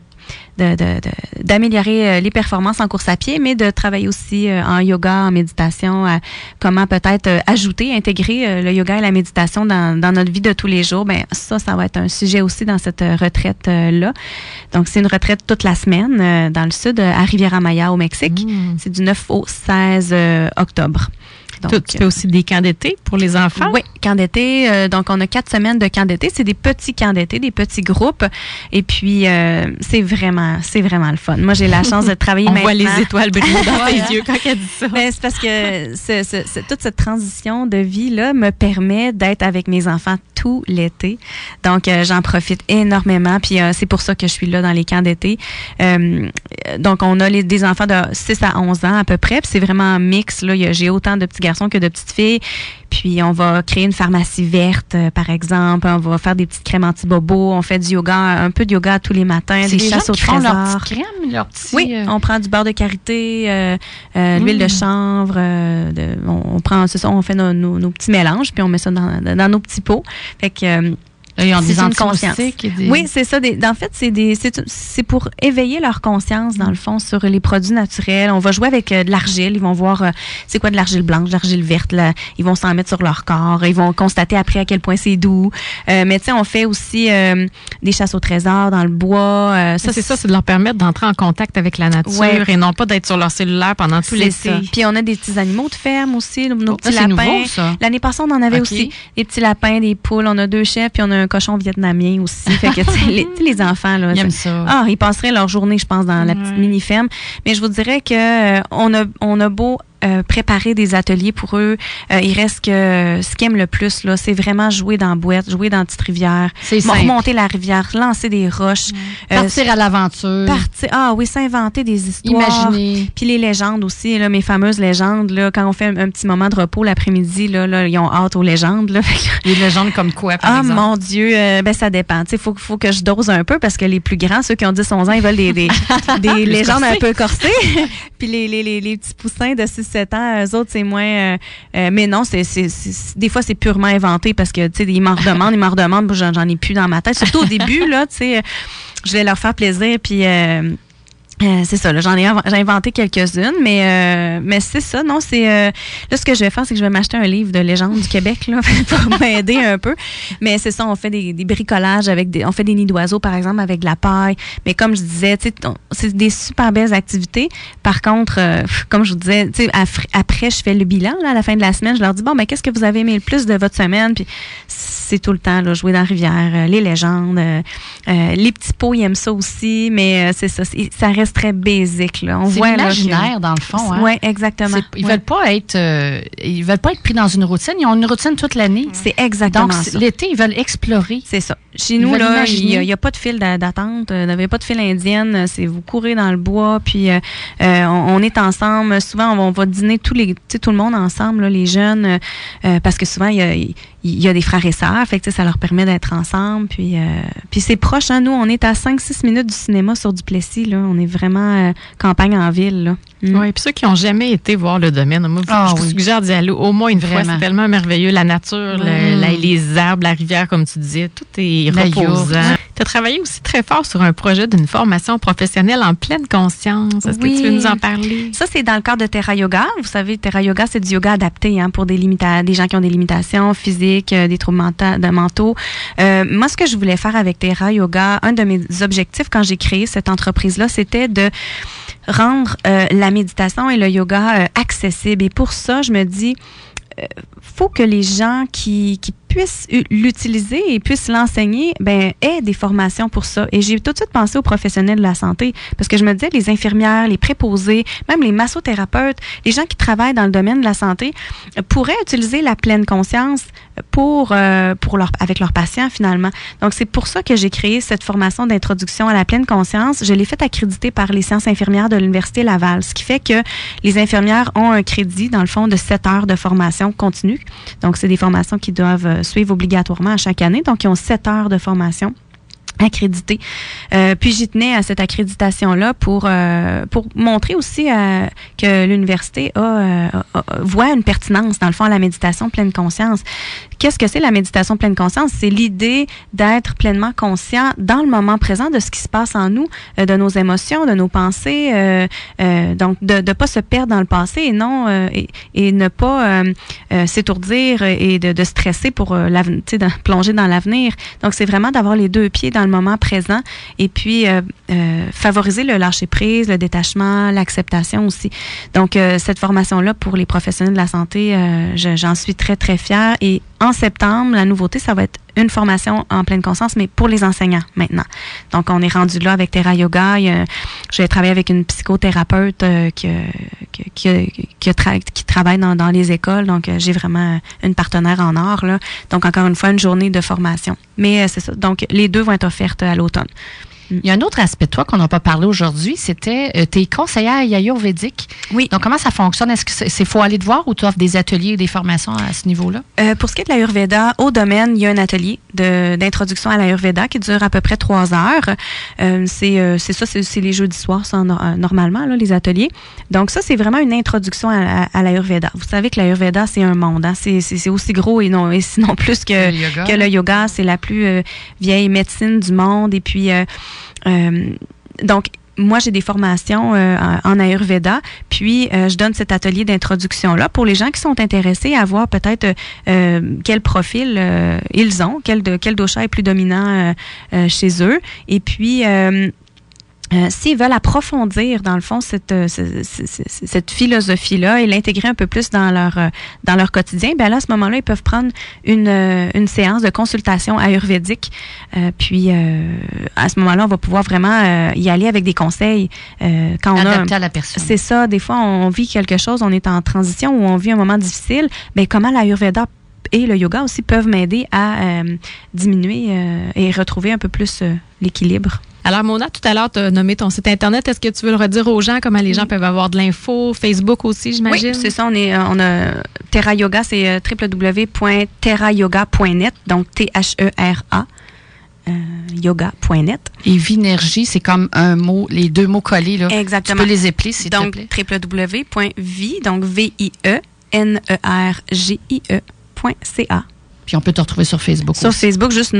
d'améliorer euh, les performances en course à pied, mais de travailler aussi euh, en yoga, en méditation, à comment peut-être euh, ajouter, intégrer le yoga et la méditation dans, dans, notre vie de tous les jours. Ben ça, ça va être un sujet aussi dans cette retraite là. Donc c'est une retraite toute la semaine dans le sud à Riviera Maya au Mexique. Mmh. C'est du 9 au 16 octobre. Donc, tu fais aussi des camps d'été pour les enfants? Oui, camps d'été. Euh, donc, on a quatre semaines de camps d'été. C'est des petits camps d'été, des petits groupes. Et puis, euh, c'est vraiment, c'est vraiment le fun. Moi, j'ai la chance de travailler on maintenant. voit les étoiles briller dans tes yeux quand elle dit ça. Ben, c'est parce que toute cette transition de vie-là me permet d'être avec mes enfants tout l'été. Donc, euh, j'en profite énormément. Puis, c'est pour ça que je suis là dans les camps d'été. donc, on a les, des enfants de 6 à 11 ans à peu près. Puis, c'est vraiment un mix. Là, j'ai autant de petits garçons que de petites filles. Puis on va créer une pharmacie verte, euh, par exemple. On va faire des petites crèmes anti-bobo. On fait du yoga, un peu de yoga tous les matins, des chasses au trésor. Leur crème, leur petit, oui, euh, on prend du beurre de karité, euh, l'huile de mm. chanvre. on, prend, ça, on fait nos, petits mélanges, puis on met ça dans, dans nos petits pots. Fait que ils ont des conscience. Oui, c'est ça. en fait, c'est des, c'est pour éveiller leur conscience dans le fond sur les produits naturels. On va jouer avec euh, de l'argile. Ils vont voir euh, c'est quoi de l'argile blanche, de l'argile verte. Là. Ils vont s'en mettre sur leur corps. Ils vont constater après à quel point c'est doux. Euh, mais tu sais, on fait aussi des chasses au trésor dans le bois. ça, c'est ça, c'est de leur permettre d'entrer en contact avec la nature et non pas d'être sur leur cellulaire pendant tout l'été. Puis on a des petits animaux de ferme aussi, nos, petits lapins. L'année passée, on en avait aussi des petits lapins, des poules. On a deux chefs, puis on a un cochon vietnamien aussi. fait que, les, les, enfants, là. Ils ça. Ah, ils passeraient leur journée, je pense, dans la petite mini-ferme. Mais je vous dirais que euh, on a, on a beau euh, préparer des ateliers pour eux. Euh, il reste que ce qu'ils aiment le plus, là, c'est vraiment jouer dans la boîte, jouer dans la petite rivière, remonter la rivière, lancer des roches. Euh, partir à l'aventure. Partir, ah oui, s'inventer des histoires. Imaginer. Puis les légendes aussi, là, mes fameuses légendes, là, quand on fait un, petit moment de repos l'après-midi, là, là, ils ont hâte aux légendes. Là. Les légendes comme quoi, par ah, exemple? Ah mon Dieu, ben ça dépend. Il faut, faut que je dose un peu parce que les plus grands, ceux qui ont 10-11 ans, ils veulent des, des, des légendes un peu corsées. Puis les, les, les, les petits poussins de 6 7 ans, eux autres, c'est moins. Euh, euh, mais non, c'est, des fois, c'est purement inventé parce que, tu sais, ils m'en redemandent, ils m'en redemandent, j'en, ai plus dans ma tête. Surtout au début, là, tu sais, je vais leur faire plaisir, puis. Euh, euh, c'est ça, j'en ai, j'ai inventé quelques-unes, mais euh, mais c'est ça, non, c'est euh, là ce que je vais faire, c'est que je vais m'acheter un livre de légende du Québec là pour m'aider un peu. Mais c'est ça, on fait des, bricolages avec des, on fait des nids d'oiseaux par exemple avec de la paille. Mais comme je disais, c'est des super belles activités. Par contre, comme je vous disais, après je fais le bilan là, à la fin de la semaine, je leur dis bon, mais qu'est-ce que vous avez aimé le plus de votre semaine? Puis c'est tout le temps là, jouer dans la rivière, les légendes, les petits pots ils aiment ça aussi, mais c'est ça, ça reste très basique. Là. On voit imaginaire, dans le fond. Hein? Oui, exactement. Ils veulent pas être euh, ils veulent pas être pris dans une routine. Ils ont une routine toute l'année. C'est exactement Donc, l'été, ils veulent explorer. C'est ça. Chez nous, là, il n'y a, pas de fil d'attente. Il n'y avait pas de fil indienne. C'est vous courez dans le bois, puis euh, euh, on, est ensemble. Souvent, on va, dîner tous les, tout le monde ensemble, les jeunes, parce que souvent, il y a il y a des frères et sœurs, fait que ça leur permet d'être ensemble. Puis, euh, puis c'est proche, hein, nous, on est à 5-6 minutes du cinéma sur Duplessis. Là. On est vraiment euh, campagne en ville. Là. Mm. Oui, puis ceux qui n'ont jamais été voir le domaine, moi, je ah vous suggère d'y aller au moins une fois. C'est tellement merveilleux. La nature, les arbres, la rivière, comme tu disais, tout est reposant. Tu as travaillé aussi très fort sur un projet d'une formation professionnelle en pleine conscience. Est-ce que tu veux nous en parler? Ça, c'est dans le cadre de Terra Yoga. Vous savez, Terra Yoga, c'est du yoga adapté hein, pour des, des gens qui ont des limitations physiques, euh, des troubles mentaux. Euh, moi, ce que je voulais faire avec Terra Yoga, un de mes objectifs quand j'ai créé cette entreprise-là, c'était de rendre euh, la méditation et le yoga accessibles. Et pour ça, je me dis, faut que les gens qui, qui puissent l'utiliser et puissent l'enseigner, ben, aient des formations pour ça. Et j'ai tout de suite pensé aux professionnels de la santé parce que je me disais, les infirmières, les préposés, même les massothérapeutes, les gens qui travaillent dans le domaine de la santé pourraient utiliser la pleine conscience pour, euh, pour leur, avec leurs patients finalement. Donc, c'est pour ça que j'ai créé cette formation d'introduction à la pleine conscience. Je l'ai fait accréditer par les sciences infirmières de l'Université Laval, ce qui fait que les infirmières ont un crédit, dans le fond, de 7 heures de formation continue. Donc, c'est des formations qui doivent euh, suivre obligatoirement à chaque année. Donc, ils ont 7 heures de formation accrédité. Euh, puis j'y tenais à cette accréditation-là pour euh, pour montrer aussi euh, que l'université a, voit une pertinence dans le fond à la méditation pleine conscience. Qu'est-ce que c'est la méditation pleine conscience? C'est l'idée d'être pleinement conscient dans le moment présent de ce qui se passe en nous, de nos émotions, de nos pensées, donc de ne pas se perdre dans le passé et non et, et, ne pas s'étourdir et de, de, stresser pour l'avenir, plonger dans l'avenir. Donc c'est vraiment d'avoir les deux pieds dans le moment présent et puis euh, euh, favoriser le lâcher prise, le détachement, l'acceptation aussi. Donc euh, cette formation là pour les professionnels de la santé, j'en suis très très fière et en septembre, la nouveauté, ça va être une formation en pleine conscience, mais pour les enseignants maintenant. Donc, on est rendu là avec Terra Yoga. je vais travailler avec une psychothérapeute qui, qui, travaille dans, les écoles. Donc, j'ai vraiment une partenaire en or. Là. Donc, encore une fois, une journée de formation. Mais c'est ça. Donc, les deux vont être offertes à l'automne. Il y a un autre aspect de toi qu'on n'a pas parlé aujourd'hui, c'était euh, tes conseillères ayurvédiques. Oui. Donc, comment ça fonctionne? Est-ce que c'est faut aller te voir ou tu offres des ateliers, des formations à ce niveau-là? Euh, pour ce qui est de l'ayurveda, au domaine, il y a un atelier d'introduction à l'ayurveda qui dure à peu près trois heures. Euh, c'est ça, c'est les jeudis soirs, ça, normalement, là, les ateliers. Donc, ça, c'est vraiment une introduction à, l'ayurveda. Vous savez que l'ayurveda, c'est un monde. Hein? C'est aussi gros et non, et sinon plus que le yoga. Que le yoga. C'est la plus vieille médecine du monde. Et puis, donc, moi, j'ai des formations euh, en Ayurveda, puis euh, je donne cet atelier d'introduction-là pour les gens qui sont intéressés à voir peut-être quel profil ils ont, quel, quel dosha est plus dominant chez eux. Et puis, euh, s'ils veulent approfondir, dans le fond, cette, euh, cette, philosophie-là et l'intégrer un peu plus dans leur, euh, dans leur quotidien, ben là, à ce moment-là, ils peuvent prendre une, une séance de consultation ayurvédique. puis, à ce moment-là, on va pouvoir vraiment y aller avec des conseils. quand on a, à la personne. C'est ça. Des fois, on vit quelque chose, on est en transition ou on vit un moment difficile. Ben, comment l'ayurveda et le yoga aussi peuvent m'aider à diminuer et retrouver un peu plus l'équilibre? Alors, Mona, tout à l'heure, tu as nommé ton site Internet. Est-ce que tu veux le redire aux gens, comment les gens peuvent avoir de l'info? Facebook aussi, j'imagine? Oui, c'est ça. On, est, euh, on a Terra Yoga, c'est euh, www.terrayoga.net, donc T-H-E-R-A. Euh, yoga.net. Et Vinergie, c'est comme un mot, les deux mots collés. Là. Exactement. Tu peux les épeler, s'il te plaît. Donc, www.vi, donc V-I-E, N-E-R-G-I-E.ca. Puis on peut te retrouver sur Facebook. Sur Facebook, juste,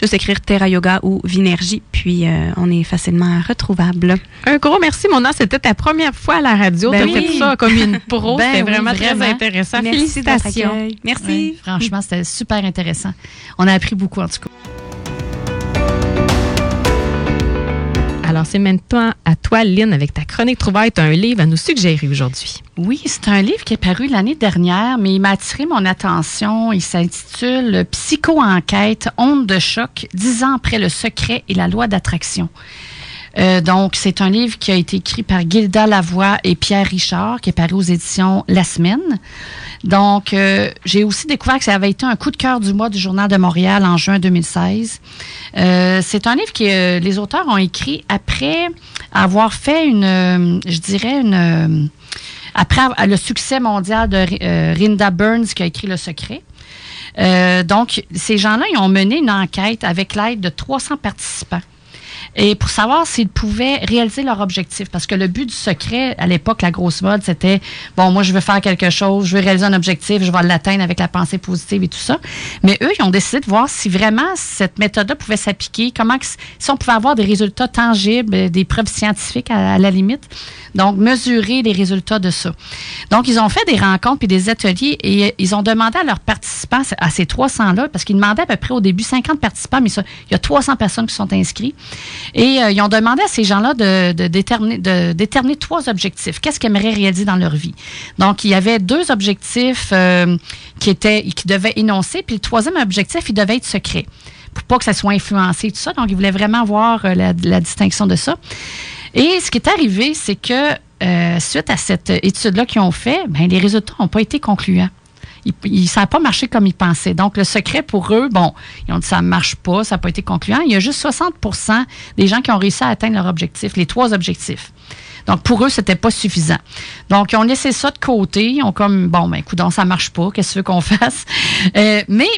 juste écrire Terra Yoga ou Vinergie, puis euh, on est facilement retrouvable. Un gros merci, mon nom. C'était ta première fois à la radio. Ben tu as fait ça comme une pro. Ben c'était vraiment, très intéressant. Félicitations. Merci. franchement, c'était super intéressant. On a appris beaucoup, en tout cas. Alors, maintenant à toi, Lynn, avec ta chronique Trouvaille. Tu as un livre à nous suggérer aujourd'hui. Oui, c'est un livre qui est paru l'année dernière, mais il m'a attiré mon attention. Il s'intitule Psycho-enquête, onde de choc, dix ans après le secret et la loi d'attraction. Euh, donc, c'est un livre qui a été écrit par Gilda Lavoie et Pierre Richard, qui est paru aux éditions La Semaine. Donc, euh, j'ai aussi découvert que ça avait été un coup de cœur du mois du Journal de Montréal en juin 2016. Euh, c'est un livre que les auteurs ont écrit après avoir fait une, je dirais, une... après le succès mondial de Rinda Burns qui a écrit Le Secret. Donc, ces gens-là, ils ont mené une enquête avec l'aide de 300 participants et pour savoir s'ils pouvaient réaliser leur objectif. Parce que le but du secret, à l'époque, la grosse mode, c'était, bon, moi, je veux faire quelque chose, je veux réaliser un objectif, je vais l'atteindre avec la pensée positive et tout ça. Mais eux, ils ont décidé de voir si vraiment cette méthode-là pouvait s'appliquer, comment, si on pouvait avoir des résultats tangibles, des preuves scientifiques à, la limite. Donc, mesurer les résultats de ça. Donc, ils ont fait des rencontres puis des ateliers et ils ont demandé à leurs participants, à ces 300-là, parce qu'ils demandaient à peu près au début 50 participants, mais ça, il y a 300 personnes qui sont inscrites. Et euh, ils ont demandé à ces gens-là de, déterminer, de déterminer trois objectifs. Qu'est-ce qu'ils aimeraient réaliser dans leur vie? Donc, il y avait deux objectifs euh, qui, étaient, qui devaient énoncer, puis le troisième objectif, il devait être secret pour pas que ça soit influencé, tout ça. Donc, ils voulaient vraiment voir euh, la, distinction de ça. Et ce qui est arrivé, c'est que suite à cette étude-là qu'ils ont fait, ben, les résultats n'ont pas été concluants ça n'a pas marché comme ils pensaient. Donc, le secret pour eux, bon, ils ont dit ça ne marche pas, ça n'a pas été concluant. Il y a juste 60% des gens qui ont réussi à atteindre leur objectif, les trois objectifs. Donc, pour eux, c'était pas suffisant. Donc, ils ont laissé ça de côté. Ils ont comme, bon, ben, écoute, ça marche pas. Qu'est-ce que qu'on fasse? Euh, mais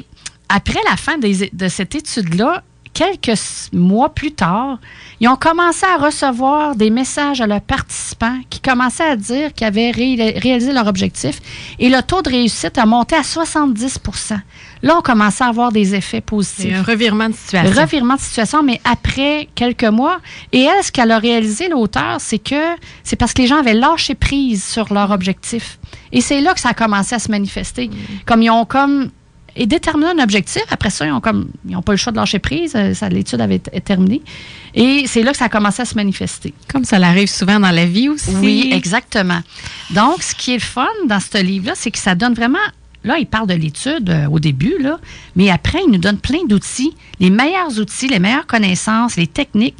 après la fin de cette étude-là, quelques mois plus tard, ils ont commencé à recevoir des messages à leurs participants qui commençaient à dire qu'ils avaient réalisé leur objectif et le taux de réussite a monté à 70% Là, on commençait à avoir des effets positifs. un revirement de situation. Un revirement de situation, mais après quelques mois. Et elle, ce qu'elle a réalisé, l'auteur, c'est que c'est parce que les gens avaient lâché prise sur leur objectif. Et c'est là que ça a commencé à se manifester. Mm. Comme ils ont comme et déterminer un objectif. Après ça, ils n'ont comme ils ont pas le choix de lâcher prise. Euh, l'étude avait été terminée. Et c'est là que ça a commencé à se manifester. Comme ça l'arrive souvent dans la vie aussi. Oui, exactement. Donc, ce qui est le fun dans ce livre-là, c'est que ça donne vraiment Là, il parle de l'étude euh, au début, là, mais après, il nous donne plein d'outils, les meilleurs outils, les meilleures connaissances, les techniques.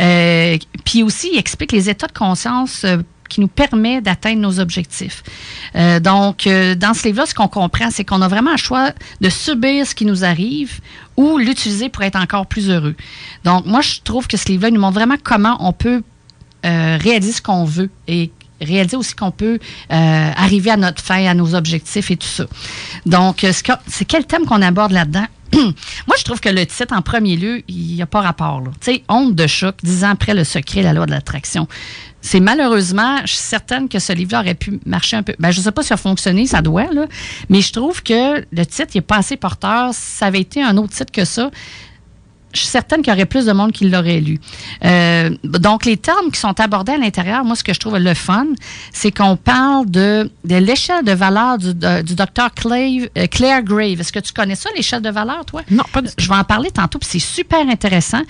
Euh, puis aussi, il explique les états de conscience qui nous permet d'atteindre nos objectifs. Euh, donc, euh, dans ce livre-là, ce qu'on comprend, c'est qu'on a vraiment un choix de subir ce qui nous arrive ou l'utiliser pour être encore plus heureux. Donc, moi, je trouve que ce livre-là nous montre vraiment comment on peut euh, réaliser ce qu'on veut et réaliser aussi qu'on peut arriver à notre fin, à nos objectifs et tout ça. Donc, c'est quel thème qu'on aborde là-dedans? Moi, je trouve que le titre, en premier lieu, il n'y a pas rapport. Tu sais, honte de choc, dix ans après le secret, la loi de l'attraction c'est malheureusement, je suis certaine que ce livre-là aurait pu marcher un peu. Ben, je ne sais pas si ça a fonctionné, ça doit, là. Mais je trouve que le titre, il n'est pas assez porteur. Ça avait été un autre titre que ça, je suis certaine qu'il y aurait plus de monde qui l'aurait lu. Euh, donc, les termes qui sont abordés à l'intérieur, moi, ce que je trouve le fun, c'est qu'on parle de, de l'échelle de valeur du, du docteur Claire, euh, Claire Grave. Est-ce que tu connais ça, l'échelle de valeur, toi? Non, pas du tout. Je vais en parler tantôt, puis c'est super intéressant.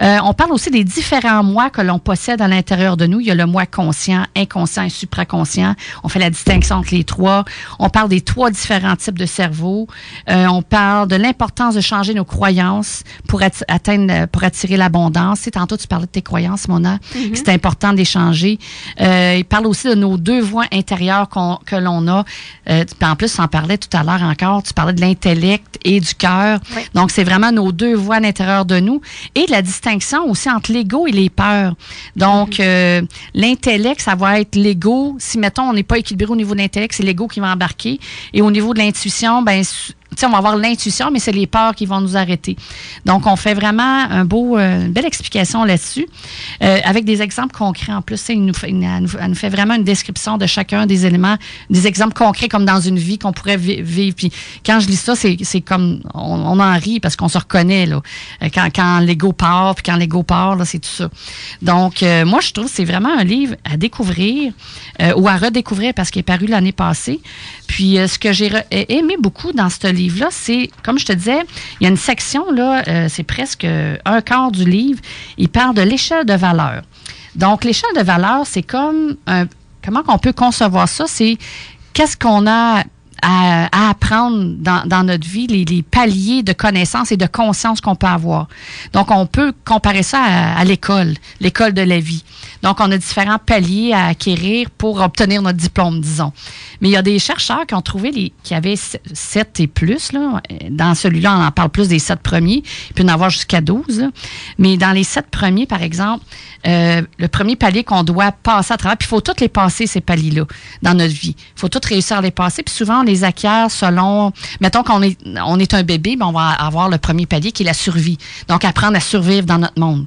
Euh, on parle aussi des différents moi que l'on possède à l'intérieur de nous. Il y a le moi conscient, inconscient et supraconscient. On fait la distinction entre les trois. On parle des trois différents types de cerveau. Euh, on parle de l'importance de changer nos croyances pour être atteindre, euh, pour attirer l'abondance. tantôt, tu parlais de tes croyances, Mona, mm c'est important d'échanger. Euh, il parle aussi de nos deux voix intérieures que l'on a. Euh, en plus, tu en parlais tout à l'heure encore, tu parlais de l'intellect et du cœur. Donc, c'est vraiment nos deux voix à l'intérieur de nous. Et la distinction aussi entre l'ego et les peurs. Donc, mhm. euh, l'intellect, ça va être l'ego. Si, mettons, on n'est pas équilibré au niveau de l'intellect, c'est l'ego qui va embarquer. Et au niveau de l'intuition, ben on va avoir l'intuition, mais c'est les peurs qui vont nous arrêter. Donc, on fait vraiment un beau, euh, une belle explication là-dessus, euh, avec des exemples concrets en plus. Il nous fait, elle, nous, fait vraiment une description de chacun des éléments, des exemples concrets comme dans une vie qu'on pourrait vivre. Puis quand je lis ça, c'est, comme, on, en rit parce qu'on se reconnaît là. Euh, quand, quand l'ego part, puis quand l'ego part, c'est tout ça. Donc, moi, je trouve que c'est vraiment un livre à découvrir ou à redécouvrir parce qu'il est paru l'année passée. Puis, ce que j'ai aimé beaucoup dans ce livre livre-là, c'est, comme je te disais, il y a une section, là, euh, c'est presque un quart du livre, il parle de l'échelle de valeur. Donc, l'échelle de valeur, c'est comme comment on peut concevoir ça? C'est qu'est-ce qu'on a à, apprendre dans, notre vie, les, paliers de connaissances et de conscience qu'on peut avoir. Donc, on peut comparer ça à, l'école, l'école de la vie. Donc, on a différents paliers à acquérir pour obtenir notre diplôme, disons. Mais il y a des chercheurs qui ont trouvé les, qui avaient 7 et plus. Là. Dans celui-là, on en parle plus des 7 premiers. Il peut en avoir jusqu'à 12. Mais dans les 7 premiers, par exemple, euh, le premier palier qu'on doit passer à travers, puis il faut toutes les passer, ces paliers-là, dans notre vie. Il faut toutes réussir à les passer. Puis souvent, on les acquiert selon, mettons qu'on est, on est un bébé, ben on va avoir le premier palier qui est la survie. Donc, apprendre à survivre dans notre monde.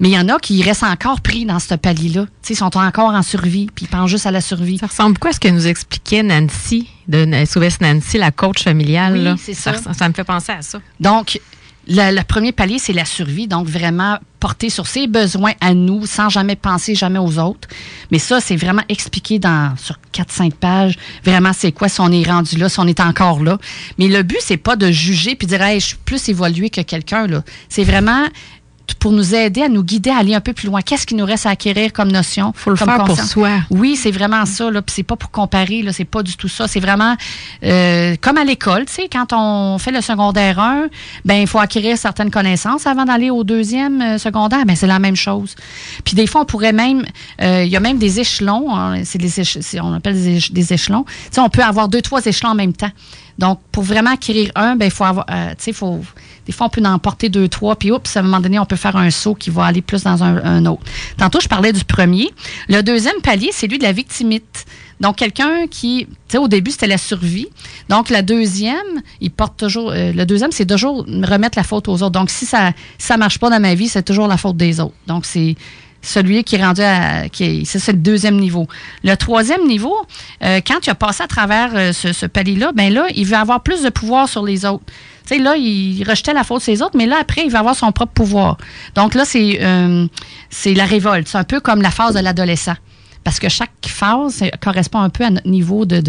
Mais il y en a qui restent encore pris dans ce palier-là. Ils sont encore en survie, puis ils pensent juste à la survie. Ça ressemble beaucoup à ce que nous expliquait Nancy, de SOS Nancy, la coach familiale. Oui, c'est ça. ça. me fait penser à ça. Donc, le, premier palier, c'est la survie. Donc, vraiment porter sur ses besoins à nous, sans jamais penser jamais aux autres. Mais ça, c'est vraiment expliqué dans sur 4-5 pages. Vraiment, c'est quoi si on est rendu là, si on est encore là. Mais le but, c'est pas de juger puis dire, hey, je suis plus évolué que quelqu'un. là. C'est vraiment pour nous aider à nous guider à aller un peu plus loin. Qu'est-ce qui nous reste à acquérir comme notion? Faut le faire pour soi. Oui, c'est vraiment ça. Là. Puis c'est pas pour comparer. Là. C'est pas du tout ça. C'est vraiment euh, comme à l'école. Tu sais, quand on fait le secondaire 1, ben il faut acquérir certaines connaissances avant d'aller au deuxième euh, secondaire. Ben c'est la même chose. Puis des fois, on pourrait même, euh, il y a même des échelons. Hein, c'est des on appelle des, des échelons. Tu sais, on peut avoir deux, trois échelons en même temps. Donc, pour vraiment acquérir un, ben il faut avoir, tu sais, des fois, on peut en porter deux, trois, puis oups, à un moment donné, on peut faire un saut qui va aller plus dans un, autre. Tantôt, je parlais du premier. Le deuxième palier, c'est lui de la victimite. Donc, quelqu'un qui, tu sais, au début, c'était la survie. Donc, la deuxième, il porte toujours, euh, le deuxième, c'est toujours remettre la faute aux autres. Donc, si ça ça marche pas dans ma vie, c'est toujours la faute des autres. Donc, c'est celui qui est rendu à. Qui c'est le deuxième niveau. Le troisième niveau, euh, quand tu as passé à travers euh, ce, palier-là, ben là, il veut avoir plus de pouvoir sur les autres. Tu sais, là, il rejetait la faute ses autres, mais là, après, il va avoir son propre pouvoir. Donc là, c'est euh, c'est la révolte. C'est un peu comme la phase de l'adolescent. Parce que chaque phase correspond un peu à notre niveau de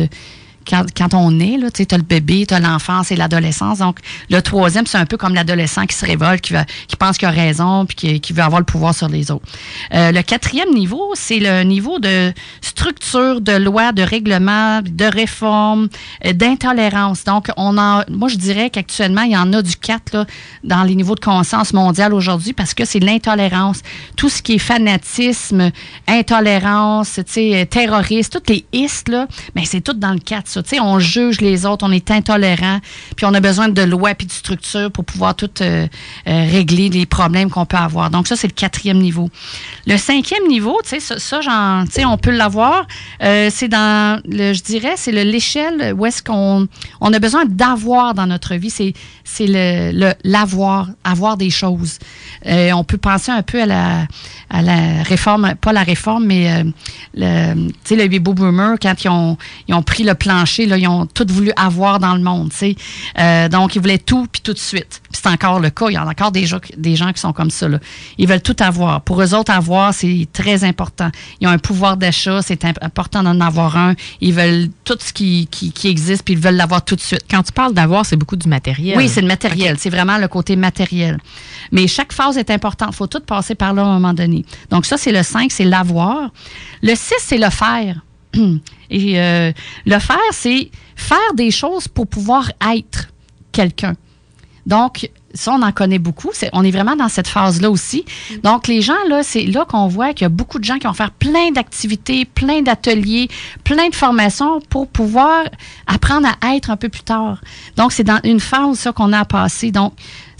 quand, on est, là, tu as le bébé, tu as l'enfance et l'adolescence. Donc, le troisième, c'est un peu comme l'adolescent qui se révolte, qui, va, qui pense qu'il a raison, puis qui, qui, veut avoir le pouvoir sur les autres. Euh, le quatrième niveau, c'est le niveau de structure, de loi, de règlement, de réforme, euh, d'intolérance. Donc, on en, moi, je dirais qu'actuellement, il y en a du 4 là, dans les niveaux de conscience mondiale aujourd'hui parce que c'est l'intolérance. Tout ce qui est fanatisme, intolérance, sais, terroriste, toutes les istes, là, ben, c'est tout dans le 4 on juge les autres, on est intolérant, puis on a besoin de lois puis de structures pour pouvoir tout euh, euh, régler les problèmes qu'on peut avoir. Donc ça, c'est le quatrième niveau. Le cinquième niveau, tu sais, ça, ça on peut l'avoir. Euh, c'est dans, le, je dirais, c'est l'échelle où est-ce qu'on on a besoin d'avoir dans notre vie. C'est le l'avoir, avoir des choses. on peut penser un peu à la à la réforme, pas la réforme, mais le, tu sais, boomer quand ils ont ils ont pris le plan là, ils ont tout voulu avoir dans le monde. Euh, donc, ils voulaient tout, puis tout de suite. c'est encore le cas. Il y en a encore des gens, des gens qui sont comme ça. Là. Ils veulent tout avoir. Pour eux autres, avoir, c'est très important. Ils ont un pouvoir d'achat, c'est important d'en avoir un. Ils veulent tout ce qui, qui, existe, puis ils veulent l'avoir tout de suite. Quand tu parles d'avoir, c'est beaucoup du matériel. Oui, c'est le matériel. C'est vraiment le côté matériel. Mais chaque phase est importante. Il faut tout passer par là à un moment donné. Donc, ça, c'est le 5, c'est l'avoir. Le 6, c'est le faire. Et euh, le faire, c'est faire des choses pour pouvoir être quelqu'un. Donc, ça, on en connaît beaucoup. on est vraiment dans cette phase-là aussi. Donc, les gens, là, c'est là qu'on voit qu'il y a beaucoup de gens qui vont faire plein d'activités, plein d'ateliers, plein de formations pour pouvoir apprendre à être un peu plus tard. Donc, c'est dans une phase, ça, qu'on a à passer. Donc,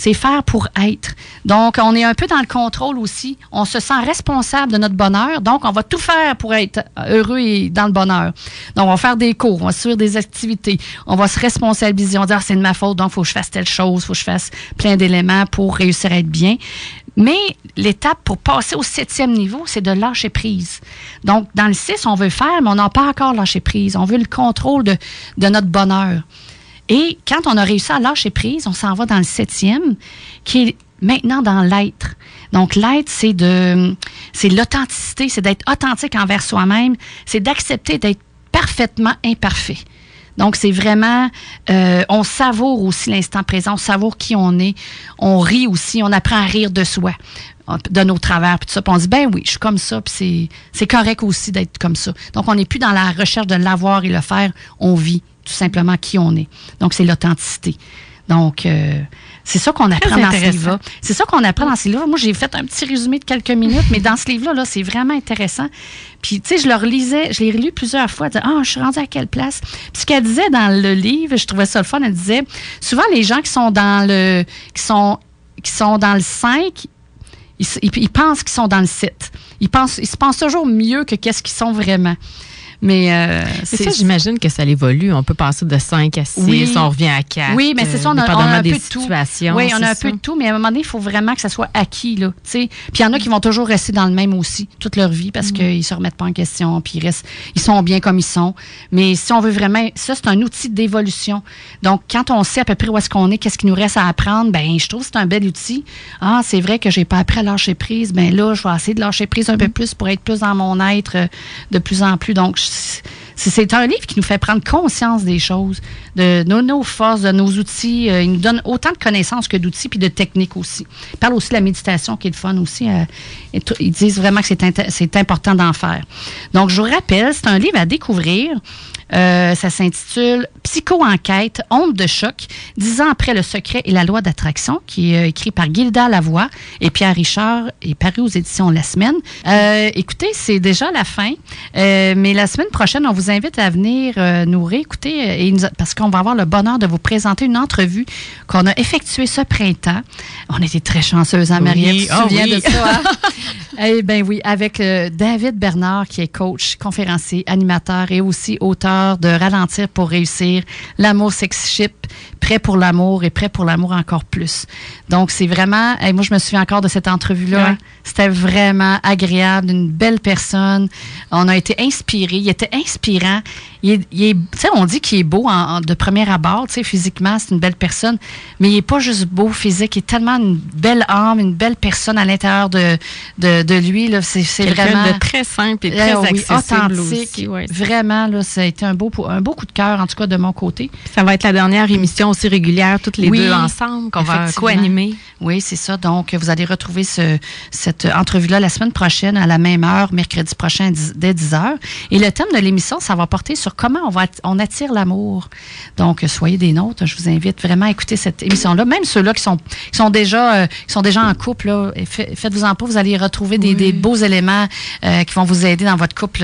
c'est faire pour être. Donc, on est un peu dans le contrôle aussi. On se sent responsable de notre bonheur. Donc, on va tout faire pour être heureux et dans le bonheur. Donc, on va faire des cours, on va suivre des activités. On va se responsabiliser. On va dire, ah, c'est de ma faute, donc il faut que je fasse telle chose, il faut que je fasse plein d'éléments pour réussir à être bien. Mais l'étape pour passer au septième niveau, c'est de lâcher prise. Donc, dans le 6, on veut faire, mais on n'a pas encore lâché prise. On veut le contrôle de, de notre bonheur. Et quand on a réussi à lâcher prise, on s'en va dans le septième, qui est maintenant dans l'être. Donc, l'être, c'est de, c'est l'authenticité, c'est d'être authentique envers soi-même, c'est d'accepter d'être parfaitement imparfait. Donc, c'est vraiment, euh, on savoure aussi l'instant présent, on savoure qui on est, on rit aussi, on apprend à rire de soi, de nos travers, puis tout ça. Puis on dit, ben oui, je suis comme ça, puis c'est correct aussi d'être comme ça. Donc, on n'est plus dans la recherche de l'avoir et le faire, on vit tout simplement qui on est. Donc, c'est l'authenticité. Donc, euh, c'est ça qu'on apprend dans ce livre-là. C'est ça qu'on apprend dans ce livre-là. Moi, j'ai fait un petit résumé de quelques minutes, mais dans ce livre-là, -là, c'est vraiment intéressant. Puis, tu sais, je le relisais, je l'ai relu plusieurs fois. Ah, oh, je suis rendue à quelle place? Puis, ce qu'elle disait dans le livre, je trouvais ça le fun, elle disait, souvent, les gens qui sont dans le, qui sont, qui sont dans le 5, ils, pensent qu'ils sont dans le 7. Ils, pensent, ils se pensent toujours mieux que qu'est-ce qu'ils sont vraiment. Mais, euh, ça, j'imagine que ça évolue. On peut passer de 5 à 6, on revient à 4. Oui, mais c'est ça, on a, un peu de tout. Oui, on a un peu de tout, mais à un moment donné, il faut vraiment que ça soit acquis. Là, Puis il y en a qui vont toujours rester dans le même aussi, toute leur vie, parce mm. qu'ils ne se remettent pas en question, puis ils, restent, ils sont bien comme ils sont. Mais si on veut vraiment, ça, c'est un outil d'évolution. Donc, quand on sait à peu près où est-ce qu'on est, qu'est-ce qu'il nous reste à apprendre, ben je trouve que c'est un bel outil. Ah, c'est vrai que j'ai pas appris à lâcher prise. Ben là, je vais essayer de lâcher prise un peu mm. plus pour être plus dans mon être euh, de plus en plus. Donc, c'est un livre qui nous fait prendre conscience des choses, de nos, forces, de nos outils. Euh, il nous donne autant de connaissances que d'outils puis de techniques aussi. Il parle aussi de la méditation qui est le fun aussi. Euh, ils disent vraiment que c'est important d'en faire. Donc, je vous rappelle, c'est un livre à découvrir. Euh, ça s'intitule Psycho-enquête, honte de choc, dix ans après le secret et la loi d'attraction, qui est écrit par Gilda Lavoie et Pierre Richard et paru aux éditions La Semaine. Euh, écoutez, c'est déjà la fin, euh, mais la semaine prochaine, on vous invite à venir nous réécouter et parce qu'on va avoir le bonheur de vous présenter une entrevue qu'on a effectuée ce printemps. On était très chanceuses, hein, Marie? tu te oh souviens de ça? Hein? eh bien oui, avec David Bernard, qui est coach, conférencier, animateur et aussi auteur de ralentir pour réussir, l'amour sex ship, prêt pour l'amour et prêt pour l'amour encore plus. Donc, c'est vraiment, et moi, je me souviens encore de cette entrevue-là. C'était vraiment agréable, une belle personne. On a été inspirés. Il était inspirant. Il est, on dit qu'il est beau en, de premier abord, physiquement, c'est une belle personne, mais il est pas juste beau physique. Il est tellement une belle âme, une belle personne à l'intérieur de, de, lui. C'est vraiment. de très simple et très eh accessible authentique. Vraiment, là, ça a été un beau, un beau coup de cœur, en tout cas, de mon côté. Ça va être la dernière émission aussi régulière, toutes les deux ensemble, qu'on va co-animer. Oui, c'est ça. Donc, vous allez retrouver ce, cette entrevue-là la semaine prochaine, à la même heure, mercredi prochain, dès 10 heures. Et le thème de l'émission, ça va porter sur comment on, va, on attire l'amour. Donc, soyez des nôtres. Je vous invite vraiment à écouter cette émission-là. Même ceux-là qui sont, qui sont, déjà, euh, qui sont déjà en couple, là, faites-vous en pas. Vous allez retrouver des, des beaux éléments euh, qui vont vous aider dans votre couple.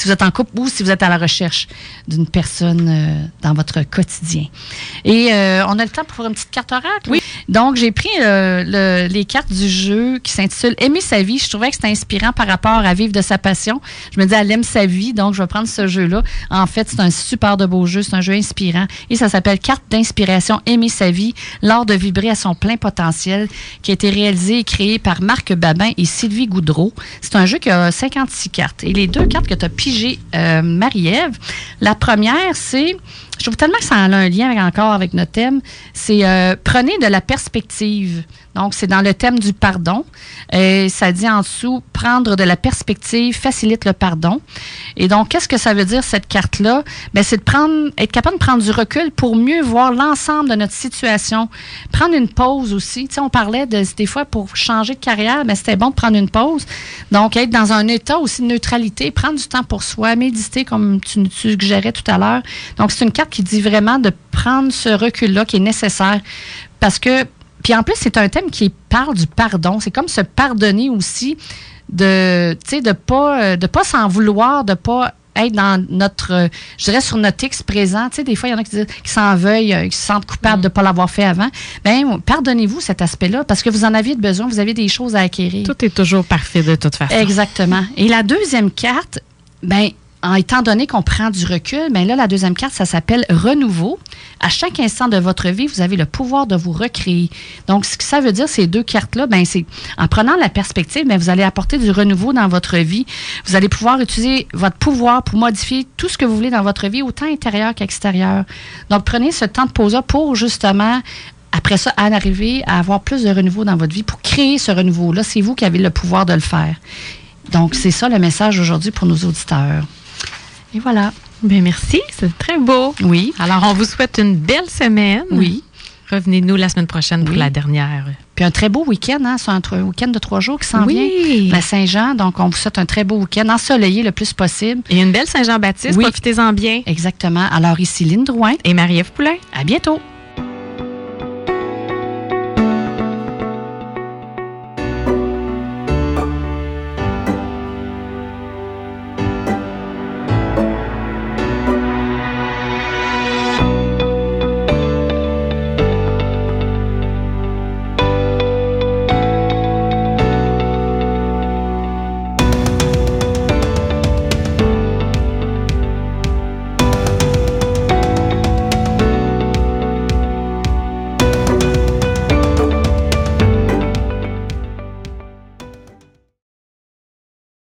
Si vous êtes en couple ou si vous êtes à la recherche d'une personne euh, dans votre quotidien. Et euh, on a le temps pour faire une petite carte oracle. Oui. Donc, j'ai pris euh, les cartes du jeu qui s'intitule Aimer sa vie. Je trouvais que c'était inspirant par rapport à vivre de sa passion. Je me dis, elle aime sa vie, donc je vais prendre ce jeu-là. En fait, c'est un super de beau jeu. C'est un jeu inspirant. Et ça s'appelle Carte d'inspiration Aimer sa vie, l'art de vibrer à son plein potentiel, qui a été réalisé et créé par Marc Babin et Sylvie Goudreau. C'est un jeu qui a 56 cartes. Et les deux cartes que tu as pigées, Marie-Ève, la première, c'est je trouve tellement que ça a un lien encore avec notre thème. C'est euh, prenez de la perspective. Donc, c'est dans le thème du pardon. Et ça dit en dessous, prendre de la perspective facilite le pardon. Et donc, qu'est-ce que ça veut dire, cette carte-là? Ben, c'est de prendre, être capable de prendre du recul pour mieux voir l'ensemble de notre situation. Prendre une pause aussi. Tu sais, on parlait de, des fois, pour changer de carrière, mais ben, c'était bon de prendre une pause. Donc, être dans un état aussi de neutralité, prendre du temps pour soi, méditer, comme tu, tu suggérais tout à l'heure. Donc, c'est une carte qui dit vraiment de prendre ce recul-là qui est nécessaire. Parce que, puis en plus, c'est un thème qui parle du pardon. C'est comme se pardonner aussi de, tu sais, de pas, de pas s'en vouloir, de pas être dans notre, je dirais, sur notre X présent. Tu sais, des fois, il y en a qui, qui s'en veuillent, euh, qui se sentent coupables mm. de ne pas l'avoir fait avant. Bien, pardonnez-vous cet aspect-là parce que vous en aviez besoin, vous avez des choses à acquérir. Tout est toujours parfait de toute façon. Exactement. Et la deuxième carte, ben en étant donné qu'on prend du recul, ben là, la deuxième carte, ça s'appelle renouveau. À chaque instant de votre vie, vous avez le pouvoir de vous recréer. Donc, ce que ça veut dire, ces deux cartes-là, ben, c'est en prenant la perspective, ben, vous allez apporter du renouveau dans votre vie. Vous allez pouvoir utiliser votre pouvoir pour modifier tout ce que vous voulez dans votre vie, autant intérieur qu'extérieur. Donc, prenez ce temps de pause-là pour justement après ça, en arriver à avoir plus de renouveau dans votre vie pour créer ce renouveau-là. C'est vous qui avez le pouvoir de le faire. Donc, c'est ça le message aujourd'hui pour nos auditeurs. Et voilà. Bien, merci. C'est très beau. Oui. Alors, on vous souhaite une belle semaine. Oui. Revenez-nous la semaine prochaine pour la dernière. Puis un très beau week-end, hein? C'est un week-end de trois jours qui s'en oui. vient. La Saint-Jean. Donc, on vous souhaite un très beau week-end, ensoleillé le plus possible. Et une belle Saint-Jean-Baptiste. Profitez-en bien. Exactement. Alors, ici, Lynne Drouin. Et Marie-Ève Poulain. À bientôt.